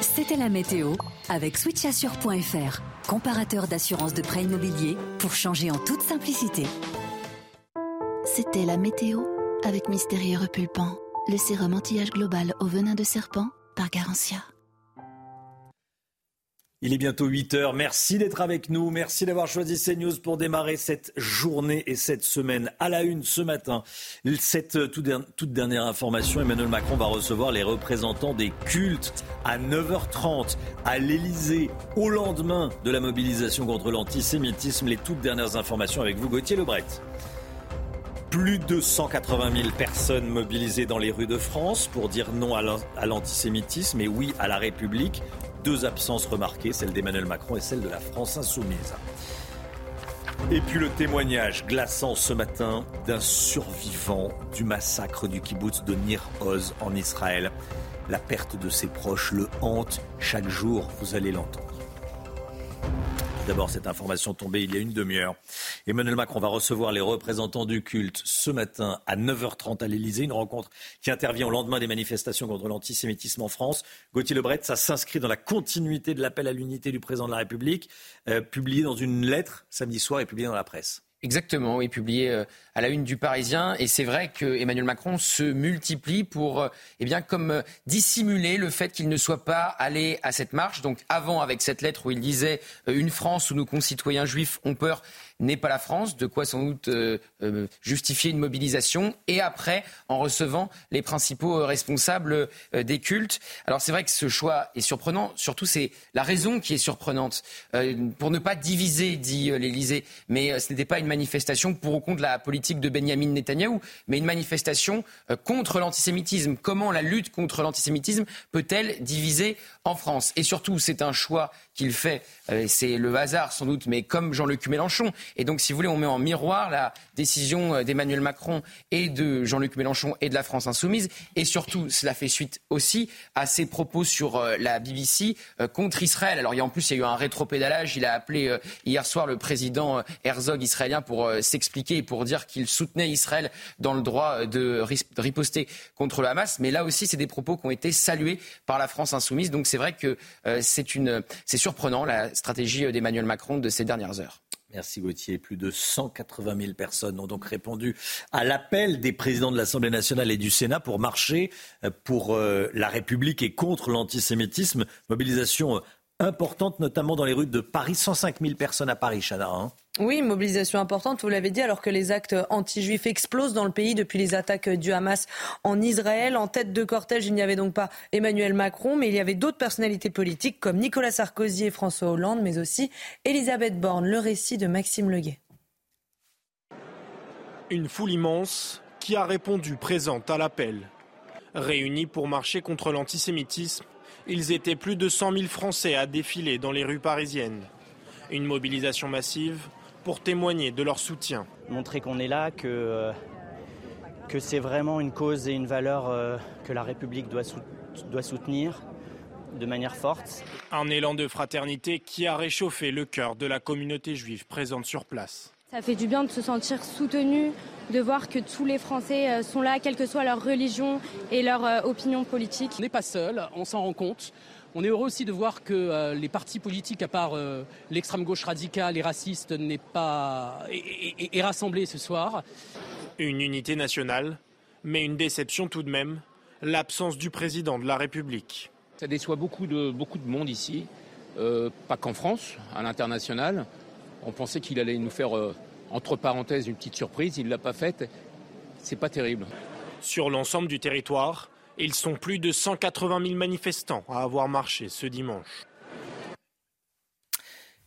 C'était la météo avec switchassure.fr, comparateur d'assurance de prêt immobilier pour changer en toute simplicité. C'était la météo avec Mystérieux Repulpant, le sérum anti-âge global au venin de serpent par Garantia. Il est bientôt 8 heures. Merci d'être avec nous. Merci d'avoir choisi CNews pour démarrer cette journée et cette semaine. À la une ce matin, cette euh, toute dernière information, Emmanuel Macron va recevoir les représentants des cultes à 9h30 à l'Elysée au lendemain de la mobilisation contre l'antisémitisme. Les toutes dernières informations avec vous, Gauthier Lebret. Plus de 180 000 personnes mobilisées dans les rues de France pour dire non à l'antisémitisme et oui à la République. Deux absences remarquées, celle d'Emmanuel Macron et celle de la France insoumise. Et puis le témoignage glaçant ce matin d'un survivant du massacre du kibbutz de Nir Oz en Israël. La perte de ses proches le hante chaque jour, vous allez l'entendre. D'abord, cette information tombée il y a une demi-heure. Emmanuel Macron va recevoir les représentants du culte ce matin à 9h30 à l'Elysée, une rencontre qui intervient au lendemain des manifestations contre l'antisémitisme en France. Gauthier Lebret, ça s'inscrit dans la continuité de l'appel à l'unité du président de la République, euh, publié dans une lettre samedi soir et publié dans la presse. Exactement, oui, publié euh, à la une du Parisien. Et c'est vrai que Emmanuel Macron se multiplie pour, euh, eh bien, comme euh, dissimuler le fait qu'il ne soit pas allé à cette marche. Donc, avant, avec cette lettre où il disait une France où nos concitoyens juifs ont peur n'est pas la France, de quoi sans doute justifier une mobilisation. Et après, en recevant les principaux responsables des cultes. Alors, c'est vrai que ce choix est surprenant. Surtout, c'est la raison qui est surprenante. pour ne pas diviser, dit l'Élysée. Mais ce n'était pas une manifestation pour ou contre la politique de Benjamin Netanyahou, mais une manifestation euh, contre l'antisémitisme. Comment la lutte contre l'antisémitisme peut-elle diviser en France? Et surtout, c'est un choix qu'il fait, euh, c'est le hasard sans doute, mais comme Jean-Luc Mélenchon. Et donc, si vous voulez, on met en miroir la décision euh, d'Emmanuel Macron et de Jean-Luc Mélenchon et de la France insoumise. Et surtout, cela fait suite aussi à ses propos sur la BBC contre Israël. Alors, il y a, en plus, il y a eu un rétropédalage. Il a appelé hier soir le président Herzog israélien pour euh, s'expliquer et pour dire qu'il soutenait Israël dans le droit de riposter contre le Hamas. Mais là aussi, c'est des propos qui ont été salués par la France insoumise. Donc c'est vrai que euh, c'est une, c'est surprenant la stratégie d'Emmanuel Macron de ces dernières heures. Merci Gauthier. Plus de 180 000 personnes ont donc répondu à l'appel des présidents de l'Assemblée nationale et du Sénat pour marcher euh, pour la République et contre l'antisémitisme. Mobilisation importante, notamment dans les rues de Paris. 105 000 personnes à Paris, Chana. Hein. Oui, mobilisation importante, vous l'avez dit, alors que les actes anti-juifs explosent dans le pays depuis les attaques du Hamas en Israël. En tête de cortège, il n'y avait donc pas Emmanuel Macron, mais il y avait d'autres personnalités politiques comme Nicolas Sarkozy et François Hollande, mais aussi Elisabeth Borne. Le récit de Maxime Leguet. Une foule immense qui a répondu présente à l'appel. Réunis pour marcher contre l'antisémitisme, ils étaient plus de 100 000 Français à défiler dans les rues parisiennes. Une mobilisation massive pour témoigner de leur soutien. Montrer qu'on est là, que, euh, que c'est vraiment une cause et une valeur euh, que la République doit, doit soutenir de manière forte. Un élan de fraternité qui a réchauffé le cœur de la communauté juive présente sur place. Ça fait du bien de se sentir soutenu, de voir que tous les Français euh, sont là, quelle que soit leur religion et leur opinion politique. On n'est pas seul, on s'en rend compte. On est heureux aussi de voir que euh, les partis politiques, à part l'extrême gauche radicale et raciste, n'est pas est, rassemblés ce soir. Une unité nationale, mais une déception tout de même, l'absence du président de la République. Ça déçoit beaucoup de, beaucoup de monde ici, pas qu'en France, à l'international. On pensait qu'il allait nous faire, euh, entre parenthèses, une petite surprise. Il ne l'a pas faite. C'est pas terrible. Sur l'ensemble du territoire, ils sont plus de 180 000 manifestants à avoir marché ce dimanche.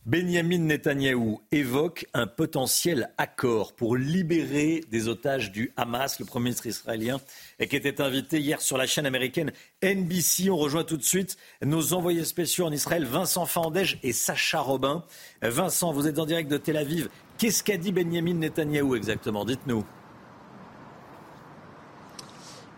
Benjamin Netanyahou évoque un potentiel accord pour libérer des otages du Hamas, le Premier ministre israélien, qui était invité hier sur la chaîne américaine NBC. On rejoint tout de suite nos envoyés spéciaux en Israël, Vincent Fandège et Sacha Robin. Vincent, vous êtes en direct de Tel Aviv. Qu'est-ce qu'a dit Benjamin Netanyahou exactement? Dites-nous.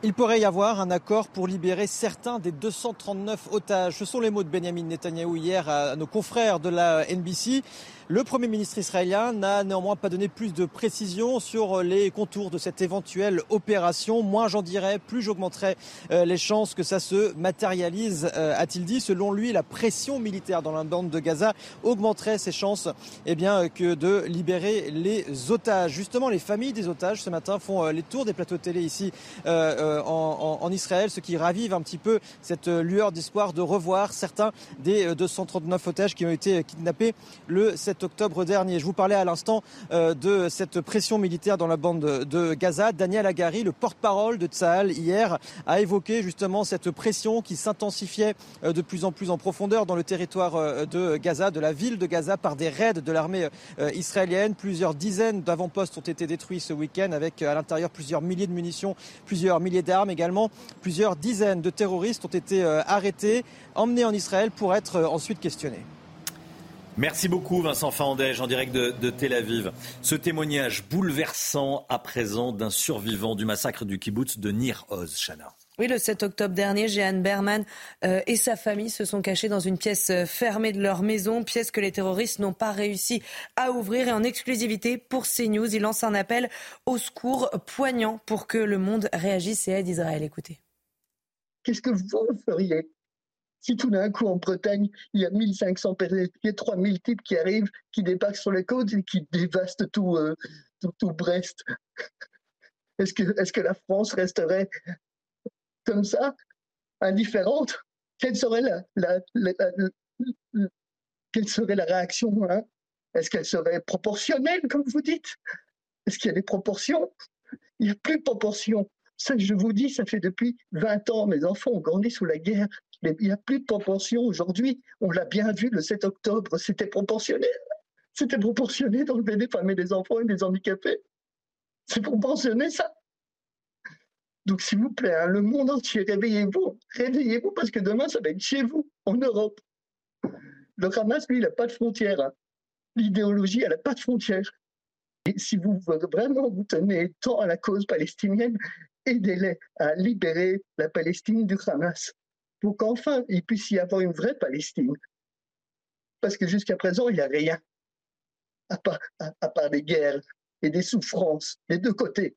Il pourrait y avoir un accord pour libérer certains des 239 otages. Ce sont les mots de Benjamin Netanyahou hier à nos confrères de la NBC. Le Premier ministre israélien n'a néanmoins pas donné plus de précisions sur les contours de cette éventuelle opération. Moins j'en dirais, plus j'augmenterai euh, les chances que ça se matérialise, euh, a-t-il dit. Selon lui, la pression militaire dans la bande de Gaza augmenterait ses chances eh bien, que de libérer les otages. Justement, les familles des otages ce matin font euh, les tours des plateaux télé ici en, en, Israël, ce qui ravive un petit peu cette lueur d'espoir de revoir certains des 239 otages qui ont été kidnappés le 7 octobre dernier. Je vous parlais à l'instant euh, de cette pression militaire dans la bande de Gaza. Daniel Agari, le porte-parole de Tsahal hier, a évoqué justement cette pression qui s'intensifiait euh, de plus en plus en profondeur dans le territoire euh, de Gaza, de la ville de Gaza, par des raids de l'armée israélienne. Plusieurs dizaines d'avant-postes ont été détruits ce week-end avec à l'intérieur plusieurs milliers de munitions, plusieurs milliers d'armes également. Plusieurs dizaines de terroristes ont été arrêtés, emmenés en Israël pour être ensuite questionnés. Merci beaucoup Vincent Fandège en direct de, Tel Aviv. Ce témoignage bouleversant à présent d'un survivant du massacre du kibbutz de Nir Oz, Chana. Oui, le 7 octobre dernier, Jehan Berman euh, et sa famille se sont cachés dans une pièce euh, fermée de leur maison, pièce que les terroristes n'ont pas réussi à ouvrir. Et en exclusivité pour CNews, il lance un appel au secours poignant pour que le monde réagisse et aide Israël. Écoutez. Qu'est-ce que vous feriez? Si tout d'un coup en Bretagne, il y a 1500 personnes, il y a 3000 types qui arrivent, qui débarquent sur les côtes et qui dévastent tout, euh, tout, Brest, est-ce que, est que la France resterait comme ça, indifférente? Quelle serait la, quelle serait la réaction hein? Est-ce qu'elle serait proportionnelle, comme vous dites? Est-ce qu'il y a des proportions? Il n'y a plus de proportions. Ça, je vous dis, ça fait depuis 20 ans, mes enfants ont grandi sous la guerre. Mais il n'y a plus de proportion aujourd'hui. On l'a bien vu le 7 octobre, c'était proportionnel. C'était proportionné d'enlever des femmes et des enfants et des handicapés. C'est proportionné, ça. Donc, s'il vous plaît, hein, le monde entier, réveillez-vous. Réveillez-vous parce que demain, ça va être chez vous, en Europe. Le Hamas, lui, il n'a pas de frontières. Hein. L'idéologie, elle n'a pas de frontières. Et si vous vraiment vous tenez tant à la cause palestinienne, aidez-les à libérer la Palestine du Hamas pour qu'enfin il puisse y avoir une vraie Palestine. Parce que jusqu'à présent, il n'y a rien, à part, des guerres et des souffrances des deux côtés.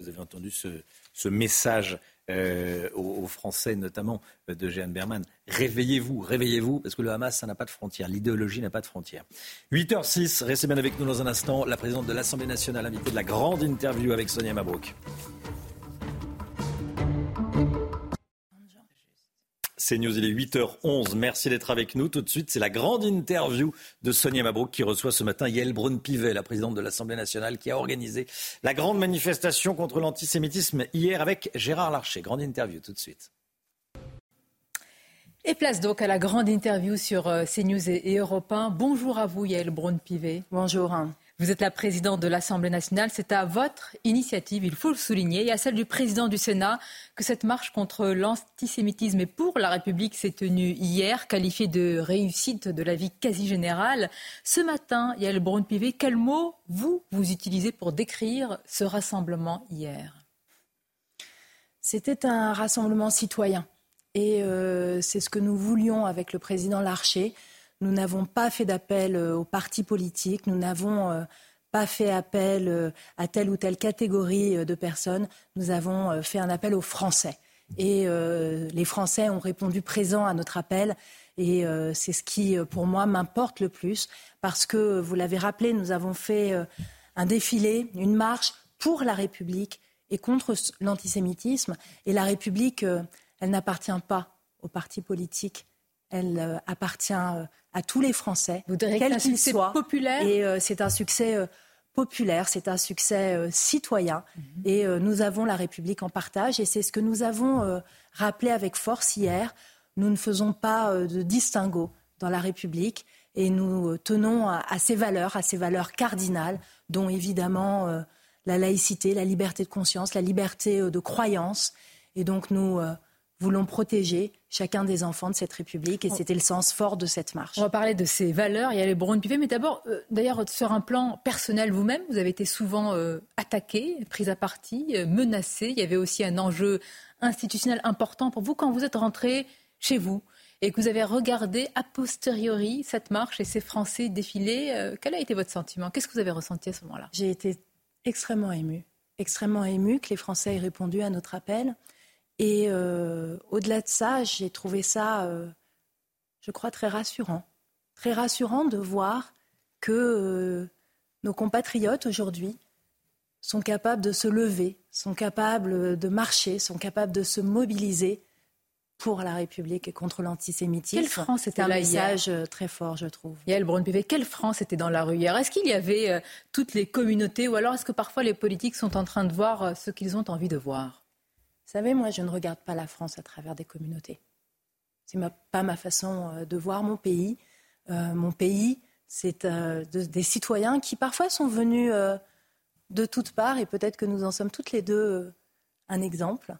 Vous avez entendu ce, message euh, aux, Français, notamment euh, de Jeanne Berman. Réveillez-vous, réveillez-vous, parce que le Hamas, ça n'a pas de frontières. L'idéologie n'a pas de frontières. 8h06, restez bien avec nous dans un instant. La présidente de l'Assemblée nationale, invitée de la grande interview avec Sonia Mabrouk. C'est News, il est 8h11. Merci d'être avec nous. Tout de suite, c'est la grande interview de Sonia Mabrouk qui reçoit ce matin Yael Braun-Pivet, la présidente de l'Assemblée nationale, qui a organisé la grande manifestation contre l'antisémitisme hier avec Gérard Larcher. Grande interview tout de suite. Et place donc à la grande interview sur euh, CNews et Europe 1. Bonjour à vous Yael Braun-Pivet. Bonjour. Vous êtes la présidente de l'Assemblée nationale. C'est à votre initiative, il faut le souligner, et à celle du président du Sénat que cette marche contre l'antisémitisme et pour la République s'est tenue hier, qualifiée de réussite de la vie quasi générale. Ce matin, Yael Braun-Pivet, quel mot vous, vous utilisez pour décrire ce rassemblement hier? C'était un rassemblement citoyen. Et euh, c'est ce que nous voulions avec le président Larcher nous n'avons pas fait d'appel aux partis politiques, nous n'avons pas fait appel à telle ou telle catégorie de personnes, nous avons fait un appel aux Français. Et les Français ont répondu présent à notre appel. Et c'est ce qui, pour moi, m'importe le plus, parce que, vous l'avez rappelé, nous avons fait un défilé, une marche pour la République et contre l'antisémitisme. Et la République, elle n'appartient pas aux partis politiques. Elle euh, appartient euh, à tous les Français, quels qu'ils soient. Populaire et euh, c'est un succès populaire, c'est un succès citoyen. Mhm. Et nous avons la République en partage. Et c'est ce que nous avons rappelé avec force hier. Nous ne faisons pas de distinguo dans la République. Et nous tenons à, à, ces valeurs, à ces valeurs cardinales, dont évidemment la laïcité, la liberté de conscience, la liberté de croyance. Et donc nous voulons protéger chacun des enfants de cette République et c'était le sens fort de cette marche. On va parler de ces valeurs, il y a les de pivet, mais d'abord, euh, d'ailleurs, sur un plan personnel vous-même, vous avez été souvent euh, attaqué, pris à partie, euh, menacé. Il y avait aussi un enjeu institutionnel important pour vous quand vous êtes rentré chez vous et que vous avez regardé a posteriori cette marche et ces Français défiler. quel a été votre sentiment? Qu'est-ce que vous avez ressenti à ce moment-là? J'ai été extrêmement émue, extrêmement émue que les Français aient répondu à notre appel. Et euh, au-delà de ça, j'ai trouvé ça, euh, je crois, très rassurant. Très rassurant de voir que euh, nos compatriotes aujourd'hui sont capables de se lever, sont capables de marcher, sont capables de se mobiliser pour la République et contre l'antisémitisme. Quelle France était un là message très fort, je trouve. Yael Braun-Pivet, quelle France était dans la rue hier? Est-ce qu'il y avait toutes les communautés ou alors est-ce que parfois les politiques sont en train de voir ce qu'ils ont envie de voir? Vous savez, moi, je ne regarde pas la France à travers des communautés. Ce n'est pas ma façon euh, de voir mon pays. Euh, mon pays, c'est euh, des citoyens qui parfois sont venus de toutes parts, et peut-être que nous en sommes toutes les deux un exemple.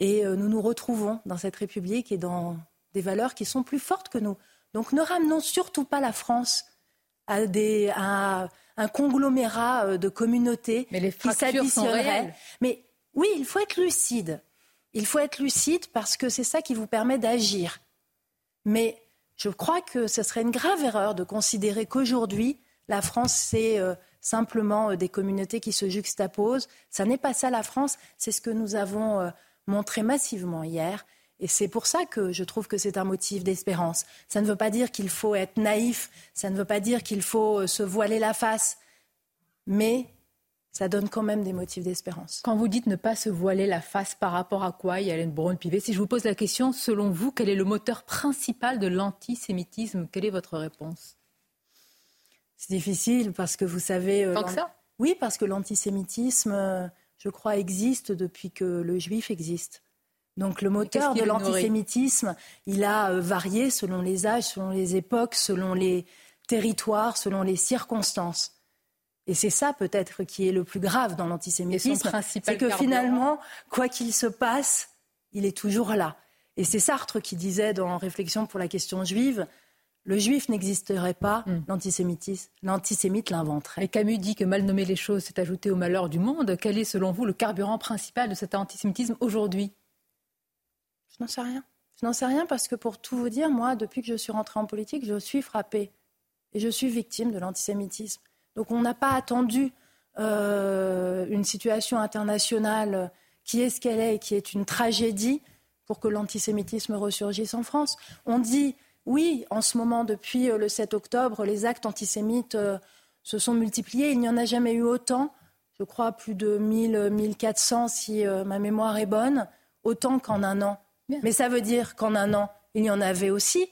Et nous nous retrouvons dans cette République et dans des valeurs qui sont plus fortes que nous. Donc ne ramenons surtout pas la France à, des, à un conglomérat de communautés Mais les qui s'additionneraient. Mais oui, il faut être lucide. Il faut être lucide parce que c'est ça qui vous permet d'agir. Mais je crois que ce serait une grave erreur de considérer qu'aujourd'hui, la France, c'est euh, simplement euh, des communautés qui se juxtaposent. Ça n'est pas ça la France, c'est ce que nous avons euh, montré massivement hier. Et c'est pour ça que je trouve que c'est un motif d'espérance. Ça ne veut pas dire qu'il faut être naïf, ça ne veut pas dire qu'il faut se voiler la face. Mais ça donne quand même des motifs d'espérance. Quand vous dites ne pas se voiler la face par rapport à quoi, Hélène Braun-Pivet Si je vous pose la question, selon vous, quel est le moteur principal de l'antisémitisme? Quelle est votre réponse? C'est difficile parce que vous savez... Euh, ça? Oui, parce que l'antisémitisme, euh, je crois, existe depuis que le juif existe. Donc le moteur de l'antisémitisme, il a euh, varié selon les âges, selon les époques, selon les territoires, selon les circonstances. Et c'est ça peut-être qui est le plus grave dans l'antisémitisme, c'est que finalement, quoi qu'il se passe, il est toujours là. Et c'est Sartre qui disait dans Réflexion pour la question juive, le juif n'existerait pas, hmm. l'antisémite l'inventerait. Et Camus dit que mal nommer les choses, c'est ajouter au malheur du monde. Quel est selon vous le carburant principal de cet antisémitisme aujourd'hui? Je n'en sais rien. Je n'en sais rien parce que pour tout vous dire, moi, depuis que je suis rentrée en politique, je suis frappée. Et je suis victime de l'antisémitisme. Donc on n'a pas attendu euh, une situation internationale qui est ce qu'elle est et qui est une tragédie pour que l'antisémitisme ressurgisse en France. On dit, oui, en ce moment, depuis euh, le 7 octobre, les actes antisémites euh, se sont multipliés. Il n'y en a jamais eu autant. Je crois plus de 1000, 1400 si ma mémoire est bonne, autant qu'en un an. Mais ça veut dire qu'en un an, il y en avait aussi.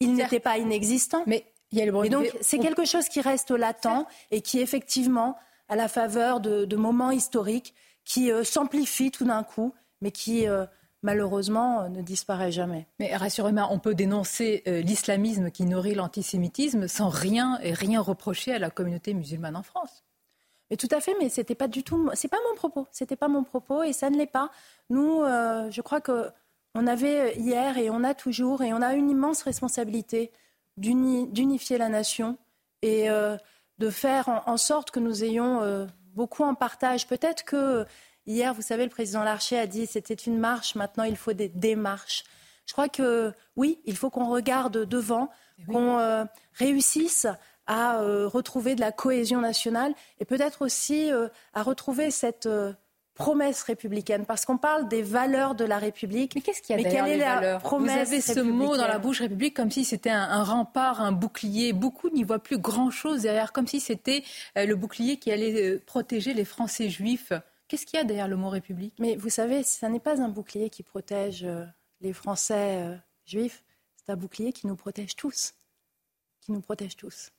Il n'était pas inexistant. Mais et donc, c'est quelque chose qui reste latent et qui, effectivement, à la faveur de, moments historiques, qui euh, s'amplifie tout d'un coup, mais qui, euh, malheureusement, euh, ne disparaît jamais. Mais rassurez-moi, on peut dénoncer l'islamisme qui nourrit l'antisémitisme sans rien et rien reprocher à la communauté musulmane en France. Mais tout à fait, mais c'était pas du tout, c'est pas mon propos, c'était pas mon propos et ça ne l'est pas. Nous, je crois que on avait hier et on a toujours et on a une immense responsabilité d'unifier la nation et euh, de faire en, sorte que nous ayons euh, beaucoup en partage. Peut-être que hier, vous savez, le président Larcher a dit c'était une marche, maintenant il faut des démarches. Je crois que oui, il faut qu'on regarde devant, eh qu'on euh, réussisse à euh, retrouver de la cohésion nationale et peut-être aussi euh, à retrouver cette promesse républicaine Parce qu'on parle des valeurs de la République. Mais qu'est-ce qu'il y a derrière les valeurs? Vous avez ce mot dans la bouche République comme si c'était un, rempart, un bouclier. Beaucoup n'y voient plus grand-chose derrière, comme si c'était euh, le bouclier qui allait euh, protéger les Français juifs. Qu'est-ce qu'il y a derrière le mot République? Mais vous savez, ce n'est pas un bouclier qui protège euh, les Français juifs, c'est un bouclier qui nous protège tous. Qui nous protège tous.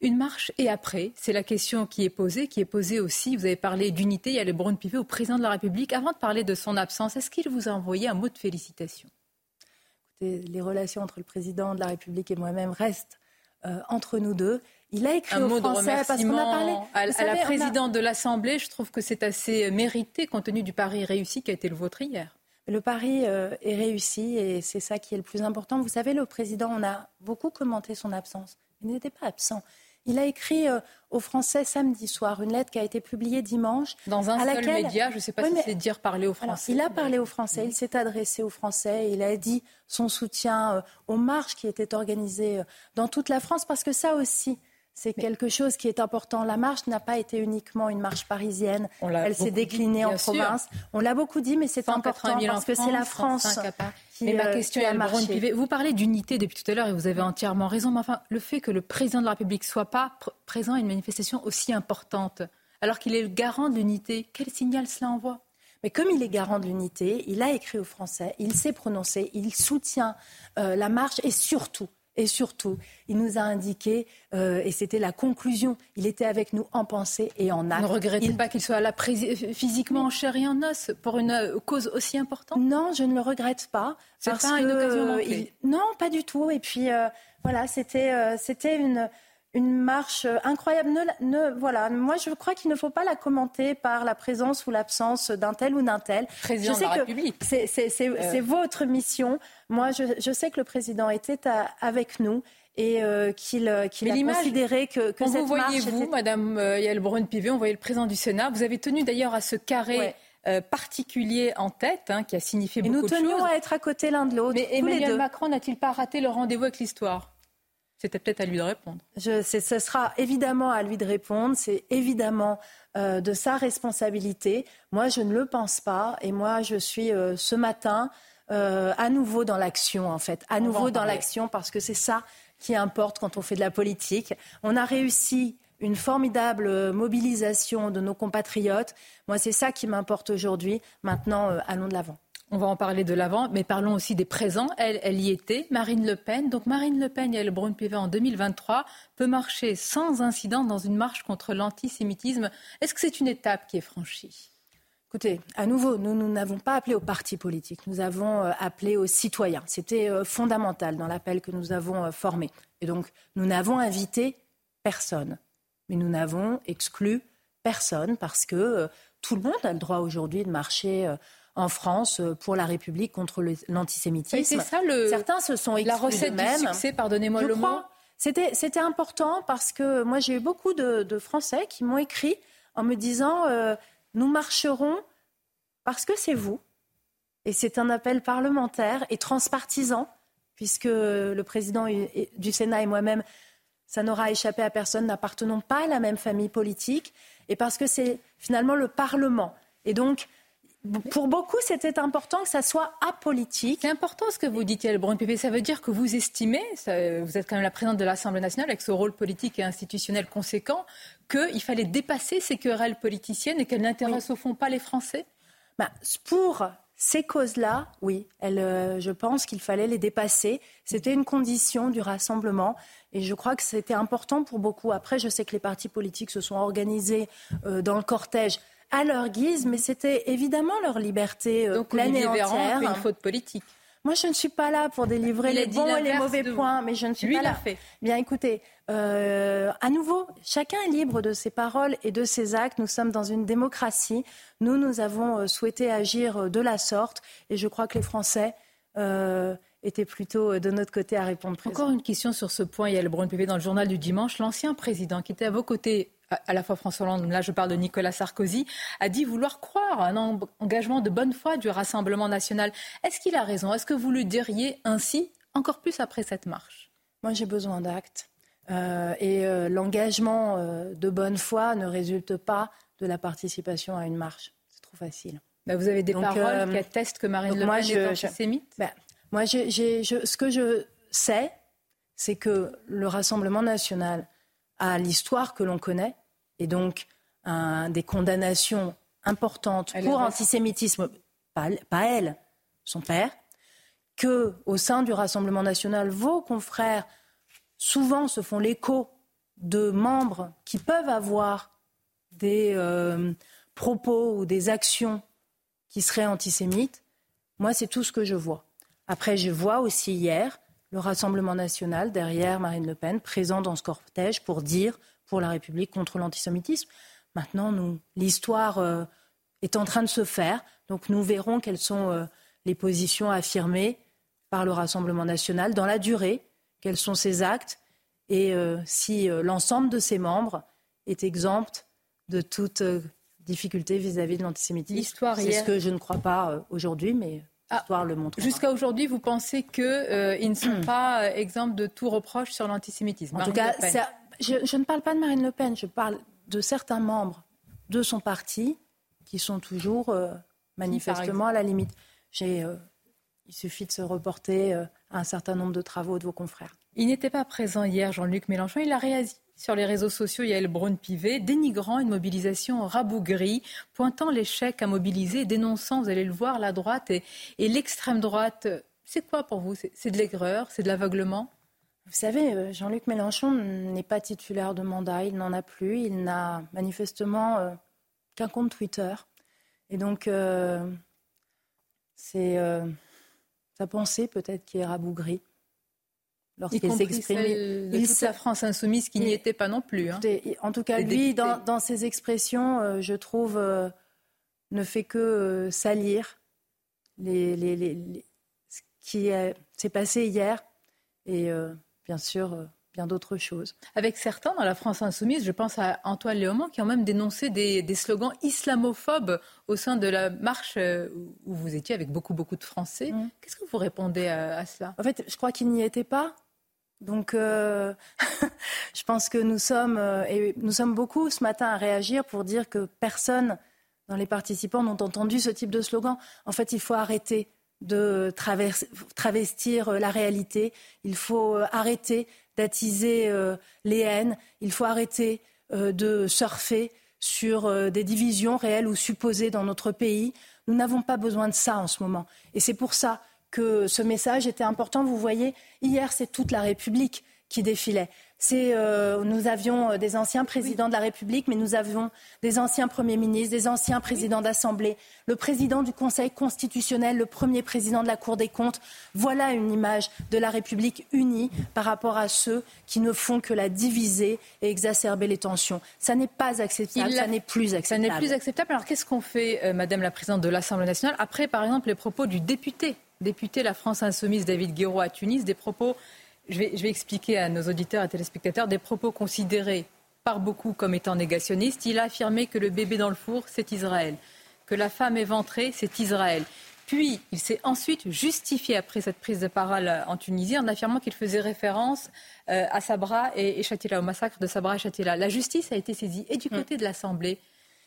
Une marche et après, c'est la question qui est posée, qui est posée aussi. Vous avez parlé d'unité, il y a le Brun Pivet au président de la République. Avant de parler de son absence, est-ce qu'il vous a envoyé un mot de félicitation Écoutez, les relations entre le président de la République et moi-même restent euh, entre nous deux. Il a écrit un mot Français de parce qu'on a parlé à, la présidente de l'Assemblée. Je trouve que c'est assez mérité compte tenu du pari réussi qui a été le vôtre hier. Le pari euh, est réussi et c'est ça qui est le plus important. Vous savez, le président, on a beaucoup commenté son absence. Il n'était pas absent. Il a écrit euh, aux Français samedi soir une lettre qui a été publiée dimanche. Dans un seul média, je ne sais pas si c'est dire parler aux Français. il a parlé aux Français, il s'est adressé aux Français, il a dit son soutien euh, aux marches qui étaient organisées euh, dans toute la France, parce que ça aussi, c'est quelque chose qui est important. La marche n'a pas été uniquement une marche parisienne. Elle s'est déclinée en province. On l'a beaucoup dit, mais c'est important parce que c'est la France. Qui, mais ma euh, question est Vous parlez d'unité depuis tout à l'heure et vous avez entièrement raison. Mais enfin, le fait que le président de la République soit pas présent à une manifestation aussi importante, alors qu'il est le garant de l'unité, quel signal cela envoie? Mais comme il est garant de l'unité, il a écrit aux Français, il s'est prononcé, il soutient euh, la marche et surtout, et surtout, il nous a indiqué, euh, et c'était la conclusion, il était avec nous en pensée et en acte. Ne regrettez pas qu'il soit là physiquement en chair et en os pour une euh, cause aussi importante? Non, je ne le regrette pas. C'est pas une occasion manquée. Non, pas du tout. Et puis, euh, voilà, c'était c'était une une marche incroyable. Ne, voilà, moi je crois qu'il ne faut pas la commenter par la présence ou l'absence d'un tel ou d'un tel. Président je sais de la que République. C'est euh. votre mission. Moi, je, sais que le président était avec nous et euh, qu'il euh, a considéré que, que cette vous voyez vous, Madame Yael Brun-Pivet, on voyait le président du Sénat. Vous avez tenu d'ailleurs à ce carré. particulier en tête, hein, qui a signifié beaucoup de choses. nous tenions à être à côté l'un de l'autre. Mais Emmanuel Macron n'a-t-il pas raté le rendez-vous avec l'histoire? C'était peut-être à lui de répondre. Je, ce sera évidemment à lui de répondre. C'est évidemment euh, de sa responsabilité. Moi, je ne le pense pas. Et moi, je suis euh, ce matin euh, à nouveau dans l'action, en fait. À nouveau dans l'action parce que c'est ça qui importe quand on fait de la politique. On a réussi une formidable mobilisation de nos compatriotes. Moi, c'est ça qui m'importe aujourd'hui. Maintenant, allons de l'avant. On va en parler de l'avant, mais parlons aussi des présents. Elle, elle y était, Marine Le Pen. Donc Marine Le Pen et elle, Brune Pivet en 2023 peut marcher sans incident dans une marche contre l'antisémitisme. Est-ce que c'est une étape qui est franchie? Écoutez, à nouveau, nous, n'avons pas appelé aux partis politiques, nous avons euh, appelé aux citoyens. C'était euh, fondamental dans l'appel que nous avons euh, formé. Et donc, nous n'avons invité personne, mais nous n'avons exclu personne parce que tout le monde a le droit aujourd'hui de marcher en France euh, pour la République contre l'antisémitisme. C'est ça le. Certains se sont la recette même. du succès. Pardonnez-moi le mot. C'était, c'était important parce que moi j'ai eu beaucoup de, Français qui m'ont écrit en me disant euh, nous marcherons parce que c'est vous. Et c'est un appel parlementaire et transpartisan, puisque le président du Sénat et moi-même, ça n'aura échappé à personne, n'appartenons pas à la même famille politique, et parce que c'est finalement le Parlement. Et donc, pour beaucoup, c'était important que ça soit apolitique. C'est important ce que vous dites, Yael Brun-Pépé. Ça veut dire que vous estimez, vous êtes quand même la présidente de l'Assemblée nationale avec ce rôle politique et institutionnel conséquent, qu'il fallait dépasser ces querelles politiciennes et qu'elles n'intéressent au fond pas les Français? Bah, Pour ces causes-là, oui, euh, je pense qu'il fallait les dépasser. C'était une condition du rassemblement. Et je crois que c'était important pour beaucoup. Après, je sais que les partis politiques se sont organisés euh, dans le cortège à leur guise, mais c'était évidemment leur liberté euh, Donc, pleine et entière. une faute politique. Moi, je ne suis pas là pour délivrer les bons et les mauvais points, mais je ne suis pas là. Fait. Bien, écoutez, euh, à nouveau, chacun est libre de ses paroles et de ses actes. Nous sommes dans une démocratie. Nous, nous avons euh, souhaité agir de la sorte, et je crois que les Français étaient plutôt de notre côté à répondre présent. Encore une question sur ce point, Yael Brun-Pivet, dans le journal du dimanche. L'ancien président qui était à vos côtés à la fois François Hollande, là je parle de Nicolas Sarkozy, a dit vouloir croire à un engagement de bonne foi du Rassemblement national. Est-ce qu'il a raison? Est-ce que vous le diriez ainsi, encore plus après cette marche? Moi j'ai besoin d'actes. Euh, et euh, l'engagement euh, de bonne foi ne résulte pas de la participation à une marche. C'est trop facile. Bah, vous avez des paroles qui attestent que Marine Le Pen moi, est antisémite? Bah, Moi, ce que je sais, c'est que le Rassemblement national a l'histoire que l'on connaît, et donc des condamnations importantes pour antisémitisme, pas, pas elle, son père, que au sein du Rassemblement national, vos confrères souvent se font l'écho de membres qui peuvent avoir des euh, propos ou des actions qui seraient antisémites. Moi, c'est tout ce que je vois. Après, je vois aussi hier le Rassemblement national derrière Marine Le Pen, présent dans ce cortège pour dire pour la République contre l'antisémitisme. Maintenant, nous, l'histoire euh, est en train de se faire, donc nous verrons quelles sont euh, les positions affirmées par le Rassemblement national dans la durée quels sont ses actes et euh, si l'ensemble de ses membres est exempt de toute difficulté vis-à-vis de l'antisémitisme. C'est ce que je ne crois pas aujourd'hui, mais ah, l'histoire le montre. Jusqu'à aujourd'hui, vous pensez qu'ils ne sont pas exempts de tout reproche sur l'antisémitisme En tout cas, je, ne parle pas de Marine Le Pen, je parle de certains membres de son parti qui sont toujours manifestement à la limite. J'ai il suffit de se reporter euh, à un certain nombre de travaux de vos confrères. Il n'était pas présent hier, Jean-Luc Mélenchon. Il a réagi sur les réseaux sociaux, Yael Braun-Pivet, dénigrant une mobilisation rabougrie, pointant l'échec à mobiliser, dénonçant, vous allez le voir, la droite et, l'extrême droite. C'est quoi pour vous? C'est de l'aigreur? C'est de l'aveuglement? Vous savez, euh, Jean-Luc Mélenchon n'est pas titulaire de mandat, il n'en a plus, il n'a manifestement euh, qu'un compte Twitter. Et donc, c'est sa pensée peut-être qui est rabougrie lorsqu'il s'exprime. Il toute la France insoumise qui n'y était pas non plus. Hein. En tout cas, lui, dans, ses expressions, euh, je trouve, euh, ne fait que euh, salir les, ce qui s'est passé hier. Et bien sûr, d'autres choses. Avec certains dans la France insoumise, je pense à Antoine Léaumont, qui ont même dénoncé des, slogans islamophobes au sein de la marche euh, où vous étiez avec beaucoup, beaucoup de Français. Mm. Qu'est-ce que vous répondez à, cela? En fait, je crois qu'il n'y était pas. Donc, euh, je pense que nous sommes, euh, et nous sommes beaucoup ce matin à réagir pour dire que personne dans les participants n'ont entendu ce type de slogan. En fait, il faut arrêter de travestir la réalité. Il faut arrêter d'attiser euh, les haines. Il faut arrêter euh, de surfer sur euh, des divisions réelles ou supposées dans notre pays. Nous n'avons pas besoin de ça en ce moment. Et c'est pour ça que ce message était important. Vous voyez, hier, c'est toute la République qui défilait. Euh, nous avions euh, des anciens présidents de la République, mais nous avions des anciens premiers ministres, des anciens présidents d'Assemblée, le président du Conseil constitutionnel, le premier président de la Cour des comptes. Voilà une image de la République unie par rapport à ceux qui ne font que la diviser et exacerber les tensions. Ça n'est pas acceptable, ça n'est plus acceptable. Ça n'est plus acceptable. Alors qu'est-ce qu'on fait, euh, Madame la Présidente de l'Assemblée nationale, après par exemple les propos du député? Député La France Insoumise David Guiraud à Tunis, des propos je vais, expliquer à nos auditeurs et téléspectateurs des propos considérés par beaucoup comme étant négationnistes. Il a affirmé que le bébé dans le four, c'est Israël, que la femme éventrée, c'est Israël. Puis, il s'est ensuite justifié après cette prise de parole en Tunisie en affirmant qu'il faisait référence euh, à Sabra et, et au massacre de Sabra et Shatila. La justice a été saisie et du mm. côté de l'Assemblée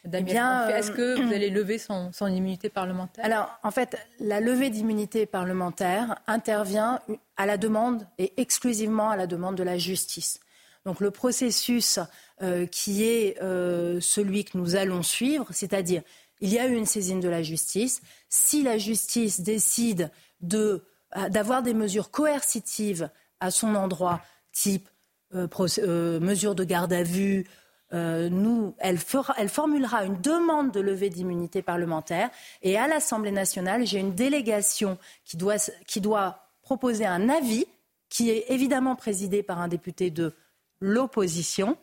eh bien, est-ce que vous euh, allez lever son, immunité parlementaire? Alors, en fait, la levée d'immunité parlementaire intervient à la demande et exclusivement à la demande de la justice. Donc, le processus euh, qui est euh, celui que nous allons suivre, c'est-à-dire, il y a eu une saisine de la justice. Si la justice décide d'avoir des mesures coercitives à son endroit, type mesures de garde à vue, euh, nous, elle, formulera une demande de levée d'immunité parlementaire. Et à l'Assemblée nationale, j'ai une délégation qui doit, qui doit proposer un avis qui est évidemment présidé par un député de l'opposition.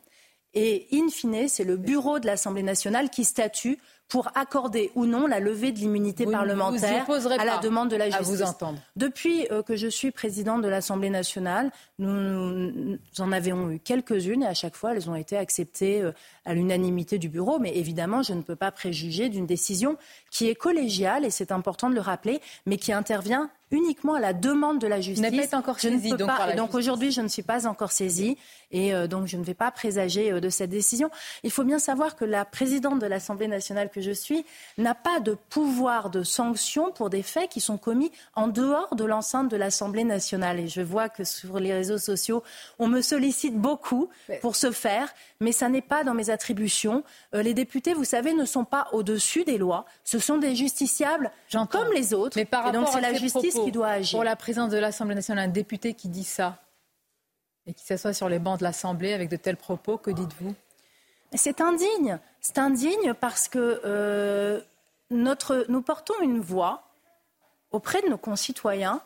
Et in fine, c'est le bureau de l'Assemblée nationale qui statue pour accorder ou non la levée de l'immunité parlementaire à la demande de la justice. vous entendre. Depuis euh, que je suis présidente de l'Assemblée nationale, nous, en avons eu quelques-unes et à chaque fois elles ont été acceptées euh, à l'unanimité du bureau. Mais évidemment, je ne peux pas préjuger d'une décision qui est collégiale et c'est important de le rappeler, mais qui intervient uniquement à la demande de la justice. Vous pas encore saisie, donc, pas, donc aujourd'hui, je ne suis pas encore saisie et euh, donc je ne vais pas présager euh, de cette décision. Il faut bien savoir que la présidente de l'Assemblée nationale que je suis n'a pas de pouvoir de sanction pour des faits qui sont commis en dehors de l'enceinte de l'Assemblée nationale. Et je vois que sur les réseaux sociaux, on me sollicite beaucoup pour ce faire, mais ça n'est pas dans mes attributions. Euh, les députés, vous savez, ne sont pas au-dessus des lois. Ce sont des justiciables comme les autres. Mais par et donc c'est la justice qui doit agir. Pour la présidente de l'Assemblée nationale, un député qui dit ça, et qui s'assoit sur les bancs de l'Assemblée avec de tels propos, que dites-vous? C'est indigne. C'est indigne parce que euh, notre, nous portons une voix auprès de nos concitoyens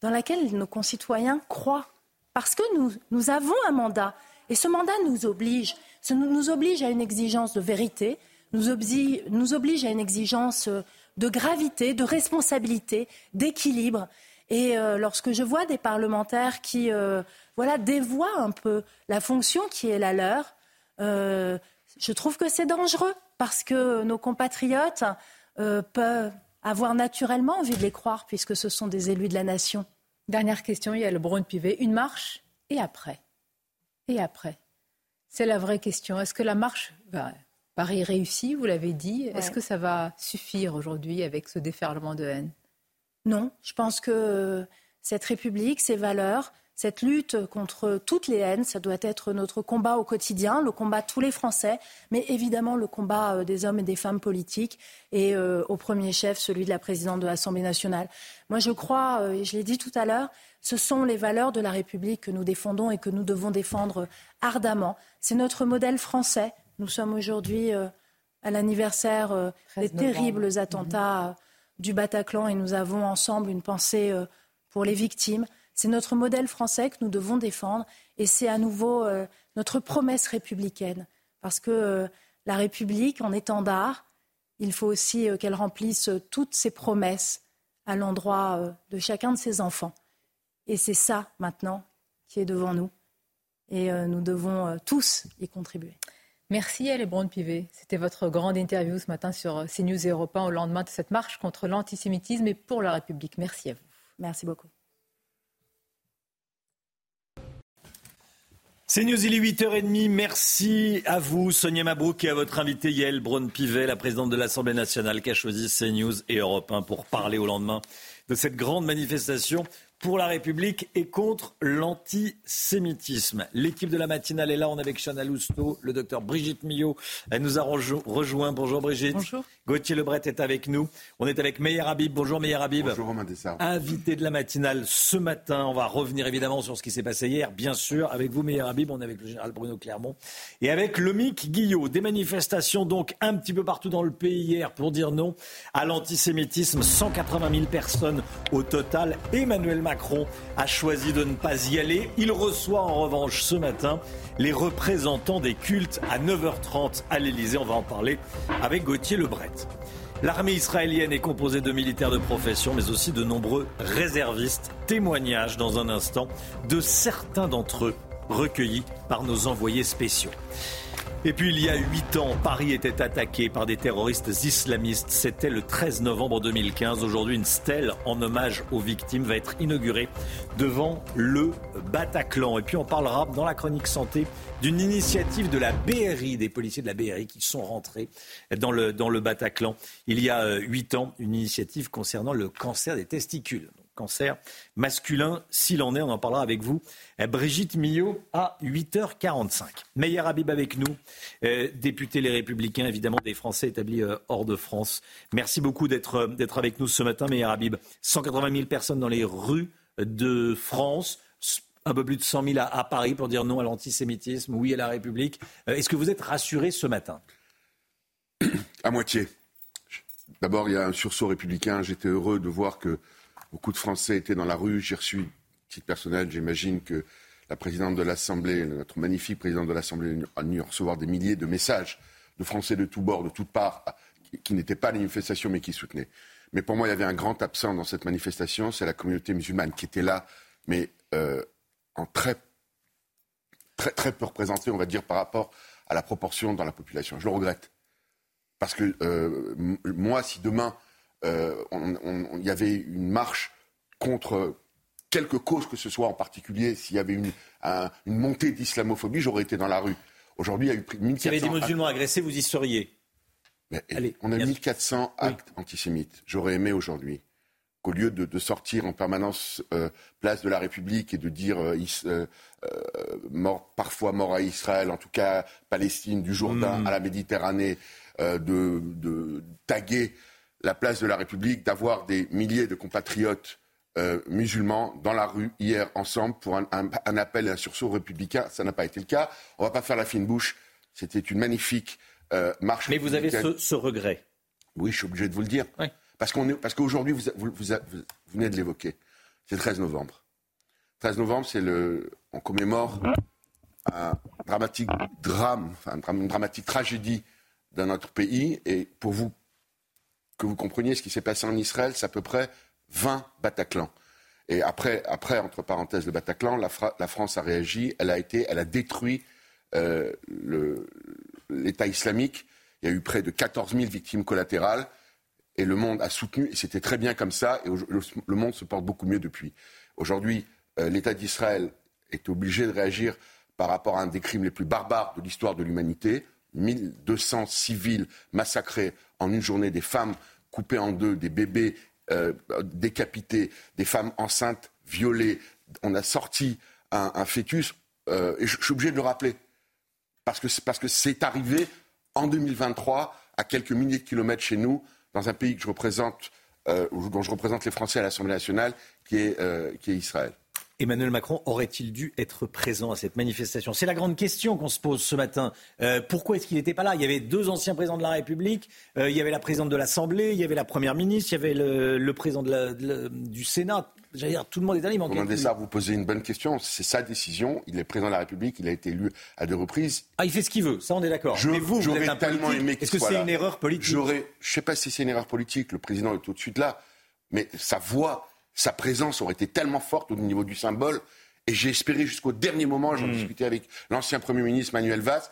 dans laquelle nos concitoyens croient. Parce que nous, nous avons un mandat. Et ce mandat nous oblige. À une exigence de vérité, nous oblige, à une exigence de gravité, de responsabilité, d'équilibre. Et euh, lorsque je vois des parlementaires qui euh, voilà, dévoient un peu la fonction qui est la leur, euh, je trouve que c'est dangereux parce que nos compatriotes peuvent avoir naturellement envie de les croire puisque ce sont des élus de la nation. Dernière question, il y a le Brun Pivet. Une marche et après? Et après? C'est la vraie question. Est-ce que la marche va Paris réussit, vous l'avez dit. Est-ce que ça va suffire aujourd'hui avec ce déferlement de haine? Non, je pense que cette République, ses valeurs, cette lutte contre toutes les haines, ça doit être notre combat au quotidien, le combat de tous les Français, mais évidemment le combat euh, des hommes et des femmes politiques et euh, au premier chef celui de la présidente de l'Assemblée nationale. Moi je crois, euh, et je l'ai dit tout à l'heure, ce sont les valeurs de la République que nous défendons et que nous devons défendre ardemment. C'est notre modèle français. Nous sommes aujourd'hui à l'anniversaire des terribles attentats du Bataclan et nous avons ensemble une pensée pour les victimes. C'est notre modèle français que nous devons défendre et c'est à nouveau euh, notre promesse républicaine. Parce que euh, la République, en étendard, il faut aussi euh, qu'elle remplisse toutes ses promesses à l'endroit de chacun de ses enfants. Et c'est ça, maintenant, qui est devant nous. Et nous devons tous y contribuer. Merci Elle Pivet. C'était votre grande interview ce matin sur CNews Europe 1 au lendemain de cette marche contre l'antisémitisme et pour la République. Merci à vous. Merci beaucoup. C'est News, il est 8h30. Merci à vous, Sonia Mabrouk, et à votre invité Yael Braun-Pivet, la présidente de l'Assemblée nationale, qui a choisi CNews et Europe 1 pour parler au lendemain de cette grande manifestation pour la République et contre l'antisémitisme. L'équipe de la matinale est là. On est avec Chana Lousteau, le docteur Brigitte Millot. Elle nous a rejoint. Bonjour Brigitte. Bonjour. Gauthier Lebret est avec nous. On est avec Meyer Habib. Bonjour Meyer Habib. Bonjour Romain Dessart. Invité de la matinale ce matin. On va revenir évidemment sur ce qui s'est passé hier, bien sûr. Avec vous Meyer Habib, on est avec le général Bruno Clermont et avec Lomic Guillot. Des manifestations donc un petit peu partout dans le pays hier pour dire non à l'antisémitisme. 180 000 personnes au total. Emmanuel Macron a choisi de ne pas y aller. Il reçoit en revanche ce matin les représentants des cultes à 9h30 à l'Elysée. On va en parler avec Gauthier Lebret. L'armée israélienne est composée de militaires de profession, mais aussi de nombreux réservistes. Témoignages dans un instant de certains d'entre eux recueillis par nos envoyés spéciaux. Et puis il y a huit ans, Paris était attaqué par des terroristes islamistes. C'était le 13 novembre 2015. Aujourd'hui, une stèle en hommage aux victimes va être inaugurée devant le Bataclan. Et puis on parlera dans la chronique santé d'une initiative de la BRI, des policiers de la BRI qui sont rentrés dans le, dans le Bataclan il y a huit ans. Une initiative concernant le cancer des testicules cancer masculin, s'il en est. On en parlera avec vous. Euh, Brigitte Millot à 8h45. Meilleur Habib avec nous, euh, député Les Républicains, évidemment des Français établis euh, hors de France. Merci beaucoup d'être avec nous ce matin, Meilleur Habib. 180 000 personnes dans les rues de France un peu plus de 100 000 à, Paris pour dire non à l'antisémitisme, oui à la République. Est-ce que vous êtes rassuré ce matin? À moitié. D'abord, il y a un sursaut républicain. J'étais heureux de voir que Beaucoup de Français étaient dans la rue. J'ai reçu, titre personnel, j'imagine que la présidente de l'Assemblée, notre magnifique présidente de l'Assemblée, a dû recevoir des milliers de messages de Français de tous bords, de toutes parts, qui n'étaient pas à la manifestation mais qui soutenaient. Mais pour moi, il y avait un grand absent dans cette manifestation, c'est la communauté musulmane qui était là, mais euh, en très, très, très peu représentée, on va dire, par rapport à la proportion dans la population. Je le regrette. Parce que euh, moi, si demain, euh, il y avait une marche contre quelque cause que ce soit, en particulier s'il y avait une, un- une montée d'islamophobie, j'aurais été dans la rue. Aujourd'hui, il y a eu plus de 1400 S'il y avait des musulmans agressés, vous y seriez. mais, on a 1400 actes antisémites. J'aurais aimé aujourd'hui qu'au lieu de, de sortir en permanence euh, place de la République et de dire euh, is- mort, parfois mort à Israël, en tout cas Palestine, du Jourdain Mm. à la Méditerranée, de, de taguer la place de la République, d'avoir des milliers de compatriotes euh, musulmans dans la rue hier ensemble pour un, un- un appel et un sursaut républicain. Ça n'a pas été le cas. On va pas faire la fine bouche. C'était une magnifique euh, marche. Mais vous avez ce, ce regret. Oui, je suis obligé de vous le dire. Parce qu'on est, parce qu'aujourd'hui, vous, vous, vous, vous venez de l'évoquer. C'est le 13 novembre. 13 novembre, c'est le, on commémore un dramatique drame, enfin, une dramatique tragédie dans notre pays. Et pour vous, que vous compreniez ce qui s'est passé en Israël, c'est à peu près 20 Bataclans. Et après, après entre parenthèses, le Bataclan, la, Fra- la France a réagi, elle a été, elle a détruit euh, l'État islamique. Il y a eu près de 14 000 victimes collatérales et le monde a soutenu, et c'était très bien comme ça, et le monde se porte beaucoup mieux depuis. Aujourd'hui, euh, l'État d'Israël est obligé de réagir par rapport à un des crimes les plus barbares de l'histoire de l'humanité. 1200 civils massacrés en une journée, des femmes coupées en deux, des bébés euh, décapités, des femmes enceintes violées. On a sorti un, fœtus, euh, et je, suis obligé de le rappeler, parce que c'est- arrivé en 2023 à quelques milliers de kilomètres chez nous, dans un pays euh, dont je représente les Français à l'Assemblée nationale, qui est Israël. Emmanuel Macron aurait-il dû être présent à cette manifestation? C'est la grande question qu'on se pose ce matin. Euh, pourquoi est-ce qu'il n'était pas là? Il y avait deux anciens présidents de la République, euh, il y avait la présidente de l'Assemblée, il y avait la Première ministre, il y avait le, le président de la- de la- du Sénat. J'allais dire, tout le monde est allé. Romain. Dessart, vous posez une bonne question. C'est sa décision. Il est président de la République. Il a été élu à deux reprises. Ah, il fait ce qu'il veut. Ça, on est d'accord. Je, Mais vous, vous êtes un tellement aimé Est-ce que c'est une erreur politique? J'aurais, je sais pas si c'est une erreur politique. Le président est tout de suite là, mais sa voix, sa présence aurait été tellement forte au niveau du symbole. Et j'ai espéré jusqu'au dernier moment. Hmm. J'en discutais avec l'ancien premier ministre Manuel Valls.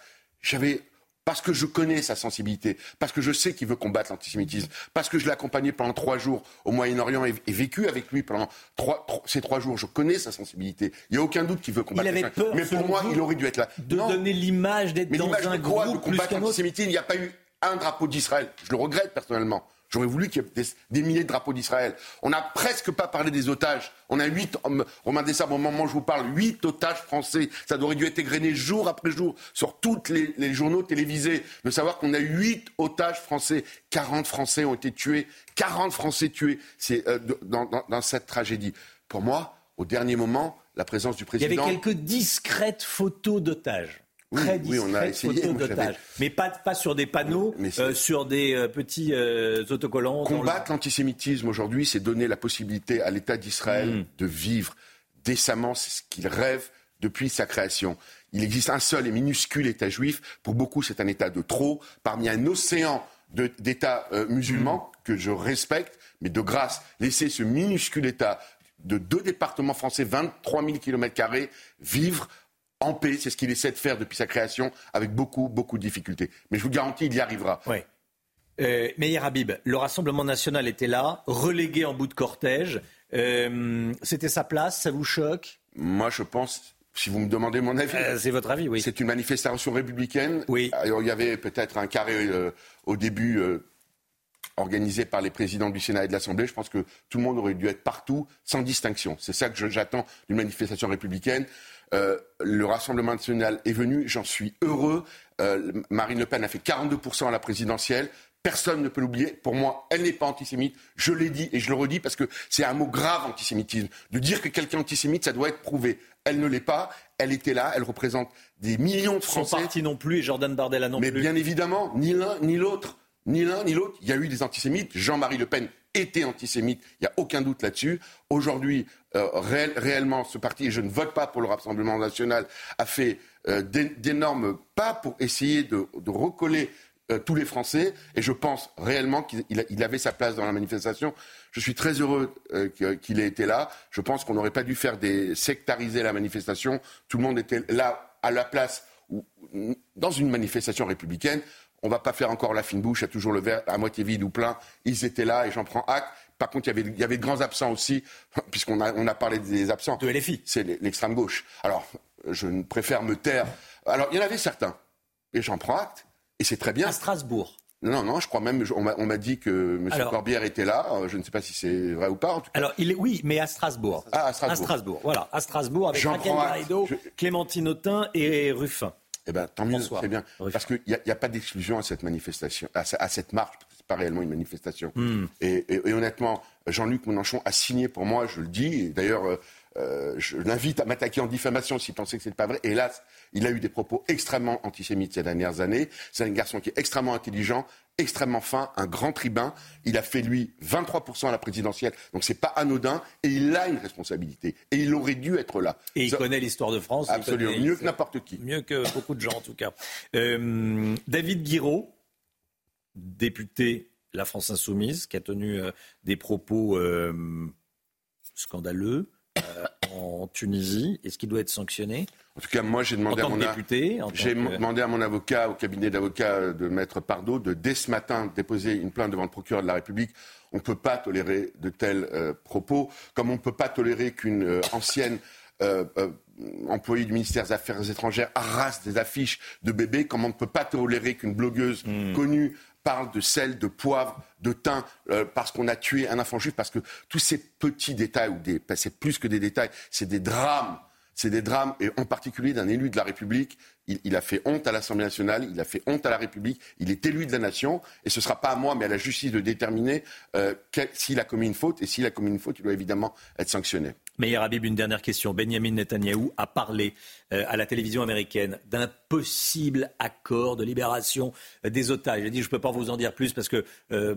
J'avais parce que je connais sa sensibilité, parce que je sais qu'il veut combattre l'antisémitisme, parce que je l'ai accompagné pendant trois jours au Moyen-Orient et, et vécu avec lui pendant trois, trois- ces trois jours. Je connais sa sensibilité. Il n'y a aucun doute qu'il veut combattre. avait l'antisémitisme. peur, Mais pour moi, il aurait dû être là. de Non. donner l'image d'être dans un de quoi De groupe plus combattre l'antisémitisme? Il n'y a pas eu un drapeau d'Israël. Je le regrette personnellement. J'aurais voulu qu'il y ait des, des milliers de drapeaux d'Israël. On n'a presque pas parlé des otages. On a huit, hom- Romain Dessart, au moment où je vous parle, huit otages français. Ça aurait dû être égrené jour après jour sur tous les, les journaux télévisés. De savoir qu'on a huit otages français. 40 Français ont été tués. 40 Français tués. C'est euh, dans, dans- dans cette tragédie. Pour moi, au dernier moment, la présence du Il y avait président. quelques discrètes photos d'otages. Oui, Très oui, on a essayé, photos d'otages. Mais pas, pas sur des panneaux, euh, sur des euh, petits euh, autocollants. Combattre l'antisémitisme aujourd'hui, c'est donner la possibilité à l'État d'Israël Mm. de vivre décemment, c'est ce qu'il rêve depuis sa création. Il existe un seul et minuscule État juif. Pour beaucoup, c'est un État de trop. Parmi un océan de- d'États musulmans que je respecte, mais de grâce, laisser ce minuscule État de deux départements français, 23 000 km vivre en paix, c'est ce qu'il essaie de faire depuis sa création, avec beaucoup, beaucoup de difficultés. Mais je vous garantis, il y arrivera. Ouais. Euh, Meir Habib, le Rassemblement national était là, relégué en bout de cortège. Euh, C'était sa place, ça vous choque? Moi, je pense, si vous me demandez mon avis. Euh, c'est votre avis, oui. C'est une manifestation républicaine. Oui. Alors, il y avait peut-être un carré euh, au début organisé par les présidents du Sénat et de l'Assemblée. Je pense que tout le monde aurait dû être partout, sans distinction. C'est ça que j'attends d'une manifestation républicaine. Euh, le Rassemblement national est venu, j'en suis heureux. Euh, Marine Le Pen a fait 42% à la présidentielle. Personne ne peut l'oublier. Pour moi, elle n'est pas antisémite. Je l'ai dit et je le redis parce que c'est un mot grave, antisémitisme. De dire que quelqu'un est antisémite, ça doit être prouvé. Elle ne l'est pas. Elle était là. Elle représente des millions de Son Français. parti non plus et Jordan Bardella non Mais plus. bien évidemment, ni l'un ni l'autre. Ni l'un ni l'autre. Il y a eu des antisémites. Jean-Marie Le Pen était antisémite. Il n'y a aucun doute là-dessus. Aujourd'hui, euh, réel- réellement, ce parti, et je ne vote pas pour le Rassemblement national, a fait euh, d'é- d'énormes pas pour essayer de, recoller euh, tous les Français. Et je pense réellement qu'il avait sa place dans la manifestation. Je suis très heureux qu'il ait été là. Je pense qu'on n'aurait pas dû faire des sectariser la manifestation. Tout le monde était là à la place dans une manifestation républicaine. On ne va pas faire encore la fine bouche, il y a toujours le verre à moitié vide ou plein. Ils étaient là et j'en prends acte. Par contre, il y avait, il y avait de grands absents aussi, puisqu'on a, on a parlé des absents. De LFI. C'est l'extrême gauche. Alors, je préfère me taire. Alors, il y en avait certains. Et j'en prends acte. Et c'est très bien. À Strasbourg. Non, non, je crois même, on m'a dit que M. Corbière était là. Euh, je ne sais pas si c'est vrai ou pas. En tout cas. Alors, il est, oui, mais à Strasbourg. Ah, à Strasbourg. À Strasbourg, voilà. À Strasbourg, avec Raquel Garrido, Clémentine Autain et Ruffin. Eh bien, tant mieux, c'est bien. Parce qu'il n'y a, a, pas d'exclusion à cette manifestation, à, cette marche, pas réellement une manifestation. Hmm. Et, et, honnêtement, Jean-Luc Mélenchon a signé pour moi, je le dis, d'ailleurs, euh, euh, je l'invite à m'attaquer en diffamation s'il pensait que ce n'est pas vrai. Hélas, il a eu des propos extrêmement antisémites ces dernières années. C'est un garçon qui est extrêmement intelligent, extrêmement fin, un grand tribun. Il a fait, lui, 23% à la présidentielle. Donc c'est pas anodin. Et il a une responsabilité. Et il aurait dû être là. Et il connaît l'histoire de France. Absolument. Mieux que n'importe qui. Mieux que beaucoup de gens, en tout cas. Euh, David Guiraud, député La France Insoumise, qui a tenu euh, des propos scandaleux euh, en Tunisie Est-ce qu'il doit être sanctionné En tout cas, moi, j'ai demandé, à mon, j'ai demandé à mon avocat, au cabinet d'avocats de Maître Pardo, de dès ce matin déposer une plainte devant le procureur de la République. On ne peut pas tolérer de tels euh, propos, comme on ne peut pas tolérer qu'une euh, ancienne employée du ministère des Affaires étrangères arrasse des affiches de bébés, comme on ne peut pas tolérer qu'une blogueuse hmm. connue parle de sel, de poivre, de thym, euh, parce qu'on a tué un enfant juif, parce que tous ces petits détails, c'est plus que des détails, c'est des drames. C'est des drames, et en particulier d'un élu de la République. Il, a fait honte à l'Assemblée nationale, il a fait honte à la République, il est élu de la nation, et ce ne sera pas à moi, mais à la justice de déterminer euh, s'il a commis une faute, et s'il a commis une faute, il doit évidemment être sanctionné. Meir Habib, une dernière question. Benjamin Netanyahou a parlé euh, à la télévision américaine d'un possible accord de libération euh, des otages. Il a dit, je ne peux pas vous en dire plus parce que euh,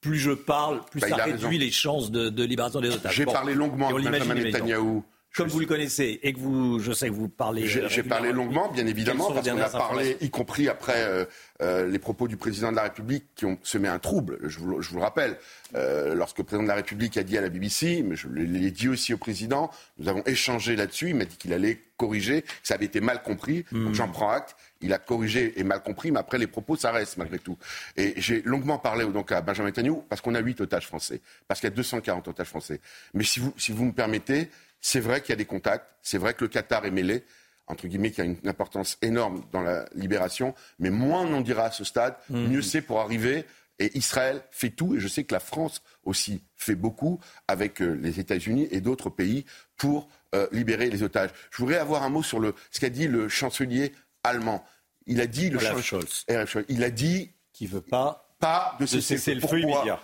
plus je parle, plus bah, ça réduit les chances de, libération des otages. J'ai parlé longuement de Benjamin Netanyahou. Comme vous le connaissez et que vous, je sais que vous parlez. J'ai parlé longuement, bien évidemment, parce qu'on a parlé, y compris après les propos du président de la République qui ont semé un trouble. Je vous, je vous le rappelle. Euh, lorsque le président de la République a dit à la BBC, mais je l'ai dit aussi au président, nous avons échangé là-dessus, il m'a dit qu'il allait corriger, que ça avait été mal compris, donc j'en prends acte. Il a corrigé et mal compris, mais après les propos, ça reste malgré tout. Et j'ai longuement parlé donc à Benjamin Netanyahu parce qu'on a huit otages français, parce qu'il y a 240 otages français. Mais si vous, si vous me permettez, c'est vrai qu'il y a des contacts, c'est vrai que le Qatar est mêlé, entre guillemets, qui a une importance énorme dans la libération, mais moins on en dira à ce stade, mmh. mieux c'est pour arriver et Israël fait tout, et je sais que la France aussi fait beaucoup avec euh, les États-Unis et d'autres pays pour euh, libérer les otages. Je voudrais avoir un mot sur le, ce qu'a dit le chancelier allemand. Il a dit le Scholz. Il a dit qu'il veut pas pas de cesser le feu immédiat.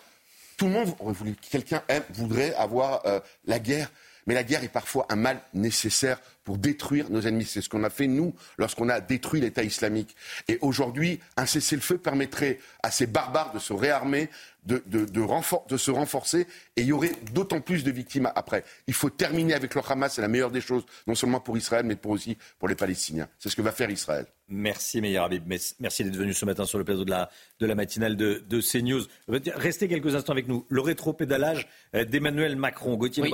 Tout le monde voulu, quelqu'un voudrait avoir euh, la guerre, mais la guerre est parfois un mal nécessaire pour détruire nos ennemis. C'est ce qu'on a fait, nous, lorsqu'on a détruit l'État islamique. Et aujourd'hui, un cessez-le-feu permettrait à ces barbares de se réarmer, de, de, de, se renforcer, et il y aurait d'autant plus de victimes après. Il faut terminer avec le Hamas, c'est la meilleure des choses, non seulement pour Israël, mais pour aussi pour les Palestiniens. C'est ce que va faire Israël. Merci Meir Habib. Merci d'être venu ce matin sur le plateau de la, de la matinale de, de CNews. Restez quelques instants avec nous. Le rétro-pédalage euh, d'Emmanuel Macron, Gauthier oui.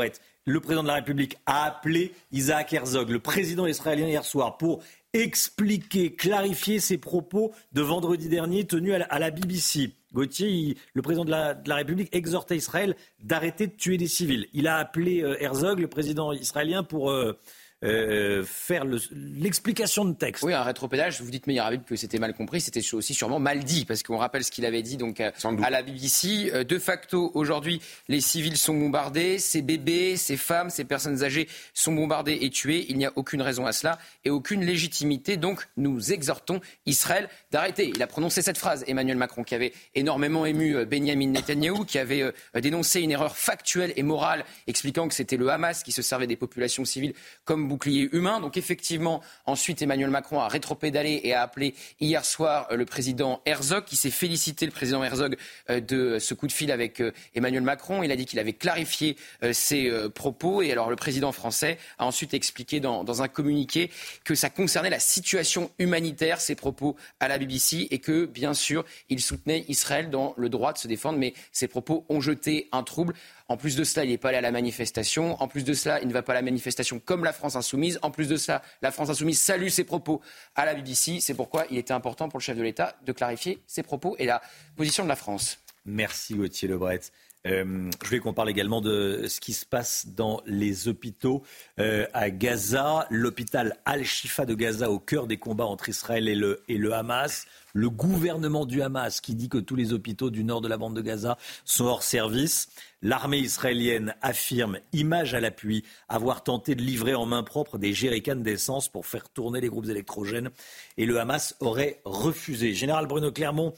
Le président de la République, a appelé Isaac Herzog, le président israélien, hier soir, pour expliquer, clarifier ses propos de vendredi dernier tenus à la, BBC. Gauthier, le président de la, République, exhortait Israël d'arrêter de tuer des civils. Il a appelé euh, Herzog, le président israélien, pour euh, euh, faire l'explication de texte. Oui, un rétropédage. Vous dites, meilleur avis que c'était mal compris. C'était aussi sûrement mal dit, parce qu'on rappelle ce qu'il avait dit donc à, la BBC. Euh, de facto, aujourd'hui, les civils sont bombardés, ces bébés, ces femmes, ces personnes âgées sont bombardées et tuées. Il n'y a aucune raison à cela et aucune légitimité. Donc, nous exhortons Israël d'arrêter. Il a prononcé cette phrase, Emmanuel Macron, qui avait énormément ému euh, Benjamin Netanyahou, qui avait dénoncé une erreur factuelle et morale, expliquant que c'était le Hamas qui se servait des populations civiles comme bouclier humain. Donc effectivement, ensuite Emmanuel Macron a rétropédalé et a appelé hier soir le président Herzog, qui s'est félicité, le président Herzog, de ce coup de fil avec Emmanuel Macron. Il a dit qu'il avait clarifié ses propos. Et alors le président français a ensuite expliqué dans, dans un communiqué que ça concernait la situation humanitaire, ses propos à la BBC, et que bien sûr, il soutenait Israël dans le droit de se défendre. Mais ses propos ont jeté un trouble. En plus de cela, il n'est pas allé à la manifestation. En plus de cela, il ne va pas à la manifestation comme la France insoumise. En plus de cela, la France insoumise salue ses propos à la BBC. C'est pourquoi il était important pour le chef de l'État de clarifier ses propos et la position de la France. Merci Gauthier Lebret. Euh, je voulais qu'on parle également de ce qui se passe dans les hôpitaux euh, à Gaza. L'hôpital Al-Shifa de Gaza au cœur des combats entre Israël et le, et le Hamas le gouvernement du Hamas qui dit que tous les hôpitaux du nord de la bande de Gaza sont hors service. L'armée israélienne affirme, image à l'appui, avoir tenté de livrer en main propre des jerrycans d'essence pour faire tourner les groupes électrogènes et le Hamas aurait refusé. Général Bruno Clermont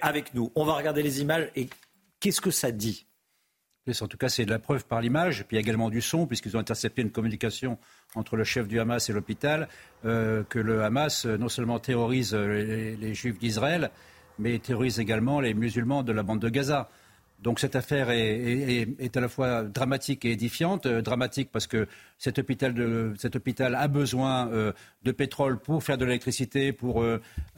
avec nous. On va regarder les images et qu'est-ce que ça dit en tout cas, c'est de la preuve par l'image, puis également du son, puisqu'ils ont intercepté une communication entre le chef du Hamas et l'hôpital, euh, que le Hamas euh, non seulement terrorise euh, les, juifs d'Israël, mais terrorise également les musulmans de la bande de Gaza. Donc cette affaire est, à la fois dramatique et édifiante. dramatique parce que cet hôpital, a besoin de pétrole pour faire de l'électricité, pour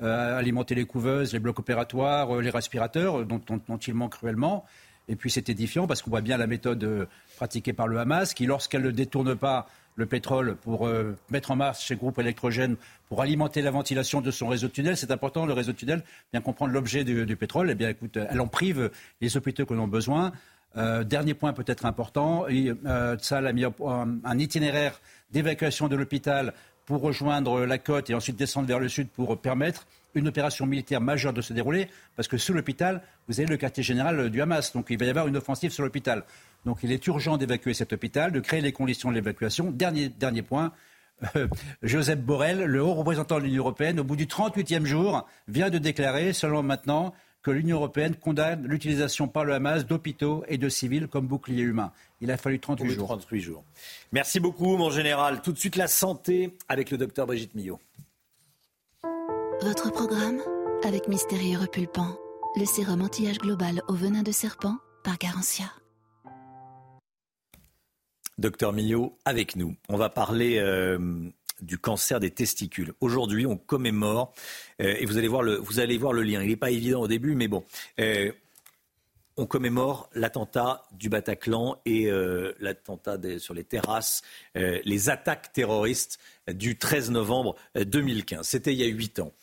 alimenter les couveuses, les blocs opératoires, les respirateurs, dont il manque cruellement. Et puis c'est édifiant parce qu'on voit bien la méthode pratiquée par le Hamas, qui lorsqu'elle ne détourne pas le pétrole pour euh, mettre en marche ces groupes électrogènes pour alimenter la ventilation de son réseau de tunnels. C'est important, le réseau de tunnels, bien comprendre l'objet du, pétrole. Eh bien, écoute, elle en prive les hôpitaux qui en ont besoin. Euh, dernier point peut-être important, euh, a mis un itinéraire d'évacuation de l'hôpital pour rejoindre la côte et ensuite descendre vers le sud pour permettre une opération militaire majeure de se dérouler, parce que sous l'hôpital, vous avez le quartier général du Hamas. Donc il va y avoir une offensive sur l'hôpital. Donc il est urgent d'évacuer cet hôpital, de créer les conditions de l'évacuation. Dernier, dernier point. Euh, Joseph Borrell, le haut représentant de l'Union européenne, au bout du 38e jour, vient de déclarer, selon maintenant, que l'Union européenne condamne l'utilisation par le Hamas d'hôpitaux et de civils comme bouclier humain. Il a fallu 38 jours. 38 jours. Merci beaucoup, mon général. Tout de suite, la santé avec le docteur Brigitte Millot. Votre programme avec Mystérieux Repulpant, le sérum anti-âge global au venin de serpent par Garantia. Docteur Millot, avec nous. On va parler euh, du cancer des testicules. Aujourd'hui, on commémore, euh, et vous allez, voir le, vous allez voir le lien. Il n'est pas évident au début, mais bon. Euh, on commémore l'attentat du Bataclan et l'attentat sur les terrasses, les attaques terroristes du 13 novembre 2015. C'était il y a huit ans.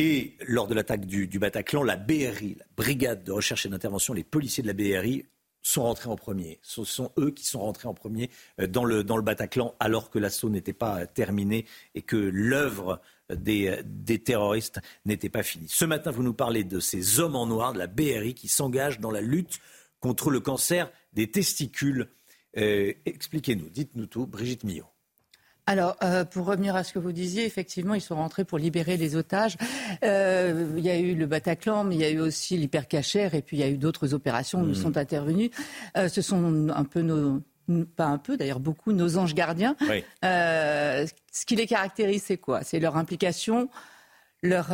Et lors de l'attaque du, Bataclan, la BRI, la Brigade de recherche et d'intervention, les policiers de la BRI sont rentrés en premier. Ce sont eux qui sont rentrés en premier euh, dans le, dans le Bataclan alors que l'assaut n'était pas terminé et que l'œuvre des, des, terroristes n'était pas finie. Ce matin, vous nous parlez de ces hommes en noir de la BRI qui s'engagent dans la lutte contre le cancer des testicules. Euh, expliquez-nous, dites-nous tout, Brigitte Millot. Alors, euh, pour revenir à ce que vous disiez, effectivement, ils sont rentrés pour libérer les otages. Euh, il y a eu le Bataclan, mais il y a eu aussi l'hypercachère, et puis il y a eu d'autres opérations où ils mmh. sont intervenus. Euh, ce sont un peu nos, pas un peu, d'ailleurs beaucoup, nos anges gardiens. ce qui les caractérise, c'est quoi? C'est leur implication, leur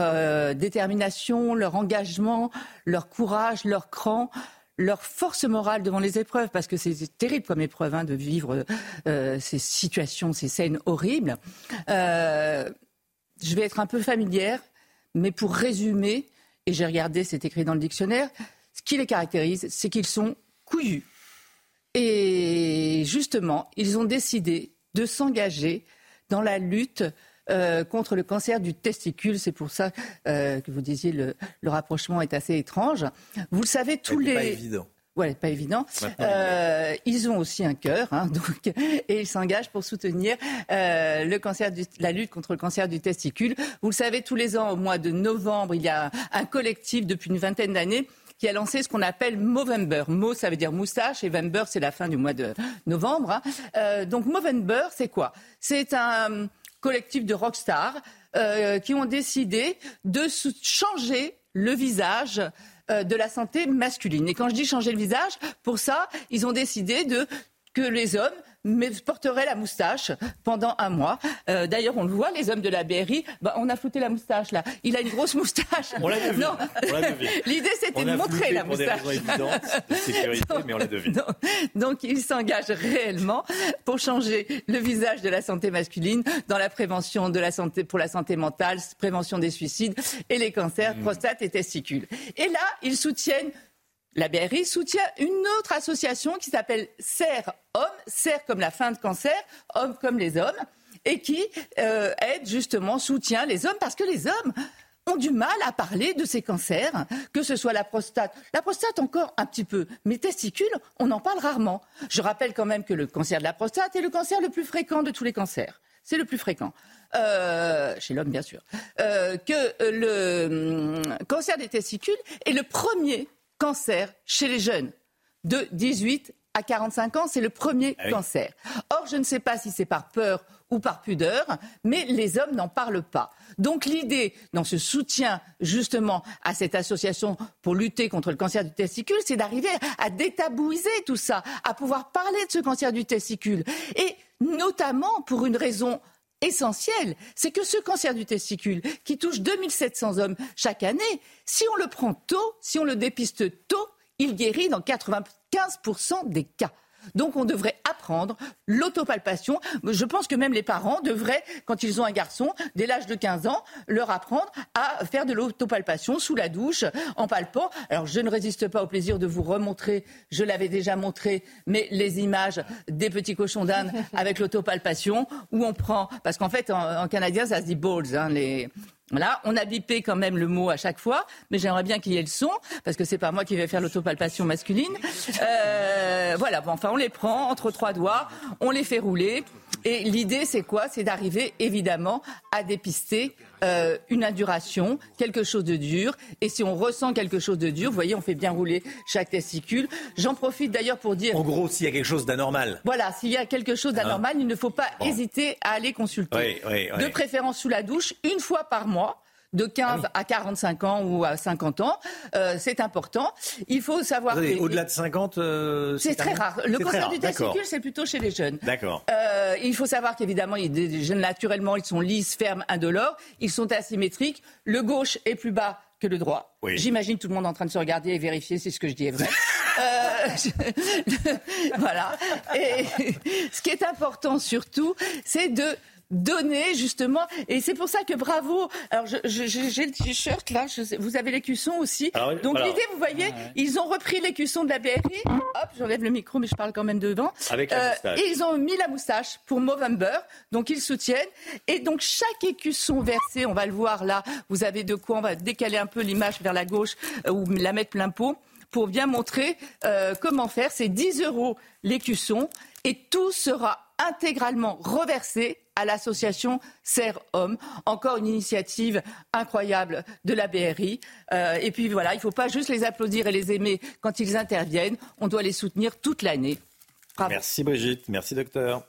détermination, leur engagement, leur courage, leur cran leur force morale devant les épreuves, parce que c'est terrible comme épreuve hein, de vivre euh, ces situations, ces scènes horribles. Euh, je vais être un peu familière, mais pour résumer, et j'ai regardé, c'est écrit dans le dictionnaire, ce qui les caractérise, c'est qu'ils sont couillus. Et justement, ils ont décidé de s'engager dans la lutte euh, contre le cancer du testicule. C'est pour ça euh, que vous disiez le, le rapprochement est assez étrange. Vous le savez, tous les. Pas évident. Ouais, pas évident. Euh, ils ont aussi un cœur, hein, donc, et ils s'engagent pour soutenir euh, le cancer du, la lutte contre le cancer du testicule. Vous le savez, tous les ans, au mois de novembre, il y a un collectif depuis une vingtaine d'années qui a lancé ce qu'on appelle Movember. Mo, ça veut dire moustache, et Vember, c'est la fin du mois de novembre. Hein. Euh, donc Movember, c'est quoi? C'est un collectif de rockstars euh, qui ont décidé de changer le visage euh, de la santé masculine. Et quand je dis changer le visage, pour ça, ils ont décidé de, que les hommes mais porterait la moustache pendant un mois. Euh, d'ailleurs, on le voit, les hommes de la BRI, bah, on a flouté la moustache là. Il a une grosse moustache. On l'a. L'idée, c'était de montrer la moustache. Pour des raisons évidentes de sécurité, mais on l'a deviné. Donc, il s'engage réellement pour changer le visage de la santé masculine dans la prévention de la santé pour la santé mentale, prévention des suicides et les cancers, mmh. prostate et testicules. Et là, ils soutiennent la BRI soutient une autre association qui s'appelle Serre Hommes, Serre comme la fin de cancer, Hommes comme les hommes, et qui euh, aide justement, soutient les hommes parce que les hommes ont du mal à parler de ces cancers, que ce soit la prostate. La prostate encore un petit peu, mais testicules, on en parle rarement. Je rappelle quand même que le cancer de la prostate est le cancer le plus fréquent de tous les cancers. C'est le plus fréquent. Euh, chez l'homme bien sûr, euh, que le hum, cancer des testicules est le premier cancer chez les jeunes de 18 à 45 ans, c'est le premier ah cancer. Or, je ne sais pas si c'est par peur ou par pudeur, mais les hommes n'en parlent pas. Donc l'idée, dans ce soutien justement à cette association pour lutter contre le cancer du testicule, c'est d'arriver à détabouiser tout ça, à pouvoir parler de ce cancer du testicule. Et notamment pour une raison essentielle, c'est que ce cancer du testicule, qui touche 2700 hommes chaque année, si on le prend tôt, si on le dépiste tôt, il guérit dans 95% des cas. Donc on devrait apprendre l'autopalpation. Je pense que même les parents devraient, quand ils ont un garçon, dès l'âge de 15 ans, leur apprendre à faire de l'autopalpation sous la douche, en palpant. Alors je ne résiste pas au plaisir de vous remontrer, je l'avais déjà montré, mais les images des petits cochons d'Inde avec l'autopalpation, où on prend, parce qu'en fait en, canadien ça se dit balls, hein, voilà, on a bipé quand même le mot à chaque fois, mais j'aimerais bien qu'il y ait le son, parce que c'est pas moi qui vais faire l'autopalpation masculine. Euh, voilà, bon, enfin, on les prend entre trois doigts, on les fait rouler. Et l'idée, c'est quoi? C'est d'arriver, évidemment, à dépister euh, une induration, quelque chose de dur. Et si on ressent quelque chose de dur, vous voyez, on fait bien rouler chaque testicule. J'en profite d'ailleurs pour dire... En gros, s'il y a quelque chose d'anormal. Voilà, s'il y a quelque chose d'anormal, hein il ne faut pas hésiter à aller consulter. De préférence sous la douche, une fois par mois de 15 ah à 45 ans ou à 50 ans. Euh, c'est important. Il faut savoir. Au-delà de 50, euh, c'est très rare. Le cancer du testicule, c'est plutôt chez les jeunes. D'accord. Euh, il faut savoir qu'évidemment, des jeunes naturellement, ils sont lisses, fermes, indolores. Ils sont asymétriques. Le gauche est plus bas que le droit. J'imagine tout le monde en train de se regarder et vérifier si ce que je dis est vrai. voilà. Et ce qui est important surtout, c'est de donner justement. Et c'est pour ça que bravo. Alors j'ai le t-shirt là, vous avez l'écusson aussi. Donc l'idée, vous voyez, ils ont repris l'écusson de la BRI. Hop, j'enlève le micro, mais je parle quand même devant. Avec la euh, et ils ont mis la moustache pour Movember. Donc ils soutiennent. Et donc chaque écusson versé, on va le voir là. Vous avez de quoi On va décaler un peu l'image vers la gauche euh, ou la mettre plein pot pour bien montrer euh, comment faire. C'est 10 euros l'écusson et tout sera intégralement reversé à l'association Serre Hommes. Encore une initiative incroyable de la BRI. Euh, et puis voilà, il ne faut pas juste les applaudir et les aimer quand ils interviennent. On doit les soutenir toute l'année. Merci Brigitte, merci docteur.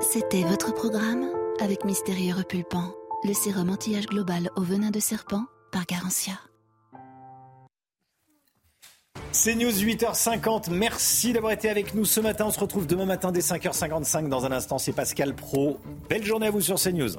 C'était votre programme avec Mystérieux Repulpant, le sérum anti-âge global au venin de serpent par Garantia. C'est News 8h50. Merci d'avoir été avec nous ce matin. On se retrouve demain matin dès 5h55. Dans un instant, c'est Pascal Pro. Belle journée à vous sur CNews.